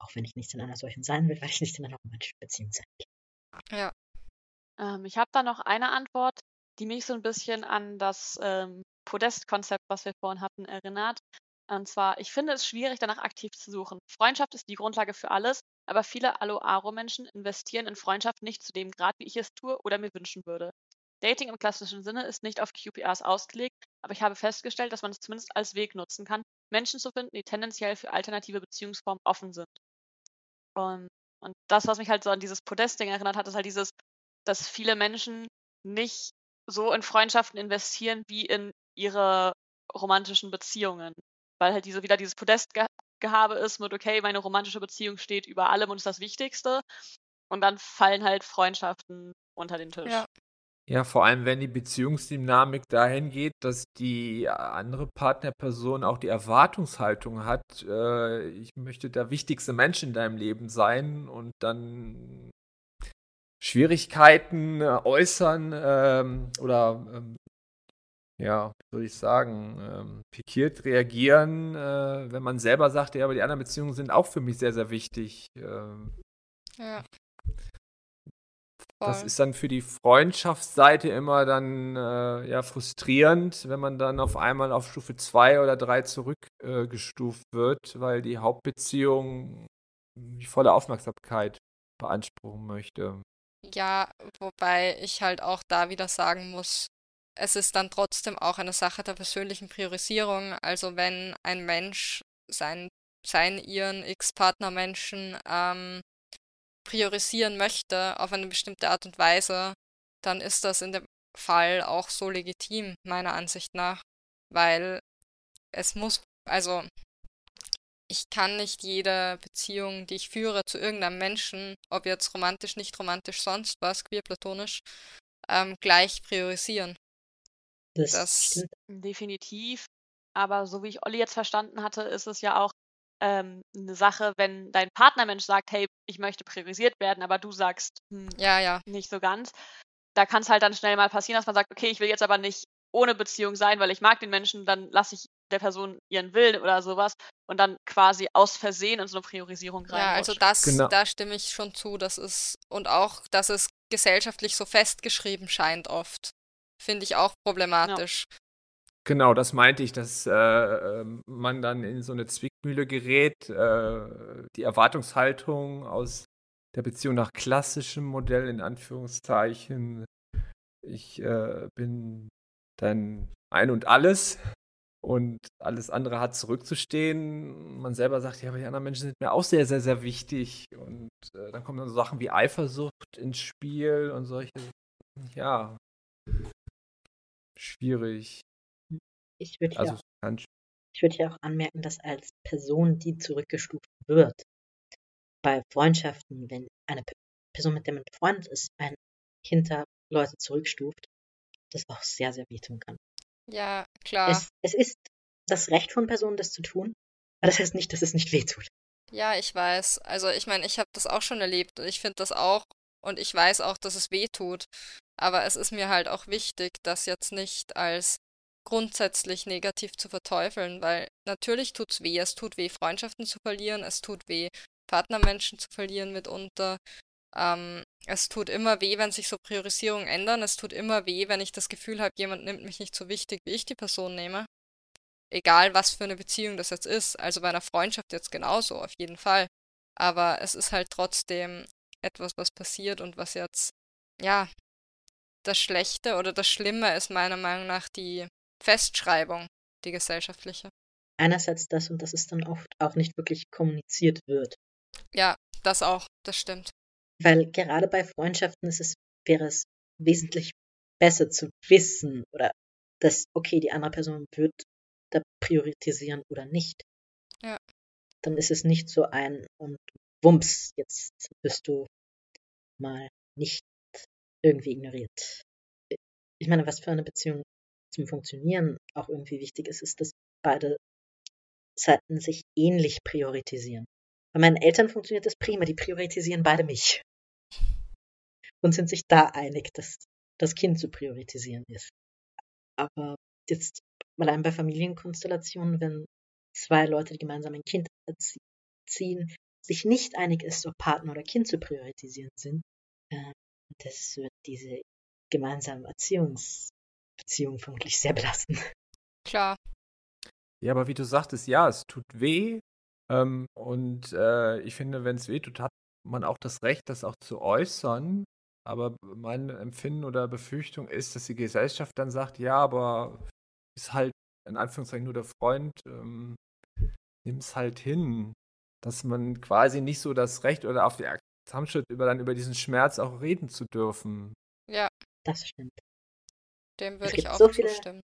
Auch wenn ich nicht in einer solchen sein will, weil ich nicht in einer romantischen Beziehung sein will. Ja. Ähm, ich habe da noch eine Antwort, die mich so ein bisschen an das ähm, Podest-Konzept, was wir vorhin hatten, erinnert. Und zwar, ich finde es schwierig, danach aktiv zu suchen. Freundschaft ist die Grundlage für alles, aber viele Alo-Aro-Menschen investieren in Freundschaft nicht zu dem Grad, wie ich es tue oder mir wünschen würde. Dating im klassischen Sinne ist nicht auf QPRs ausgelegt, aber ich habe festgestellt, dass man es zumindest als Weg nutzen kann, Menschen zu finden, die tendenziell für alternative Beziehungsformen offen sind. Und, und das, was mich halt so an dieses Podest-Ding erinnert hat, ist halt dieses, dass viele Menschen nicht so in Freundschaften investieren wie in ihre romantischen Beziehungen. Weil halt diese wieder dieses Podestgehabe ist mit, okay, meine romantische Beziehung steht über allem und ist das Wichtigste. Und dann fallen halt Freundschaften unter den Tisch. Ja. Ja, vor allem, wenn die Beziehungsdynamik dahin geht, dass die andere Partnerperson auch die Erwartungshaltung hat, äh, ich möchte der wichtigste Mensch in deinem Leben sein und dann Schwierigkeiten äh, äußern ähm, oder ähm, ja, wie soll ich sagen, ähm, pikiert reagieren, äh, wenn man selber sagt, ja, aber die anderen Beziehungen sind auch für mich sehr, sehr wichtig. Ähm, Ja. Das ist dann für die Freundschaftsseite immer dann äh, ja frustrierend, wenn man dann auf einmal auf Stufe 2 oder 3 zurückgestuft äh, wird, weil die Hauptbeziehung die volle Aufmerksamkeit beanspruchen möchte. Ja, wobei ich halt auch da wieder sagen muss, es ist dann trotzdem auch eine Sache der persönlichen Priorisierung. Also wenn ein Mensch sein, seinen, ihren Ex-Partnermenschen ähm, priorisieren möchte auf eine bestimmte Art und Weise, dann ist das in dem Fall auch so legitim, meiner Ansicht nach, weil es muss, also ich kann nicht jede Beziehung, die ich führe zu irgendeinem Menschen, ob jetzt romantisch, nicht romantisch, sonst was, queer, platonisch, ähm, gleich priorisieren. Das, Das-. Definitiv. Aber so wie ich Olli jetzt verstanden hatte, ist es ja auch ähm, eine Sache, wenn dein Partnermensch sagt, hey, ich möchte priorisiert werden, aber du sagst, hm, Ja, ja, nicht so ganz. Da kann es halt dann schnell mal passieren, dass man sagt, okay, ich will jetzt aber nicht ohne Beziehung sein, weil ich mag den Menschen, dann lasse ich der Person ihren Willen oder sowas und dann quasi aus Versehen in so eine Priorisierung rein. ja, also das, Genau. da stimme ich schon zu, das ist, und auch, dass es gesellschaftlich so festgeschrieben scheint oft, finde ich auch problematisch. Genau, das meinte ich, dass äh, ähm, man dann in so eine Zwickmühle gerät, äh, die Erwartungshaltung aus der Beziehung nach klassischem Modell in Anführungszeichen. Ich äh, bin dann ein und alles und alles andere hat zurückzustehen. Man selber sagt, ja, aber die anderen Menschen sind mir auch sehr, sehr, sehr wichtig. Und äh, dann kommen dann so Sachen wie Eifersucht ins Spiel und solche, ja, schwierig. Ich würde hier, Also ich würd hier auch anmerken, dass als Person, die zurückgestuft wird, bei Freundschaften, wenn eine Person, mit der man befreundet ist, ein hinter Leute zurückstuft, das auch sehr, sehr wehtun kann. Ja, klar. Es, es ist das Recht von Personen, das zu tun, aber das heißt nicht, dass es nicht wehtut. Ja, ich weiß. Also ich meine, ich habe das auch schon erlebt und ich finde das auch und ich weiß auch, dass es weh tut. Aber es ist mir halt auch wichtig, das jetzt nicht als grundsätzlich negativ zu verteufeln, weil natürlich tut's weh. Es tut weh, Freundschaften zu verlieren, es tut weh, Partnermenschen zu verlieren mitunter. Ähm, es tut immer weh, wenn sich so Priorisierungen ändern. Es tut immer weh, wenn ich das Gefühl habe, jemand nimmt mich nicht so wichtig, wie ich die Person nehme. Egal, was für eine Beziehung das jetzt ist. Also bei einer Freundschaft jetzt genauso, auf jeden Fall. Aber es ist halt trotzdem etwas, was passiert und was jetzt, ja, das Schlechte oder das Schlimme ist meiner Meinung nach die Festschreibung, die gesellschaftliche. Einerseits das und dass es dann oft auch nicht wirklich kommuniziert wird. Ja, das auch, das stimmt. Weil gerade bei Freundschaften ist es, wäre es wesentlich besser zu wissen oder dass, okay, die andere Person wird da priorisieren oder nicht. Ja. Dann ist es nicht so ein und wumps, jetzt bist du mal nicht irgendwie ignoriert. Ich meine, was für eine Beziehung zum Funktionieren auch irgendwie wichtig ist, ist, dass beide Seiten sich ähnlich priorisieren. Bei meinen Eltern funktioniert das prima, die priorisieren beide mich. Und sind sich da einig, dass das Kind zu priorisieren ist. Aber jetzt allein bei Familienkonstellationen, wenn zwei Leute, die gemeinsam ein Kind erziehen, sich nicht einig ist, ob Partner oder Kind zu priorisieren sind, äh, das wird diese gemeinsame Erziehungsbeziehung vermutlich sehr belasten. Klar. Ja, aber wie du sagtest, ja, es tut weh. Ähm, und äh, ich finde, wenn es weh tut, hat man auch das Recht, das auch zu äußern. Aber mein Empfinden oder Befürchtung ist, dass die Gesellschaft dann sagt, ja, aber ist halt in Anführungszeichen nur der Freund, ähm, nimm es halt hin. Dass man quasi nicht so das Recht oder auf die Akzeptanz über dann über diesen Schmerz auch reden zu dürfen. Ja. Das stimmt. Dem würde ich auch so viele, zustimmen.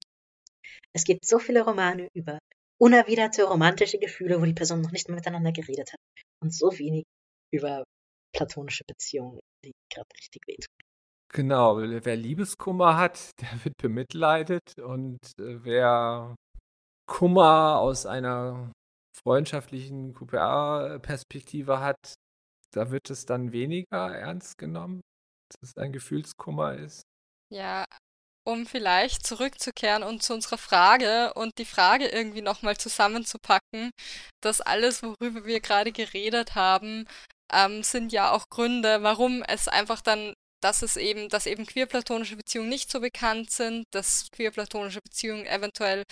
Es gibt so viele Romane über unerwiderte romantische Gefühle, wo die Person noch nicht mehr miteinander geredet hat. Und so wenig über platonische Beziehungen, die gerade richtig wehtun. Genau, wer Liebeskummer hat, der wird bemitleidet und äh, wer Kummer aus einer freundschaftlichen QPA-Perspektive hat, da wird es dann weniger ernst genommen, dass es ein Gefühlskummer ist. Ja, um vielleicht zurückzukehren und zu unserer Frage und die Frage irgendwie nochmal zusammenzupacken, dass alles, worüber wir gerade geredet haben, ähm, sind ja auch Gründe, warum es einfach dann, dass es eben, dass eben queerplatonische Beziehungen nicht so bekannt sind, dass queerplatonische Beziehungen eventuell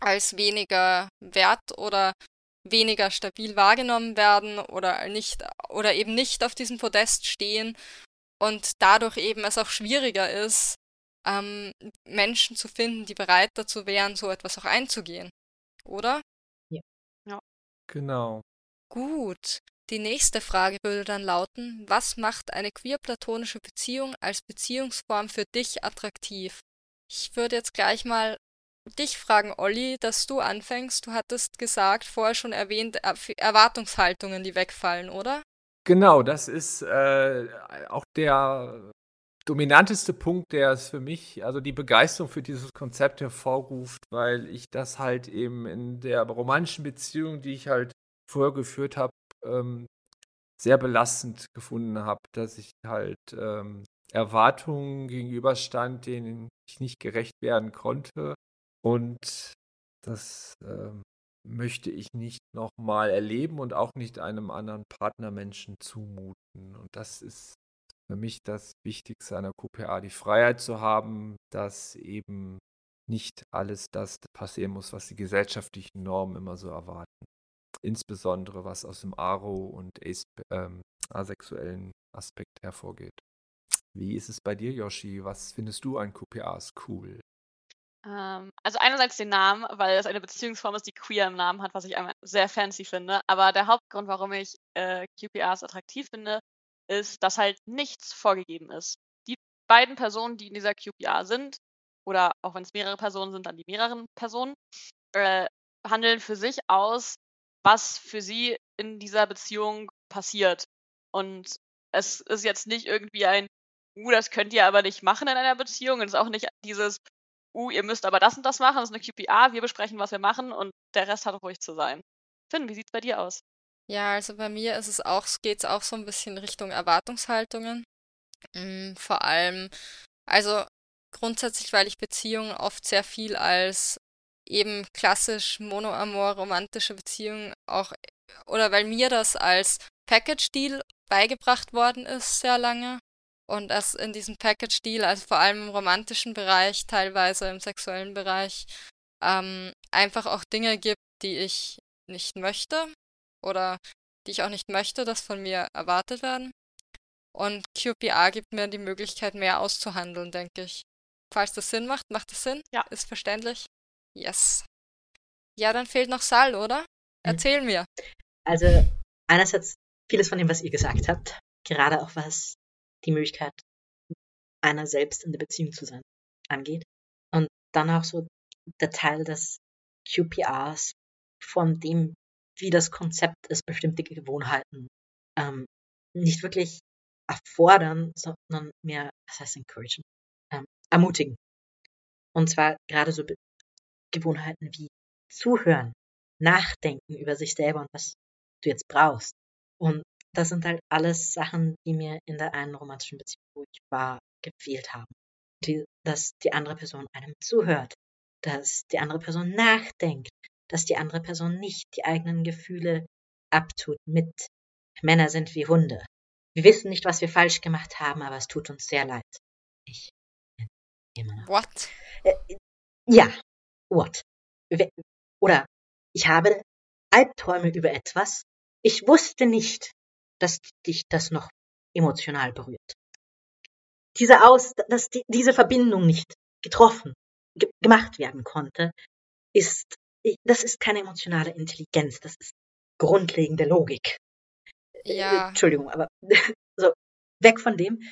als weniger wert oder weniger stabil wahrgenommen werden oder nicht oder eben nicht auf diesem Podest stehen und dadurch eben es auch schwieriger ist, ähm, Menschen zu finden, die bereit dazu wären, so etwas auch einzugehen. Oder? Ja. ja. Genau. Gut. Die nächste Frage würde dann lauten, was macht eine queer-platonische Beziehung als Beziehungsform für dich attraktiv? Ich würde jetzt gleich mal dich fragen, Olli, dass du anfängst. Du hattest gesagt, vorher schon erwähnt, Erwartungshaltungen, die wegfallen, oder? Genau, das ist äh, auch der dominanteste Punkt, der es für mich, also die Begeisterung für dieses Konzept hervorruft, weil ich das halt eben in der romantischen Beziehung, die ich halt vorher geführt habe, ähm, sehr belastend gefunden habe, dass ich halt ähm, Erwartungen gegenüberstand, denen ich nicht gerecht werden konnte. Und das ähm, möchte ich nicht nochmal erleben und auch nicht einem anderen Partnermenschen zumuten. Und das ist für mich das Wichtigste an der QPA, die Freiheit zu haben, dass eben nicht alles das passieren muss, was die gesellschaftlichen Normen immer so erwarten. Insbesondere was aus dem Aro- und ähm, asexuellen Aspekt hervorgeht. Wie ist es bei dir, Yoshi? Was findest du an QPAs cool? Ähm, also einerseits den Namen, weil es eine Beziehungsform ist, die queer im Namen hat, was ich einmal sehr fancy finde. Aber der Hauptgrund, warum ich äh, QPAs attraktiv finde, ist, dass halt nichts vorgegeben ist. Die beiden Personen, die in dieser QPA sind, oder auch wenn es mehrere Personen sind, dann die mehreren Personen, äh, handeln für sich aus, was für sie in dieser Beziehung passiert. Und es ist jetzt nicht irgendwie ein, uh, das könnt ihr aber nicht machen in einer Beziehung. Es ist auch nicht dieses, uh, ihr müsst aber das und das machen, das ist eine QPA, wir besprechen, was wir machen und der Rest hat ruhig zu sein. Finn, wie sieht's bei dir aus? Ja, also bei mir ist es auch, geht es auch so ein bisschen Richtung Erwartungshaltungen. Mm, vor allem, also grundsätzlich, weil ich Beziehungen oft sehr viel als eben klassisch monoamor romantische Beziehungen auch oder weil mir das als Package-Deal beigebracht worden ist sehr lange und es in diesem Package-Deal, also vor allem im romantischen Bereich, teilweise im sexuellen Bereich, ähm, einfach auch Dinge gibt, die ich nicht möchte oder die ich auch nicht möchte, dass von mir erwartet werden. Und QPA gibt mir die Möglichkeit, mehr auszuhandeln, denke ich. Falls das Sinn macht, macht das Sinn? Ja. Ist verständlich? Yes. Ja, dann fehlt noch Sal, oder? Hm. Erzähl mhm. mir. Also, einerseits vieles von dem, was ihr gesagt habt, gerade auch was die Möglichkeit einer selbst in der Beziehung zu sein angeht. Und dann auch so der Teil des QPRs von dem, wie das Konzept ist, bestimmte Gewohnheiten ähm, nicht wirklich erfordern, sondern mehr, was heißt encouragen, ähm, ermutigen. Und zwar gerade so Gewohnheiten wie zuhören, nachdenken über sich selber und was du jetzt brauchst. Und das sind halt alles Sachen, die mir in der einen romantischen Beziehung, wo ich war, gefehlt haben. die, dass die andere Person einem zuhört, dass die andere Person nachdenkt, dass die andere Person nicht die eigenen Gefühle abtut mit Männer sind wie Hunde. Wir wissen nicht, was wir falsch gemacht haben, aber es tut uns sehr leid. Ich bin immer noch. What? Äh, ja, what? Oder ich habe Albträume über etwas. Ich wusste nicht, dass dich das noch emotional berührt. Diese Aus, dass die, diese Verbindung nicht getroffen, ge gemacht werden konnte, ist, das ist keine emotionale Intelligenz, das ist grundlegende Logik. Äh, ja. Entschuldigung, aber so weg von dem.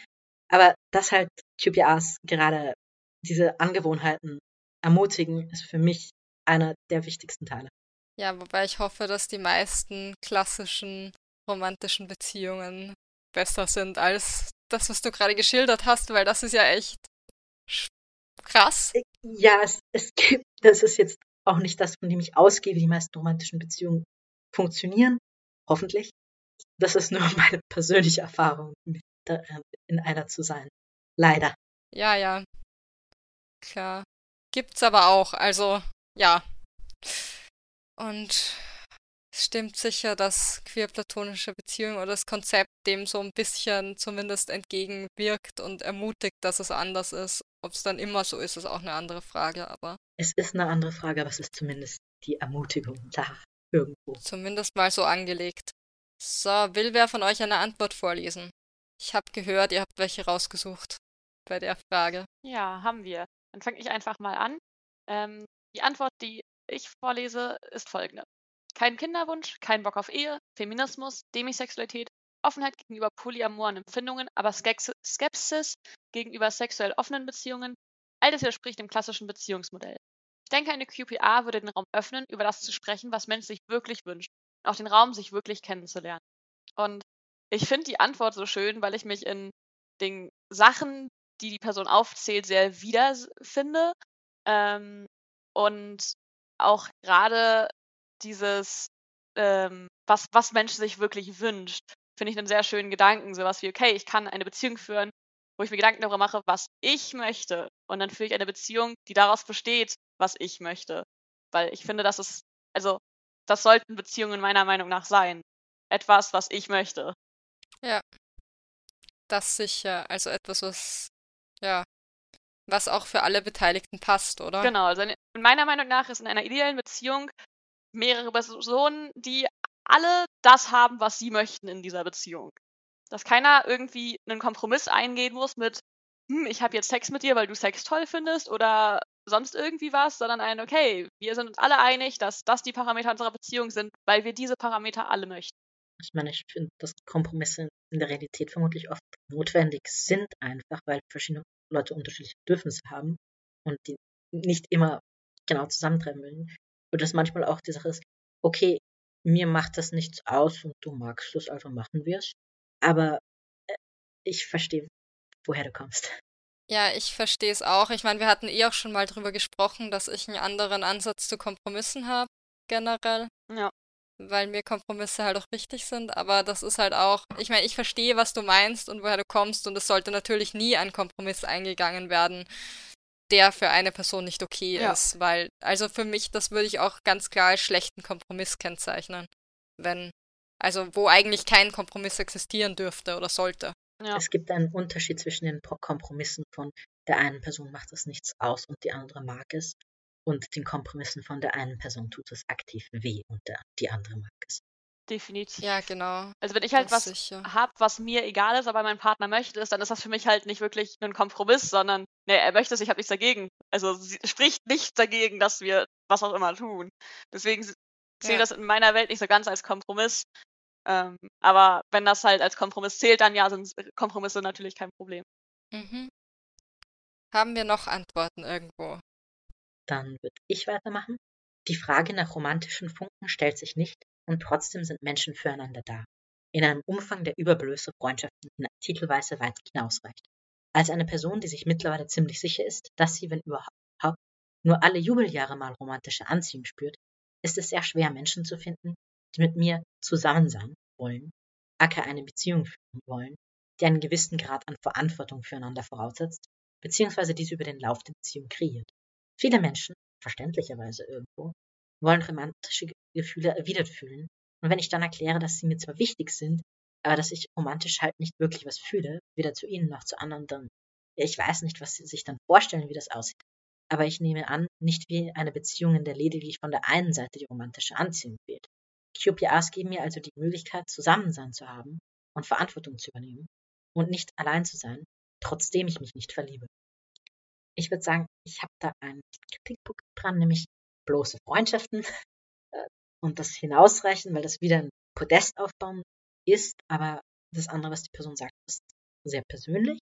Aber dass halt QPRs gerade diese Angewohnheiten ermutigen, ist für mich einer der wichtigsten Teile. Ja, wobei ich hoffe, dass die meisten klassischen romantischen Beziehungen besser sind als das, was du gerade geschildert hast, weil das ist ja echt krass. Ja, es, es gibt, das ist jetzt auch nicht das, von dem ich ausgehe, wie die meisten romantischen Beziehungen funktionieren. Hoffentlich. Das ist nur meine persönliche Erfahrung, mit, äh, in einer zu sein. Leider. Ja, ja. Klar. Gibt's aber auch. Also, ja. Und es stimmt sicher, dass queer-platonische Beziehungen oder das Konzept dem so ein bisschen zumindest entgegenwirkt und ermutigt, dass es anders ist. Ob es dann immer so ist, ist auch eine andere Frage, aber. Es ist eine andere Frage, aber es ist zumindest die Ermutigung da irgendwo. Zumindest mal so angelegt. So, will wer von euch eine Antwort vorlesen? Ich habe gehört, ihr habt welche rausgesucht bei der Frage. Ja, haben wir. Dann fange ich einfach mal an. Ähm, die Antwort, die ich vorlese, ist folgende. Kein Kinderwunsch, kein Bock auf Ehe, Feminismus, Demisexualität, Offenheit gegenüber polyamoren Empfindungen, aber Skepsis gegenüber sexuell offenen Beziehungen, all das widerspricht dem klassischen Beziehungsmodell. Ich denke, eine QPA würde den Raum öffnen, über das zu sprechen, was Mensch sich wirklich wünscht, und auch den Raum, sich wirklich kennenzulernen. Und ich finde die Antwort so schön, weil ich mich in den Sachen, die die Person aufzählt, sehr wiederfinde. Ähm, und auch gerade dieses, ähm, was, was Mensch sich wirklich wünscht, finde ich einen sehr schönen Gedanken. Sowas wie, okay, ich kann eine Beziehung führen, wo ich mir Gedanken darüber mache, was ich möchte. Und dann führe ich eine Beziehung, die daraus besteht, was ich möchte. Weil ich finde, das ist, also, das sollten Beziehungen meiner Meinung nach sein. Etwas, was ich möchte. Ja. Das sicher. Also etwas, was, ja, was auch für alle Beteiligten passt, oder? Genau, also in meiner Meinung nach ist in einer ideellen Beziehung mehrere Personen, die alle das haben, was sie möchten in dieser Beziehung. Dass keiner irgendwie einen Kompromiss eingehen muss mit, hm, ich habe jetzt Sex mit dir, weil du Sex toll findest oder sonst irgendwie was, sondern ein, okay, wir sind uns alle einig, dass das die Parameter unserer Beziehung sind, weil wir diese Parameter alle möchten. Ich meine, ich finde, dass Kompromisse in der Realität vermutlich oft notwendig sind, einfach weil verschiedene Leute unterschiedliche Bedürfnisse haben und die nicht immer genau zusammentreffen wollen. Und dass manchmal auch die Sache ist, okay, mir macht das nichts aus und du magst es, also machen wir es. Aber äh, ich verstehe, woher du kommst. Ja, ich verstehe es auch. Ich meine, wir hatten eh auch schon mal drüber gesprochen, dass ich einen anderen Ansatz zu Kompromissen habe, generell. Ja. Weil mir Kompromisse halt auch wichtig sind. Aber das ist halt auch, ich meine, ich verstehe, was du meinst und woher du kommst. Und es sollte natürlich nie ein Kompromiss eingegangen werden, der für eine Person nicht okay ja. ist. Weil, also für mich, das würde ich auch ganz klar als schlechten Kompromiss kennzeichnen. Wenn, also wo eigentlich kein Kompromiss existieren dürfte oder sollte. Ja. Es gibt einen Unterschied zwischen den Kompromissen von der einen Person macht es nichts aus und die andere mag es und den Kompromissen von der einen Person tut es aktiv weh und der, die andere mag es. Definitiv. Ja, genau. Also wenn ich halt das was habe, was mir egal ist, aber mein Partner möchte es, dann ist das für mich halt nicht wirklich ein Kompromiss, sondern ne, er möchte es, ich habe nichts dagegen. Also spricht nichts dagegen, dass wir was auch immer tun. Deswegen zählt ja. das in meiner Welt nicht so ganz als Kompromiss. Ähm, aber wenn das halt als Kompromiss zählt, dann ja, sind Kompromisse natürlich kein Problem. Mhm. Haben wir noch Antworten irgendwo? Dann würde ich weitermachen. Die Frage nach romantischen Funken stellt sich nicht, und trotzdem sind Menschen füreinander da. In einem Umfang, der über bloße Freundschaften in Titelweise weit hinausreicht. Als eine Person, die sich mittlerweile ziemlich sicher ist, dass sie, wenn überhaupt, nur alle Jubeljahre mal romantische Anziehung spürt, ist es sehr schwer, Menschen zu finden, die mit mir zusammen sein wollen, aka eine Beziehung führen wollen, die einen gewissen Grad an Verantwortung füreinander voraussetzt beziehungsweise diese über den Lauf der Beziehung kreiert. Viele Menschen, verständlicherweise irgendwo, wollen romantische Gefühle erwidert fühlen. Und wenn ich dann erkläre, dass sie mir zwar wichtig sind, aber dass ich romantisch halt nicht wirklich was fühle, weder zu ihnen noch zu anderen, dann, ich weiß nicht, was sie sich dann vorstellen, wie das aussieht. Aber ich nehme an, nicht wie eine Beziehung, in der lediglich von der einen Seite die romantische Anziehung fehlt. QPRs geben mir also die Möglichkeit, Zusammensein zu haben und Verantwortung zu übernehmen und nicht allein zu sein, trotzdem ich mich nicht verliebe. Ich würde sagen, ich habe da einen Kritikpunkt dran, nämlich bloße Freundschaften äh, und das hinausreichen, weil das wieder ein Podest aufbauen ist, aber das andere, was die Person sagt, ist sehr persönlich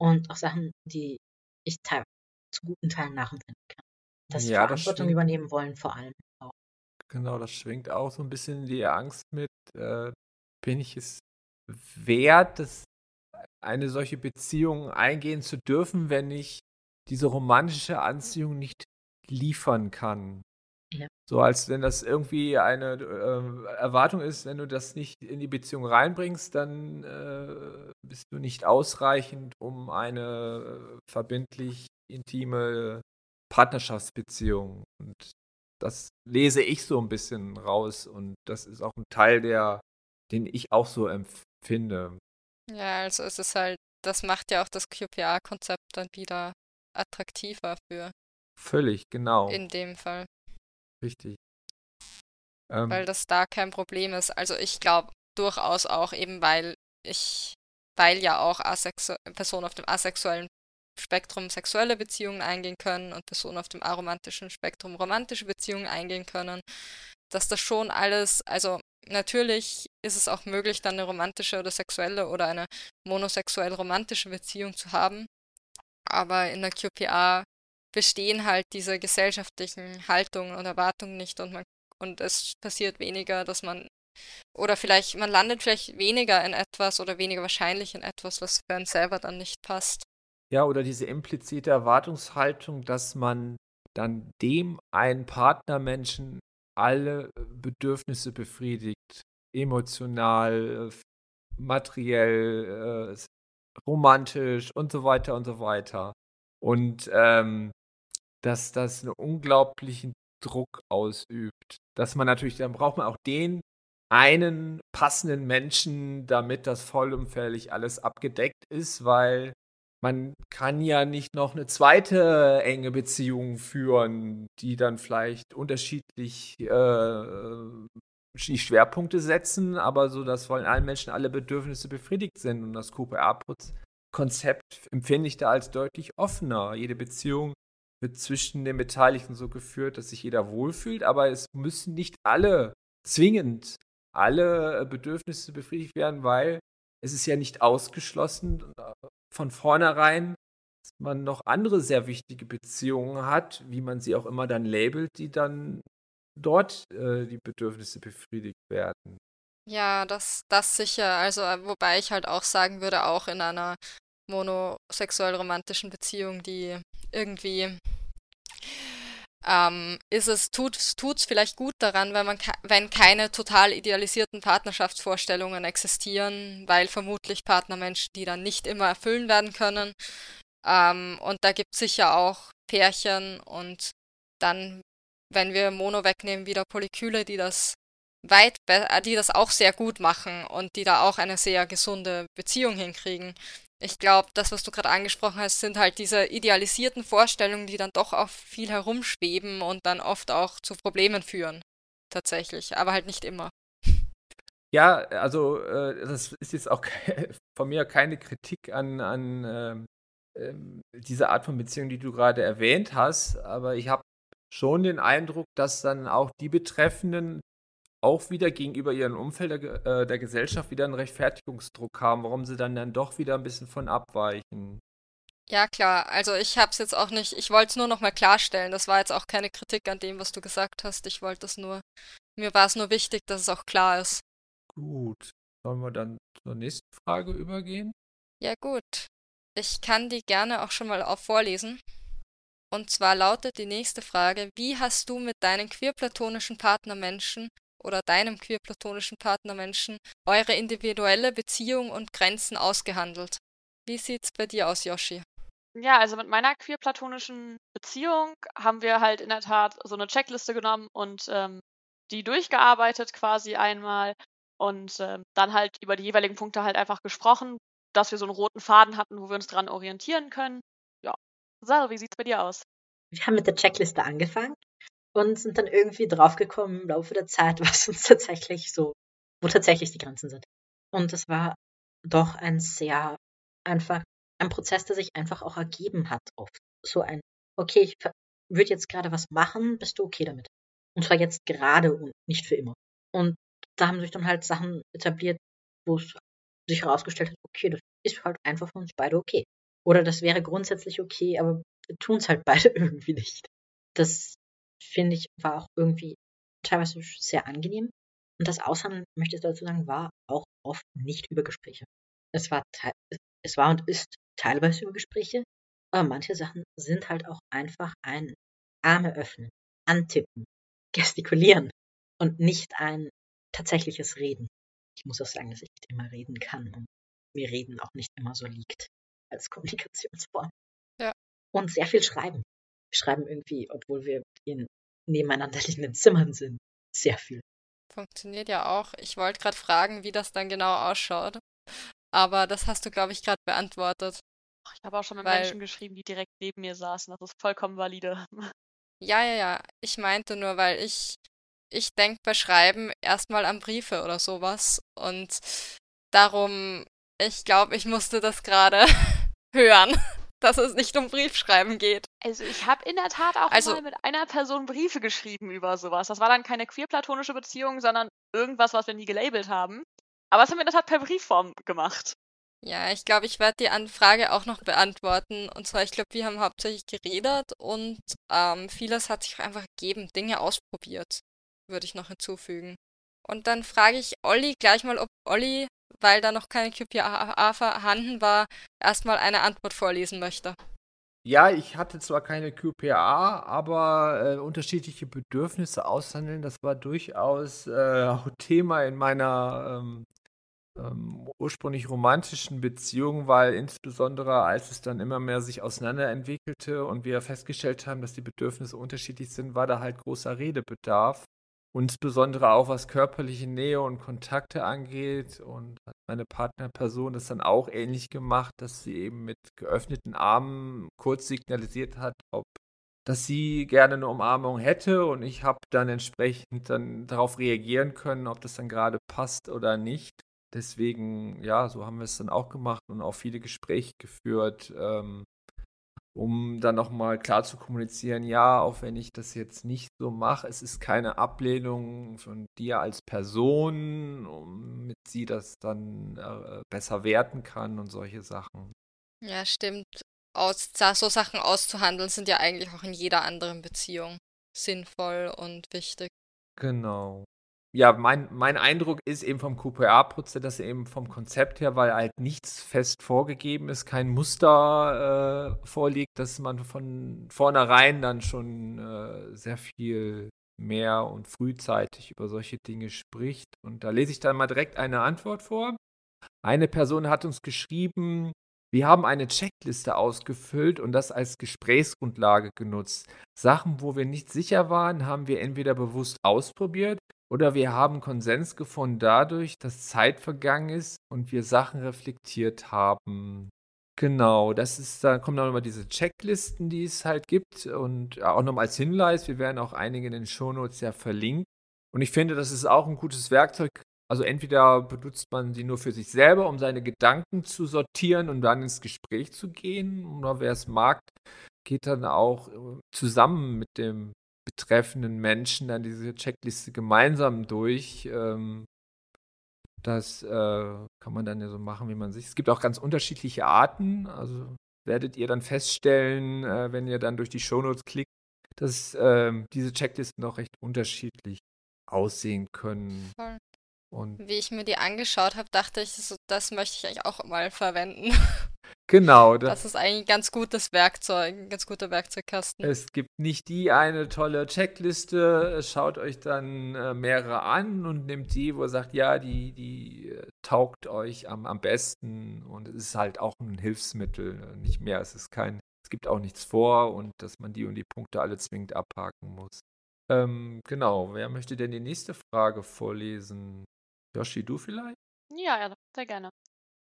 und auch Sachen, die ich zu guten Teilen nachempfinden kann. Dass ja, Verantwortung das übernehmen wollen, vor allem auch. Genau, das schwingt auch so ein bisschen die Angst mit, äh, bin ich es wert, das, eine solche Beziehung eingehen zu dürfen, wenn ich diese romantische Anziehung nicht liefern kann. Ja. So als wenn das irgendwie eine äh, Erwartung ist, wenn du das nicht in die Beziehung reinbringst, dann äh, bist du nicht ausreichend, um eine äh, verbindlich intime Partnerschaftsbeziehung. Und das lese ich so ein bisschen raus und das ist auch ein Teil, der, den ich auch so empfinde. Ja, also es ist halt, das macht ja auch das QPA-Konzept dann wieder attraktiver für. Völlig, genau. In dem Fall. Richtig. Ähm, weil das da kein Problem ist. Also ich glaube durchaus auch eben, weil ich, weil ja auch Asexu Personen auf dem asexuellen Spektrum sexuelle Beziehungen eingehen können und Personen auf dem aromantischen Spektrum romantische Beziehungen eingehen können, dass das schon alles, also natürlich ist es auch möglich, dann eine romantische oder sexuelle oder eine monosexuell romantische Beziehung zu haben, aber in der QPA bestehen halt diese gesellschaftlichen Haltungen und Erwartungen nicht und man und es passiert weniger, dass man oder vielleicht man landet vielleicht weniger in etwas oder weniger wahrscheinlich in etwas, was für einen selber dann nicht passt. Ja, oder diese implizite Erwartungshaltung, dass man dann dem einen Partnermenschen alle Bedürfnisse befriedigt, emotional, materiell, äh, romantisch und so weiter und so weiter. Und ähm, dass das einen unglaublichen Druck ausübt. Dass man natürlich, dann braucht man auch den einen passenden Menschen, damit das vollumfänglich alles abgedeckt ist, weil man kann ja nicht noch eine zweite enge Beziehung führen, die dann vielleicht unterschiedlich äh, die Schwerpunkte setzen, aber so, dass von allen Menschen alle Bedürfnisse befriedigt sind. Und das QPA-Konzept empfinde ich da als deutlich offener. Jede Beziehung wird zwischen den Beteiligten so geführt, dass sich jeder wohlfühlt, aber es müssen nicht alle zwingend alle Bedürfnisse befriedigt werden, weil es ist ja nicht ausgeschlossen, von vornherein, dass man noch andere sehr wichtige Beziehungen hat, wie man sie auch immer dann labelt, die dann dort äh, die Bedürfnisse befriedigt werden. Ja, das, das sicher. Also, äh, wobei ich halt auch sagen würde, auch in einer monosexuell romantischen Beziehung, die irgendwie ähm, ist es, tut es vielleicht gut daran, wenn man wenn keine total idealisierten Partnerschaftsvorstellungen existieren, weil vermutlich Partnermenschen die dann nicht immer erfüllen werden können. Ähm, und da gibt es sicher auch Pärchen und dann, wenn wir Mono wegnehmen, wieder Polykyle, die das weit, äh, die das auch sehr gut machen und die da auch eine sehr gesunde Beziehung hinkriegen ich glaube, das, was du gerade angesprochen hast, sind halt diese idealisierten Vorstellungen, die dann doch auch viel herumschweben und dann oft auch zu Problemen führen. Tatsächlich, aber halt nicht immer. Ja, also äh, das ist jetzt auch von mir keine Kritik an, an ähm, ähm, diese Art von Beziehung, die du gerade erwähnt hast, aber ich habe schon den Eindruck, dass dann auch die Betreffenden auch wieder gegenüber ihrem Umfeld der, äh, der Gesellschaft wieder einen Rechtfertigungsdruck haben, warum sie dann, dann doch wieder ein bisschen von abweichen. Ja, klar. Also ich habe es jetzt auch nicht, ich wollte es nur nochmal klarstellen. Das war jetzt auch keine Kritik an dem, was du gesagt hast. Ich wollte es nur, mir war es nur wichtig, dass es auch klar ist. Gut. Sollen wir dann zur nächsten Frage übergehen? Ja, gut. Ich kann die gerne auch schon mal auf vorlesen. Und zwar lautet die nächste Frage, wie hast du mit deinen queerplatonischen Partnermenschen oder deinem queer-platonischen Partnermenschen eure individuelle Beziehung und Grenzen ausgehandelt. Wie sieht's bei dir aus, Yoshi? Ja, also mit meiner queer-platonischen Beziehung haben wir halt in der Tat so eine Checkliste genommen und ähm, die durchgearbeitet quasi einmal und ähm, dann halt über die jeweiligen Punkte halt einfach gesprochen, dass wir so einen roten Faden hatten, wo wir uns dran orientieren können. Sarah, wie sieht's bei dir aus? Wir haben mit der Checkliste angefangen und sind dann irgendwie draufgekommen im Laufe der Zeit, was uns tatsächlich so, wo tatsächlich die Grenzen sind. Und es war doch ein sehr einfach, ein Prozess, der sich einfach auch ergeben hat oft. So ein, okay, ich würde jetzt gerade was machen, bist du okay damit? Und zwar jetzt gerade und nicht für immer. Und da haben sich dann halt Sachen etabliert, wo es sich herausgestellt hat, okay, das ist halt einfach für uns beide okay. Oder das wäre grundsätzlich okay, aber tun es halt beide irgendwie nicht. Das finde ich war auch irgendwie teilweise sehr angenehm. Und das Aushandeln, möchte ich dazu sagen, war auch oft nicht über Gespräche. Es war, es war und ist teilweise über Gespräche, aber manche Sachen sind halt auch einfach ein Arme öffnen, antippen, gestikulieren und nicht ein tatsächliches Reden. Ich muss auch sagen, dass ich nicht immer reden kann und mir Reden auch nicht immer so liegt als Kommunikationsform. Ja. Und sehr viel schreiben. Wir schreiben irgendwie, obwohl wir in nebeneinander liegenden Zimmern sind, sehr viel. Funktioniert ja auch. Ich wollte gerade fragen, wie das dann genau ausschaut. Aber das hast du, glaube ich, gerade beantwortet. Ich habe auch schon mit weil... Menschen geschrieben, die direkt neben mir saßen. Das ist vollkommen valide. Ja, ja, ja. Ich meinte nur, weil ich, ich denke bei Schreiben erstmal an Briefe oder sowas. Und darum, ich glaube, ich musste das gerade hören, dass es nicht um Briefschreiben geht. Also ich habe in der Tat auch also, mal mit einer Person Briefe geschrieben über sowas. Das war dann keine queer-platonische Beziehung, sondern irgendwas, was wir nie gelabelt haben. Aber das haben wir in der Tat per Briefform gemacht. Ja, ich glaube, ich werde die Anfrage auch noch beantworten. Und zwar, ich glaube, wir haben hauptsächlich geredet und ähm, vieles hat sich einfach gegeben, Dinge ausprobiert, würde ich noch hinzufügen. Und dann frage ich Olli gleich mal, ob Olli, weil da noch keine QPA vorhanden war, erstmal eine Antwort vorlesen möchte. Ja, ich hatte zwar keine QPA, aber äh, unterschiedliche Bedürfnisse aushandeln, das war durchaus äh, Thema in meiner ähm, ähm, ursprünglich romantischen Beziehung, weil insbesondere als es dann immer mehr sich auseinanderentwickelte und wir festgestellt haben, dass die Bedürfnisse unterschiedlich sind, war da halt großer Redebedarf. Insbesondere auch was körperliche Nähe und Kontakte angeht. Und meine Partnerperson das dann auch ähnlich gemacht, dass sie eben mit geöffneten Armen kurz signalisiert hat, ob dass sie gerne eine Umarmung hätte und ich habe dann entsprechend dann darauf reagieren können, ob das dann gerade passt oder nicht. Deswegen, ja, so haben wir es dann auch gemacht und auch viele Gespräche geführt, ähm, um dann nochmal klar zu kommunizieren, ja, auch wenn ich das jetzt nicht so mache, es ist keine Ablehnung von dir als Person, damit sie das dann äh, besser werten kann und solche Sachen. Ja, stimmt. Aus, so Sachen auszuhandeln sind ja eigentlich auch in jeder anderen Beziehung sinnvoll und wichtig. Genau ja, mein, mein Eindruck ist eben vom QPA-Prozess, dass eben vom Konzept her, weil halt nichts fest vorgegeben ist, kein Muster äh, vorliegt, dass man von vornherein dann schon äh, sehr viel mehr und frühzeitig über solche Dinge spricht. Und da lese ich dann mal direkt eine Antwort vor. Eine Person hat uns geschrieben, wir haben eine Checkliste ausgefüllt und das als Gesprächsgrundlage genutzt. Sachen, wo wir nicht sicher waren, haben wir entweder bewusst ausprobiert oder wir haben Konsens gefunden dadurch, dass Zeit vergangen ist und wir Sachen reflektiert haben. Genau, das ist, da kommen dann nochmal diese Checklisten, die es halt gibt. Und auch nochmal als Hinweis, wir werden auch einige in den Shownotes ja verlinkt. Und ich finde, das ist auch ein gutes Werkzeug. Also entweder benutzt man sie nur für sich selber, um seine Gedanken zu sortieren und dann ins Gespräch zu gehen. Oder wer es mag, geht dann auch äh, zusammen mit dem betreffenden Menschen dann diese Checkliste gemeinsam durch. Ähm, das äh, kann man dann ja so machen, wie man sich. Es gibt auch ganz unterschiedliche Arten. Also werdet ihr dann feststellen, äh, wenn ihr dann durch die Shownotes klickt, dass äh, diese Checklisten auch recht unterschiedlich aussehen können. Voll. Und Wie ich mir die angeschaut habe, dachte ich, so, das möchte ich eigentlich auch mal verwenden. Genau. Das ist eigentlich ein ganz gutes Werkzeug, ein ganz guter Werkzeugkasten. Es gibt nicht die eine tolle Checkliste. Schaut euch dann äh, mehrere an und nehmt die, wo ihr sagt, ja, die, die äh, taugt euch am, am besten. Und es ist halt auch ein Hilfsmittel, nicht mehr. Es ist kein, es gibt auch nichts vor und dass man die und die Punkte alle zwingend abhaken muss. Ähm, genau, wer möchte denn die nächste Frage vorlesen? Yoshi, du vielleicht? Ja, ja, sehr gerne.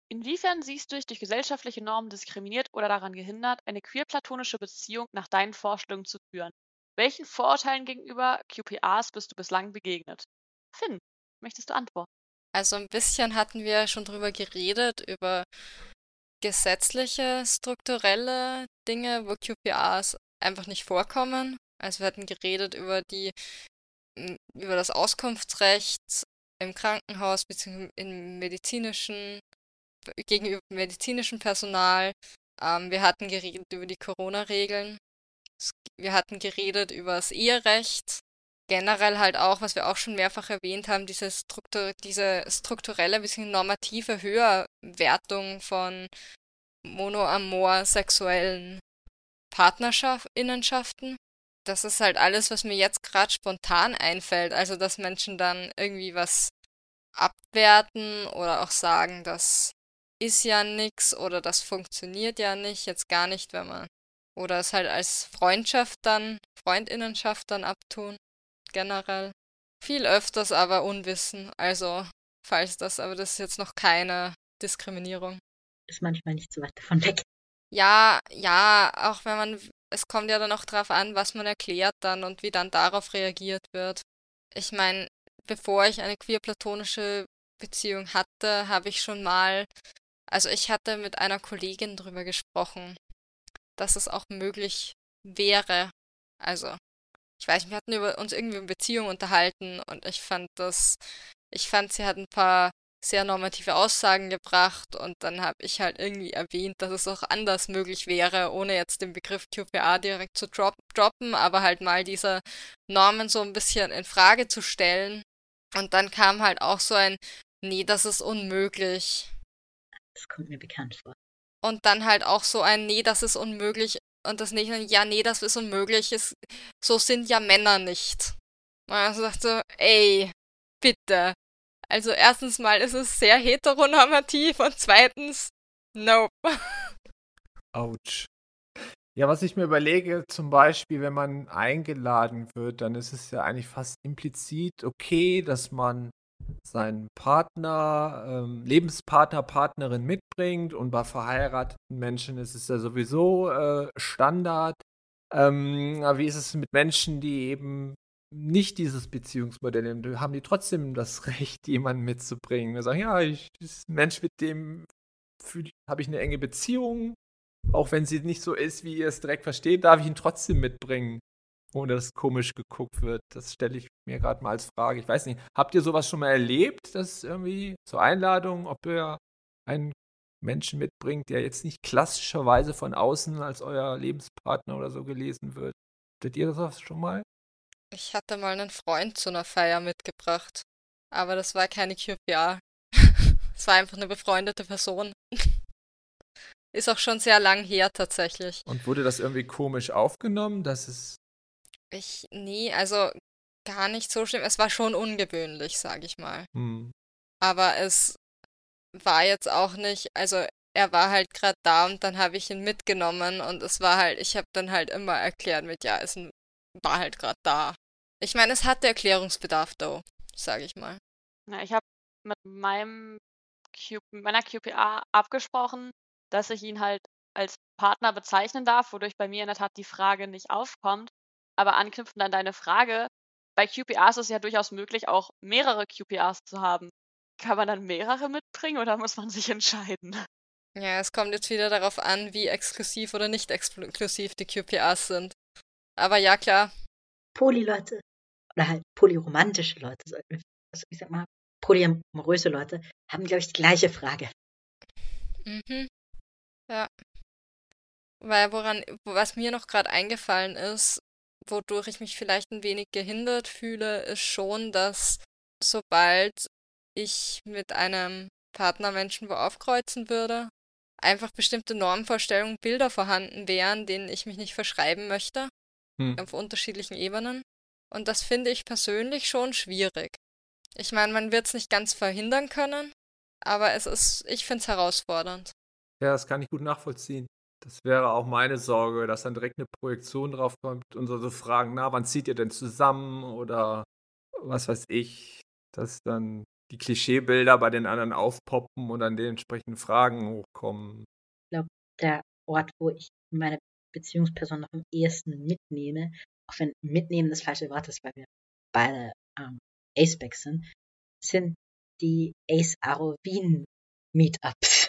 Inwiefern siehst du dich durch gesellschaftliche Normen diskriminiert oder daran gehindert, eine queer-platonische Beziehung nach deinen Vorstellungen zu führen? Welchen Vorurteilen gegenüber QPAs bist du bislang begegnet? Finn, möchtest du antworten? Also ein bisschen hatten wir schon drüber geredet, über gesetzliche, strukturelle Dinge, wo QPAs einfach nicht vorkommen. Also wir hatten geredet über die über das Auskunftsrecht im Krankenhaus bzw. im medizinischen gegenüber medizinischem Personal. Ähm, wir hatten geredet über die Corona-Regeln. Wir hatten geredet über das Eherecht. Generell halt auch, was wir auch schon mehrfach erwähnt haben, diese, Struktur, diese strukturelle bzw. normative Höherwertung von monoamor sexuellen Partnerschaften. Das ist halt alles, was mir jetzt gerade spontan einfällt. Also, dass Menschen dann irgendwie was abwerten oder auch sagen, das ist ja nix oder das funktioniert ja nicht, jetzt gar nicht, wenn man oder es halt als Freundschaft dann, Freundinnenschaft dann abtun, generell. Viel öfters aber Unwissen, also falls das, aber das ist jetzt noch keine Diskriminierung. Ist manchmal nicht so weit davon weg. Ja, ja, auch wenn man, es kommt ja dann auch drauf an, was man erklärt dann und wie dann darauf reagiert wird. Ich meine, bevor ich eine queer-platonische Beziehung hatte, habe ich schon mal also ich hatte mit einer Kollegin drüber gesprochen, dass es auch möglich wäre. Also, ich weiß wir hatten über uns irgendwie in Beziehung unterhalten und ich fand das, ich fand, sie hat ein paar sehr normative Aussagen gebracht und dann habe ich halt irgendwie erwähnt, dass es auch anders möglich wäre, ohne jetzt den Begriff QPA direkt zu drop droppen, aber halt mal diese Normen so ein bisschen in Frage zu stellen. Und dann kam halt auch so ein, nee, das ist unmöglich. Das kommt mir bekannt vor. Und dann halt auch so ein, nee, das ist unmöglich. Und das nicht, ja, nee, das ist unmöglich. Ist, so sind ja Männer nicht. Und also dachte so, ey, bitte. Also erstens mal ist es sehr heteronormativ und zweitens, nope. Autsch. Ja, was ich mir überlege, zum Beispiel, wenn man eingeladen wird, dann ist es ja eigentlich fast implizit okay, dass man seinen Partner, ähm, Lebenspartner, Partnerin mitbringt. Und bei verheirateten Menschen ist es ja sowieso äh, Standard. Ähm, aber wie ist es mit Menschen, die eben nicht dieses Beziehungsmodell haben? Haben die trotzdem das Recht, jemanden mitzubringen? Wir sagen, ja, ich Mensch, mit dem habe ich eine enge Beziehung. Auch wenn sie nicht so ist, wie ihr es direkt versteht, darf ich ihn trotzdem mitbringen ohne dass komisch geguckt wird. Das stelle ich mir gerade mal als Frage. Ich weiß nicht, habt ihr sowas schon mal erlebt, dass irgendwie zur Einladung, ob ihr einen Menschen mitbringt, der jetzt nicht klassischerweise von außen als euer Lebenspartner oder so gelesen wird? Hattet ihr das schon mal? Ich hatte mal einen Freund zu einer Feier mitgebracht, aber das war keine QPA. Es war einfach eine befreundete Person. Ist auch schon sehr lang her tatsächlich. Und wurde das irgendwie komisch aufgenommen, dass es ich, nee, also gar nicht so schlimm. Es war schon ungewöhnlich, sag ich mal. Hm. Aber es war jetzt auch nicht, also er war halt gerade da und dann habe ich ihn mitgenommen und es war halt, ich habe dann halt immer erklärt mit, ja, es war halt gerade da. Ich meine, es hatte Erklärungsbedarf, though, sage ich mal. Ja, ich habe mit meinem Q meiner QPA abgesprochen, dass ich ihn halt als Partner bezeichnen darf, wodurch bei mir in der Tat die Frage nicht aufkommt. Aber anknüpfend an deine Frage, bei QPAs ist es ja durchaus möglich, auch mehrere QPAs zu haben. Kann man dann mehrere mitbringen oder muss man sich entscheiden? Ja, es kommt jetzt wieder darauf an, wie exklusiv oder nicht exklusiv die QPAs sind. Aber ja, klar. Polyleute oder halt polyromantische Leute, also ich sag mal, polyamoröse Leute haben, glaube ich, die gleiche Frage. Mhm. Ja. Weil woran, was mir noch gerade eingefallen ist, wodurch ich mich vielleicht ein wenig gehindert fühle, ist schon, dass sobald ich mit einem Partnermenschen wo aufkreuzen würde, einfach bestimmte Normvorstellungen, Bilder vorhanden wären, denen ich mich nicht verschreiben möchte, hm. auf unterschiedlichen Ebenen. Und das finde ich persönlich schon schwierig. Ich meine, man wird es nicht ganz verhindern können, aber es ist, ich finde es herausfordernd. Ja, das kann ich gut nachvollziehen. Das wäre auch meine Sorge, dass dann direkt eine Projektion drauf kommt und so, so Fragen, na, wann zieht ihr denn zusammen oder was weiß ich, dass dann die Klischeebilder bei den anderen aufpoppen und dann dementsprechend Fragen hochkommen. Ich glaube, der Ort, wo ich meine Beziehungsperson noch am ehesten mitnehme, auch wenn mitnehmen das falsche Wort ist, weil wir beide ähm, Aceback sind, sind die Ace Aro Wien Meetups.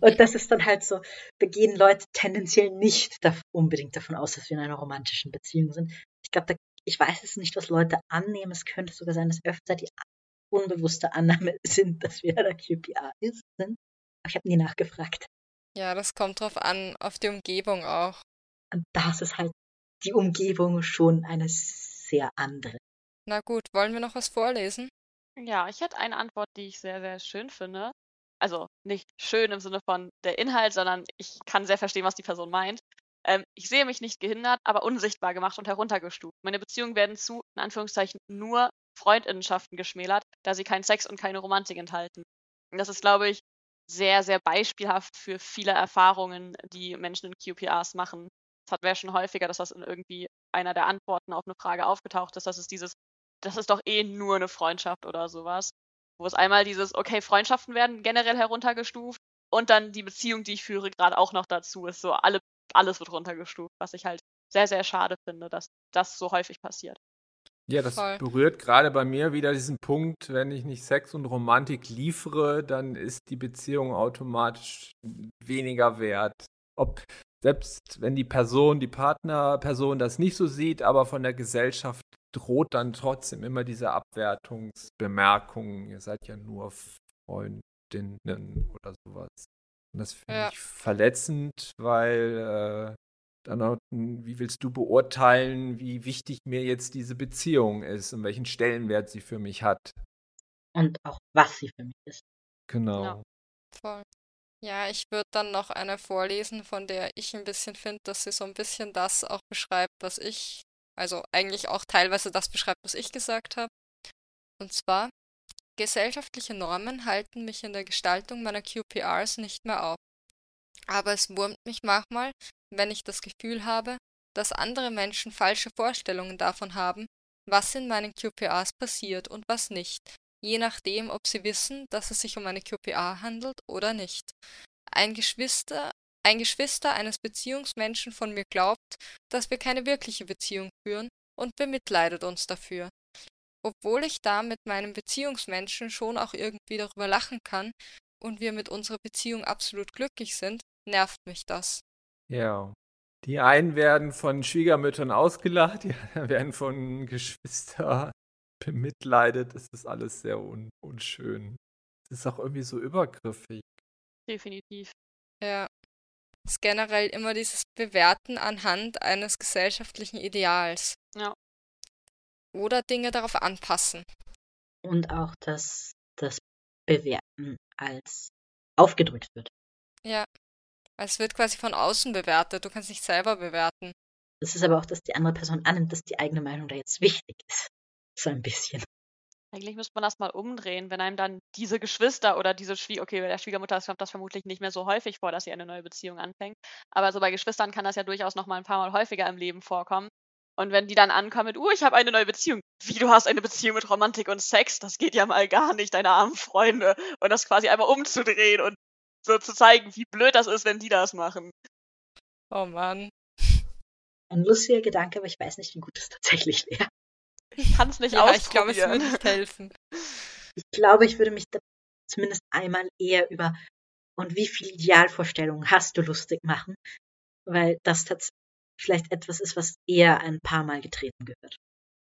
Und das ist dann halt so, da gehen Leute tendenziell nicht da unbedingt davon aus, dass wir in einer romantischen Beziehung sind. Ich glaube, ich weiß es nicht, was Leute annehmen. Es könnte sogar sein, dass öfter die unbewusste Annahme sind, dass wir der QPA ist, sind. Aber ich habe nie nachgefragt. Ja, das kommt drauf an, auf die Umgebung auch. Und das ist halt die Umgebung schon eine sehr andere. Na gut, wollen wir noch was vorlesen? Ja, ich hätte eine Antwort, die ich sehr, sehr schön finde also nicht schön im Sinne von der Inhalt, sondern ich kann sehr verstehen, was die Person meint. Ähm, ich sehe mich nicht gehindert, aber unsichtbar gemacht und heruntergestuft. Meine Beziehungen werden zu, in Anführungszeichen, nur Freundinnenschaften geschmälert, da sie keinen Sex und keine Romantik enthalten. Und das ist, glaube ich, sehr, sehr beispielhaft für viele Erfahrungen, die Menschen in QPRs machen. Das hatten wir ja schon häufiger, dass das in irgendwie einer der Antworten auf eine Frage aufgetaucht ist, dass es dieses, das ist doch eh nur eine Freundschaft oder sowas. Wo es einmal dieses, okay, Freundschaften werden generell heruntergestuft und dann die Beziehung, die ich führe, gerade auch noch dazu ist. So alle, alles wird runtergestuft, was ich halt sehr, sehr schade finde, dass das so häufig passiert. Ja, das Voll. berührt gerade bei mir wieder diesen Punkt, wenn ich nicht Sex und Romantik liefere, dann ist die Beziehung automatisch weniger wert. Ob selbst wenn die Person, die Partnerperson das nicht so sieht, aber von der Gesellschaft droht dann trotzdem immer diese Abwertungsbemerkung, ihr seid ja nur Freundinnen oder sowas. Und das finde ja. ich verletzend, weil äh, dann auch, wie willst du beurteilen, wie wichtig mir jetzt diese Beziehung ist und welchen Stellenwert sie für mich hat? Und auch was sie für mich ist. Genau. Ja, voll. Ja, ich würde dann noch eine vorlesen, von der ich ein bisschen finde, dass sie so ein bisschen das auch beschreibt, was ich also eigentlich auch teilweise das beschreibt, was ich gesagt habe. Und zwar, gesellschaftliche Normen halten mich in der Gestaltung meiner QPRs nicht mehr auf. Aber es wurmt mich manchmal, wenn ich das Gefühl habe, dass andere Menschen falsche Vorstellungen davon haben, was in meinen QPRs passiert und was nicht, je nachdem, ob sie wissen, dass es sich um eine QPA handelt oder nicht. Ein Geschwister ein Geschwister eines Beziehungsmenschen von mir glaubt, dass wir keine wirkliche Beziehung führen und bemitleidet uns dafür. Obwohl ich da mit meinem Beziehungsmenschen schon auch irgendwie darüber lachen kann und wir mit unserer Beziehung absolut glücklich sind, nervt mich das. Ja. Die einen werden von Schwiegermüttern ausgelacht, die anderen werden von Geschwistern bemitleidet. Das ist alles sehr un unschön. Es ist auch irgendwie so übergriffig. Definitiv. Ja ist generell immer dieses Bewerten anhand eines gesellschaftlichen Ideals. Ja. Oder Dinge darauf anpassen. Und auch, dass das Bewerten als aufgedrückt wird. Ja. Es wird quasi von außen bewertet. Du kannst nicht selber bewerten. Es ist aber auch, dass die andere Person annimmt, dass die eigene Meinung da jetzt wichtig ist. So ein bisschen. Eigentlich müsste man das mal umdrehen, wenn einem dann diese Geschwister oder diese Schwieger, okay, bei der Schwiegermutter kommt das vermutlich nicht mehr so häufig vor, dass sie eine neue Beziehung anfängt. Aber so bei Geschwistern kann das ja durchaus noch mal ein paar Mal häufiger im Leben vorkommen. Und wenn die dann ankommen mit, uh, ich habe eine neue Beziehung. Wie, du hast eine Beziehung mit Romantik und Sex? Das geht ja mal gar nicht, deine armen Freunde. Und das quasi einmal umzudrehen und so zu zeigen, wie blöd das ist, wenn die das machen. Oh Mann. Ein lustiger Gedanke, aber ich weiß nicht, wie gut das tatsächlich wäre. Ich kann es nicht ja, ausprobieren. Ich glaube, es würde nicht helfen. Ich glaube, ich würde mich zumindest einmal eher über und wie viele Idealvorstellungen hast du lustig machen, weil das tatsächlich vielleicht etwas ist, was eher ein paar Mal getreten gehört.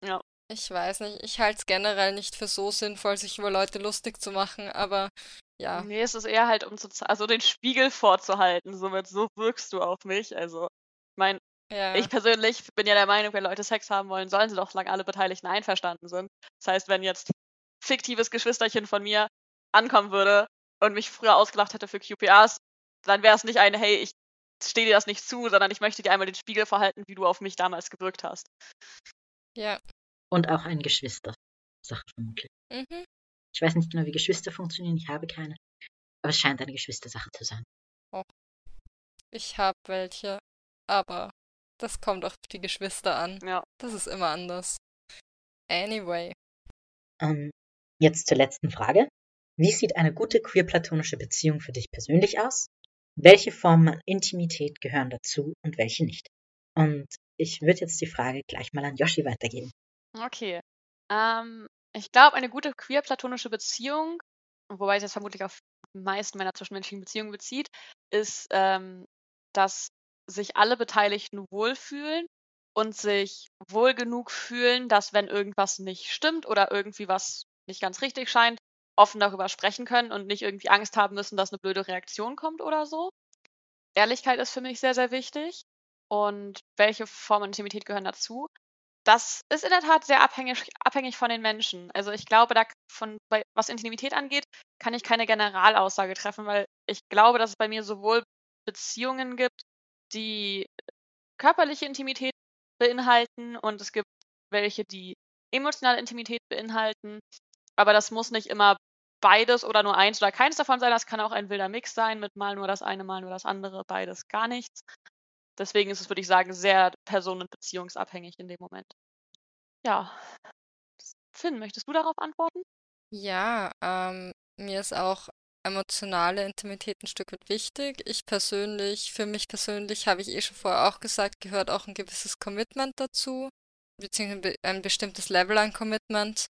Ja. Ich weiß nicht, ich halte es generell nicht für so sinnvoll, sich über Leute lustig zu machen, aber ja. Nee, es ist eher halt, um zu also den Spiegel vorzuhalten, somit so wirkst du auf mich. Also, ich meine, ja. Ich persönlich bin ja der Meinung, wenn Leute Sex haben wollen, sollen sie doch, solange alle Beteiligten einverstanden sind. Das heißt, wenn jetzt fiktives Geschwisterchen von mir ankommen würde und mich früher ausgelacht hätte für QPRs, dann wäre es nicht ein, hey, ich stehe dir das nicht zu, sondern ich möchte dir einmal den Spiegel verhalten, wie du auf mich damals gewirkt hast. Ja. Und auch ein Geschwister. Sache vermutlich. Mhm. Ich weiß nicht genau, wie Geschwister funktionieren, ich habe keine. Aber es scheint eine Geschwistersache zu sein. Ich habe welche, aber das kommt auf die Geschwister an. Ja. Das ist immer anders. Anyway. Ähm, jetzt zur letzten Frage. Wie sieht eine gute queer-platonische Beziehung für dich persönlich aus? Welche Formen an Intimität gehören dazu und welche nicht? Und ich würde jetzt die Frage gleich mal an Yoshi weitergeben. Okay. Ähm, ich glaube, eine gute queer-platonische Beziehung, wobei es jetzt vermutlich auf die meisten meiner zwischenmenschlichen Beziehungen bezieht, ist, ähm, dass sich alle Beteiligten wohlfühlen und sich wohl genug fühlen, dass wenn irgendwas nicht stimmt oder irgendwie was nicht ganz richtig scheint, offen darüber sprechen können und nicht irgendwie Angst haben müssen, dass eine blöde Reaktion kommt oder so. Ehrlichkeit ist für mich sehr, sehr wichtig. Und welche Formen Intimität gehören dazu? Das ist in der Tat sehr abhängig, abhängig von den Menschen. Also ich glaube, da von, was Intimität angeht, kann ich keine Generalaussage treffen, weil ich glaube, dass es bei mir sowohl Beziehungen gibt, die körperliche Intimität beinhalten und es gibt welche, die emotionale Intimität beinhalten. Aber das muss nicht immer beides oder nur eins oder keins davon sein. Das kann auch ein wilder Mix sein mit mal nur das eine, mal nur das andere, beides gar nichts. Deswegen ist es, würde ich sagen, sehr personen- und beziehungsabhängig in dem Moment. Ja. Finn, möchtest du darauf antworten? Ja, ähm, mir ist auch emotionale Intimität ein Stück weit wichtig. Ich persönlich, für mich persönlich, habe ich eh schon vorher auch gesagt, gehört auch ein gewisses Commitment dazu, beziehungsweise ein bestimmtes Level an Commitment.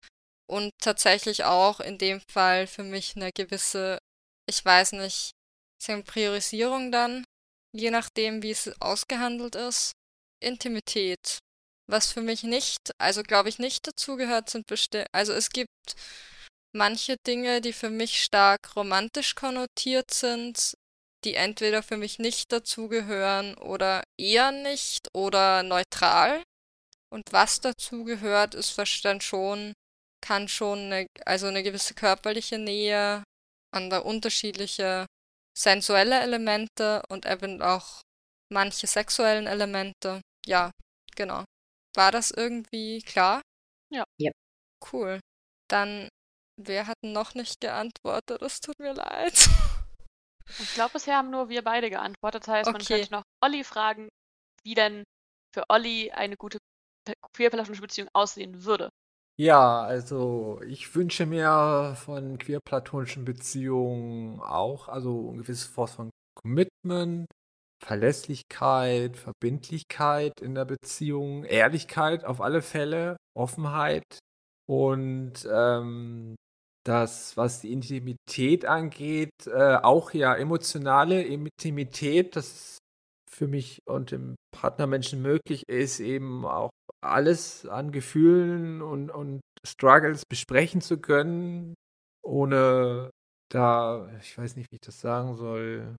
Und tatsächlich auch in dem Fall für mich eine gewisse, ich weiß nicht, Priorisierung dann, je nachdem, wie es ausgehandelt ist. Intimität. Was für mich nicht, also glaube ich nicht dazugehört, sind bestimmt, also es gibt manche Dinge, die für mich stark romantisch konnotiert sind, die entweder für mich nicht dazugehören oder eher nicht oder neutral. Und was dazugehört, ist dann schon, kann schon eine, also eine gewisse körperliche Nähe, an der unterschiedliche sensuelle Elemente und eben auch manche sexuellen Elemente. Ja, genau. War das irgendwie klar? Ja. Ja. Cool. Dann, wer hat noch nicht geantwortet? Es tut mir leid. Ich glaube, bisher haben nur wir beide geantwortet. Das heißt, man Okay. könnte noch Olli fragen, wie denn für Olli eine gute queer-platonische Beziehung aussehen würde. Ja, also ich wünsche mir von queer-platonischen Beziehungen auch, also eine gewisse Form von Commitment, Verlässlichkeit, Verbindlichkeit in der Beziehung, Ehrlichkeit auf alle Fälle, Offenheit und ähm, das, was die Intimität angeht, äh, auch ja emotionale Intimität, das für mich und dem Partnermenschen möglich ist, eben auch alles an Gefühlen und, und Struggles besprechen zu können, ohne da, ich weiß nicht, wie ich das sagen soll,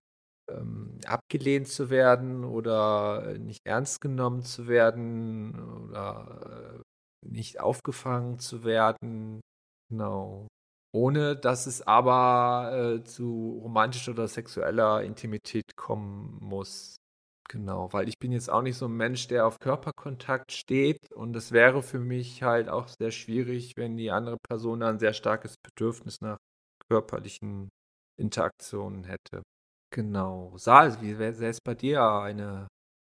ähm, abgelehnt zu werden oder nicht ernst genommen zu werden oder äh, nicht aufgefangen zu werden. Genau. Ohne dass es aber äh, zu romantischer oder sexueller Intimität kommen muss. Genau, weil ich bin jetzt auch nicht so ein Mensch, der auf Körperkontakt steht und es wäre für mich halt auch sehr schwierig, wenn die andere Person ein sehr starkes Bedürfnis nach körperlichen Interaktionen hätte. Genau. Saal, wie sähe es bei dir eine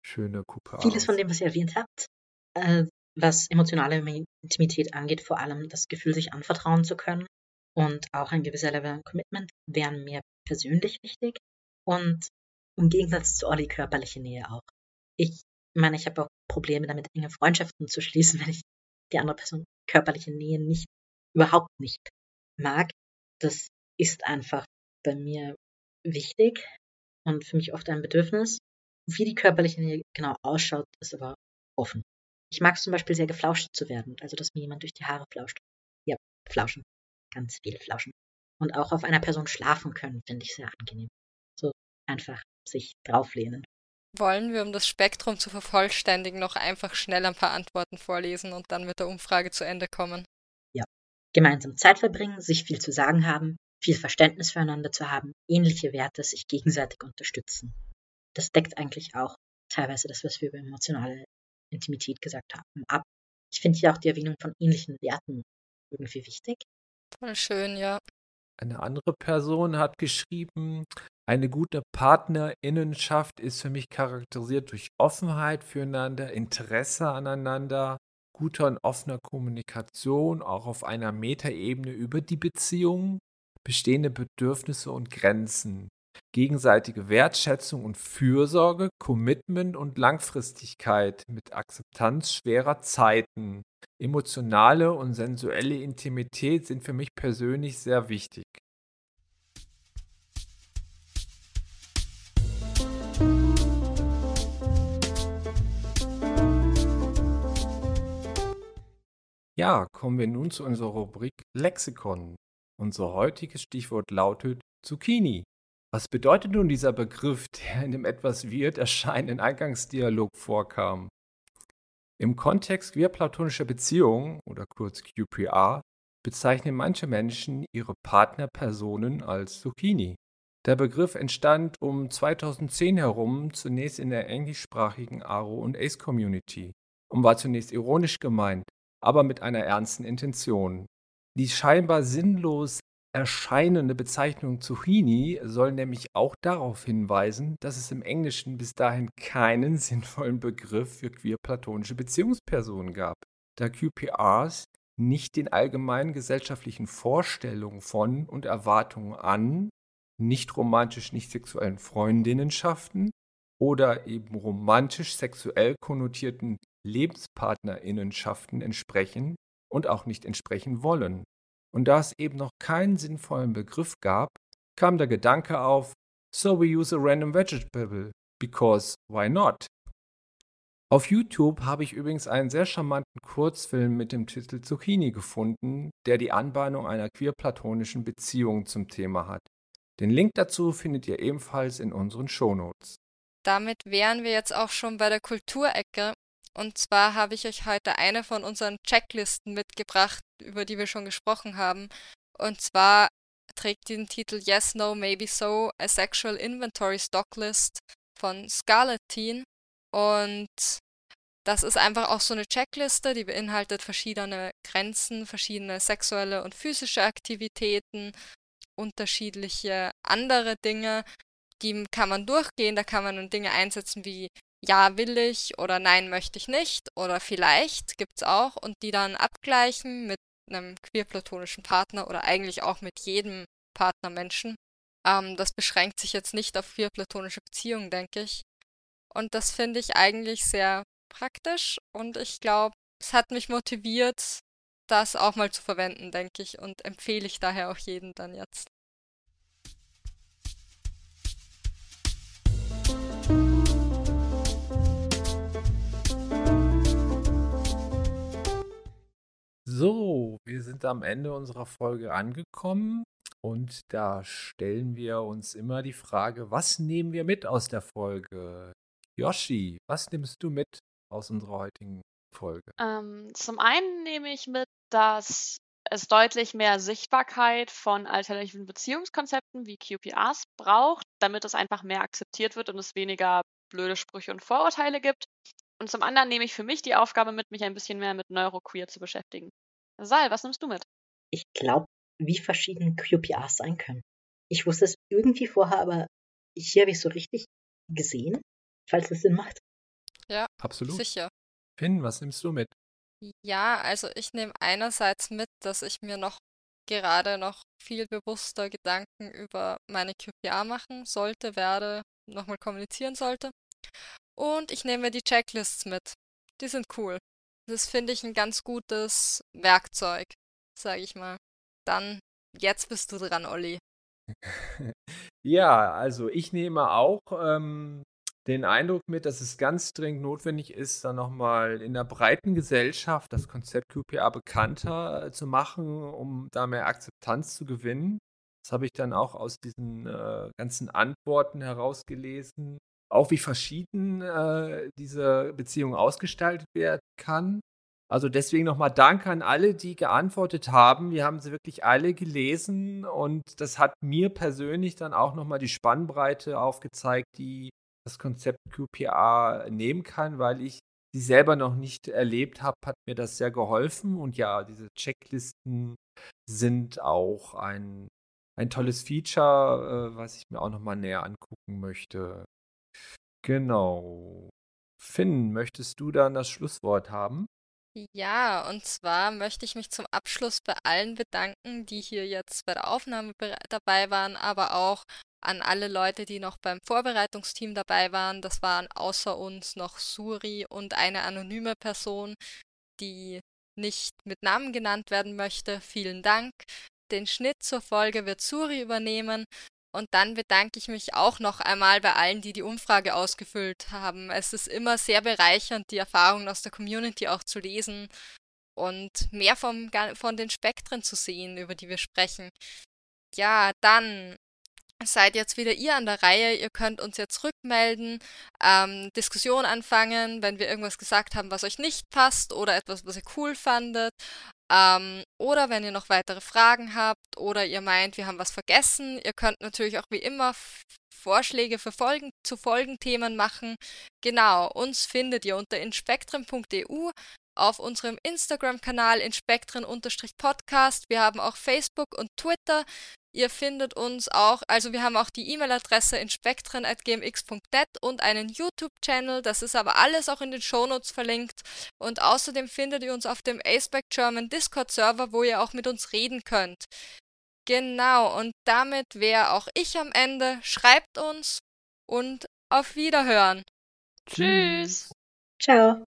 schöne Kuppe Vieles von dem, was ihr erwähnt habt, äh, was emotionale Intimität angeht, vor allem das Gefühl, sich anvertrauen zu können und auch ein gewisser Level an Commitment, wären mir persönlich wichtig. Und im Gegensatz zu Olli körperliche Nähe auch. Ich meine, ich habe auch Probleme damit, enge Freundschaften zu schließen, wenn ich die andere Person körperliche Nähe nicht, überhaupt nicht mag. Das ist einfach bei mir wichtig und für mich oft ein Bedürfnis. Wie die körperliche Nähe genau ausschaut, ist aber offen. Ich mag es zum Beispiel sehr geflauscht zu werden, also dass mir jemand durch die Haare flauscht. Ja, flauschen. Ganz viel flauschen. Und auch auf einer Person schlafen können, finde ich sehr angenehm. So einfach sich drauflehnen. Wollen wir, um das Spektrum zu vervollständigen, noch einfach schnell ein paar Antworten vorlesen und dann mit der Umfrage zu Ende kommen? Gemeinsam Zeit verbringen, sich viel zu sagen haben, viel Verständnis füreinander zu haben, ähnliche Werte, sich gegenseitig unterstützen. Das deckt eigentlich auch teilweise das, was wir über emotionale Intimität gesagt haben, ab. Ich finde hier auch die Erwähnung von ähnlichen Werten irgendwie wichtig. Voll schön, ja. Eine andere Person hat geschrieben, eine gute Partnerinnenschaft ist für mich charakterisiert durch Offenheit füreinander, Interesse aneinander, guter und offener Kommunikation, auch auf einer Metaebene über die Beziehung, bestehende Bedürfnisse und Grenzen, gegenseitige Wertschätzung und Fürsorge, Commitment und Langfristigkeit mit Akzeptanz schwerer Zeiten. Emotionale und sensuelle Intimität sind für mich persönlich sehr wichtig. Ja, kommen wir nun zu unserer Rubrik Lexikon. Unser heutiges Stichwort lautet Zucchini. Was bedeutet nun dieser Begriff, der in dem etwas wird erscheinenden Eingangsdialog vorkam? Im Kontext queer-platonischer Beziehungen oder kurz QPR bezeichnen manche Menschen ihre Partnerpersonen als Zucchini. Der Begriff entstand um 2010 herum zunächst in der englischsprachigen Aro- und Ace-Community und war zunächst ironisch gemeint aber mit einer ernsten Intention. Die scheinbar sinnlos erscheinende Bezeichnung Zucchini soll nämlich auch darauf hinweisen, dass es im Englischen bis dahin keinen sinnvollen Begriff für queer-platonische Beziehungspersonen gab, da QPRs nicht den allgemeinen gesellschaftlichen Vorstellungen von und Erwartungen an nicht romantisch, nicht sexuellen Freundinnenschaften oder eben romantisch sexuell konnotierten Lebenspartnerinnenschaften entsprechen und auch nicht entsprechen wollen. Und da es eben noch keinen sinnvollen Begriff gab, kam der Gedanke auf, so we use a random vegetable, because why not? Auf YouTube habe ich übrigens einen sehr charmanten Kurzfilm mit dem Titel Zucchini gefunden, der die Anbahnung einer queer-platonischen Beziehung zum Thema hat. Den Link dazu findet ihr ebenfalls in unseren Shownotes. Damit wären wir jetzt auch schon bei der Kulturecke und zwar habe ich euch heute eine von unseren Checklisten mitgebracht, über die wir schon gesprochen haben. Und zwar trägt den Titel Yes, No, Maybe So, a Sexual Inventory Stock List von Scarlet Teen. Und das ist einfach auch so eine Checkliste, die beinhaltet verschiedene Grenzen, verschiedene sexuelle und physische Aktivitäten, unterschiedliche andere Dinge. Die kann man durchgehen, da kann man dann Dinge einsetzen wie ja will ich oder nein möchte ich nicht oder vielleicht gibt es auch und die dann abgleichen mit einem queer-platonischen Partner oder eigentlich auch mit jedem Partnermenschen. Ähm, das beschränkt sich jetzt nicht auf queer-platonische Beziehungen, denke ich. Und das finde ich eigentlich sehr praktisch und ich glaube, es hat mich motiviert, das auch mal zu verwenden, denke ich, und empfehle ich daher auch jedem dann jetzt. So, wir sind am Ende unserer Folge angekommen und da stellen wir uns immer die Frage, was nehmen wir mit aus der Folge? Yoshi, was nimmst du mit aus unserer heutigen Folge? Ähm, zum einen nehme ich mit, dass es deutlich mehr Sichtbarkeit von alternativen Beziehungskonzepten wie QPRs braucht, damit es einfach mehr akzeptiert wird und es weniger blöde Sprüche und Vorurteile gibt. Und zum anderen nehme ich für mich die Aufgabe mit, mich ein bisschen mehr mit Neuroqueer zu beschäftigen. Sal, was nimmst du mit? Ich glaube, wie verschieden QPRs sein können. Ich wusste es irgendwie vorher, aber hier habe ich es so richtig gesehen, falls es Sinn macht. Ja, absolut. Sicher. Finn, was nimmst du mit? Ja, also ich nehme einerseits mit, dass ich mir noch gerade noch viel bewusster Gedanken über meine QPR machen sollte, werde, nochmal kommunizieren sollte. Und ich nehme die Checklists mit. Die sind cool. Das finde ich ein ganz gutes Werkzeug, sage ich mal. Dann, jetzt bist du dran, Olli. ja, also ich nehme auch ähm, den Eindruck mit, dass es ganz dringend notwendig ist, dann nochmal in der breiten Gesellschaft das Konzept QPA bekannter äh, zu machen, um da mehr Akzeptanz zu gewinnen. Das habe ich dann auch aus diesen äh, ganzen Antworten herausgelesen, auch wie verschieden äh, diese Beziehung ausgestaltet werden kann. Also deswegen nochmal Danke an alle, die geantwortet haben. Wir haben sie wirklich alle gelesen und das hat mir persönlich dann auch nochmal die Spannbreite aufgezeigt, die das Konzept QPA nehmen kann, weil ich sie selber noch nicht erlebt habe, hat mir das sehr geholfen. Und ja, diese Checklisten sind auch ein, ein tolles Feature, äh, was ich mir auch nochmal näher angucken möchte. Genau. Finn, möchtest du dann das Schlusswort haben? Ja, und zwar möchte ich mich zum Abschluss bei allen bedanken, die hier jetzt bei der Aufnahme dabei waren, aber auch an alle Leute, die noch beim Vorbereitungsteam dabei waren. Das waren außer uns noch Suri und eine anonyme Person, die nicht mit Namen genannt werden möchte. Vielen Dank. Den Schnitt zur Folge wird Suri übernehmen. Und dann bedanke ich mich auch noch einmal bei allen, die die Umfrage ausgefüllt haben. Es ist immer sehr bereichernd, die Erfahrungen aus der Community auch zu lesen und mehr vom, von den Spektren zu sehen, über die wir sprechen. Ja, dann seid jetzt wieder ihr an der Reihe. Ihr könnt uns jetzt rückmelden, ähm, Diskussion anfangen, wenn wir irgendwas gesagt haben, was euch nicht passt oder etwas, was ihr cool fandet. Ähm, oder wenn ihr noch weitere Fragen habt oder ihr meint, wir haben was vergessen. Ihr könnt natürlich auch wie immer Vorschläge für Folgen zu Folgenthemen machen. Genau, uns findet ihr unter inspektren.eu auf unserem Instagram-Kanal inspektren-podcast. Wir haben auch Facebook und Twitter. Ihr findet uns auch, also wir haben auch die E-Mail-Adresse inspektren.gmx.net und einen YouTube-Channel. Das ist aber alles auch in den Shownotes verlinkt. Und außerdem findet ihr uns auf dem ASPEC German Discord-Server, wo ihr auch mit uns reden könnt. Genau, und damit wäre auch ich am Ende. Schreibt uns und auf Wiederhören. Tschüss. Ciao.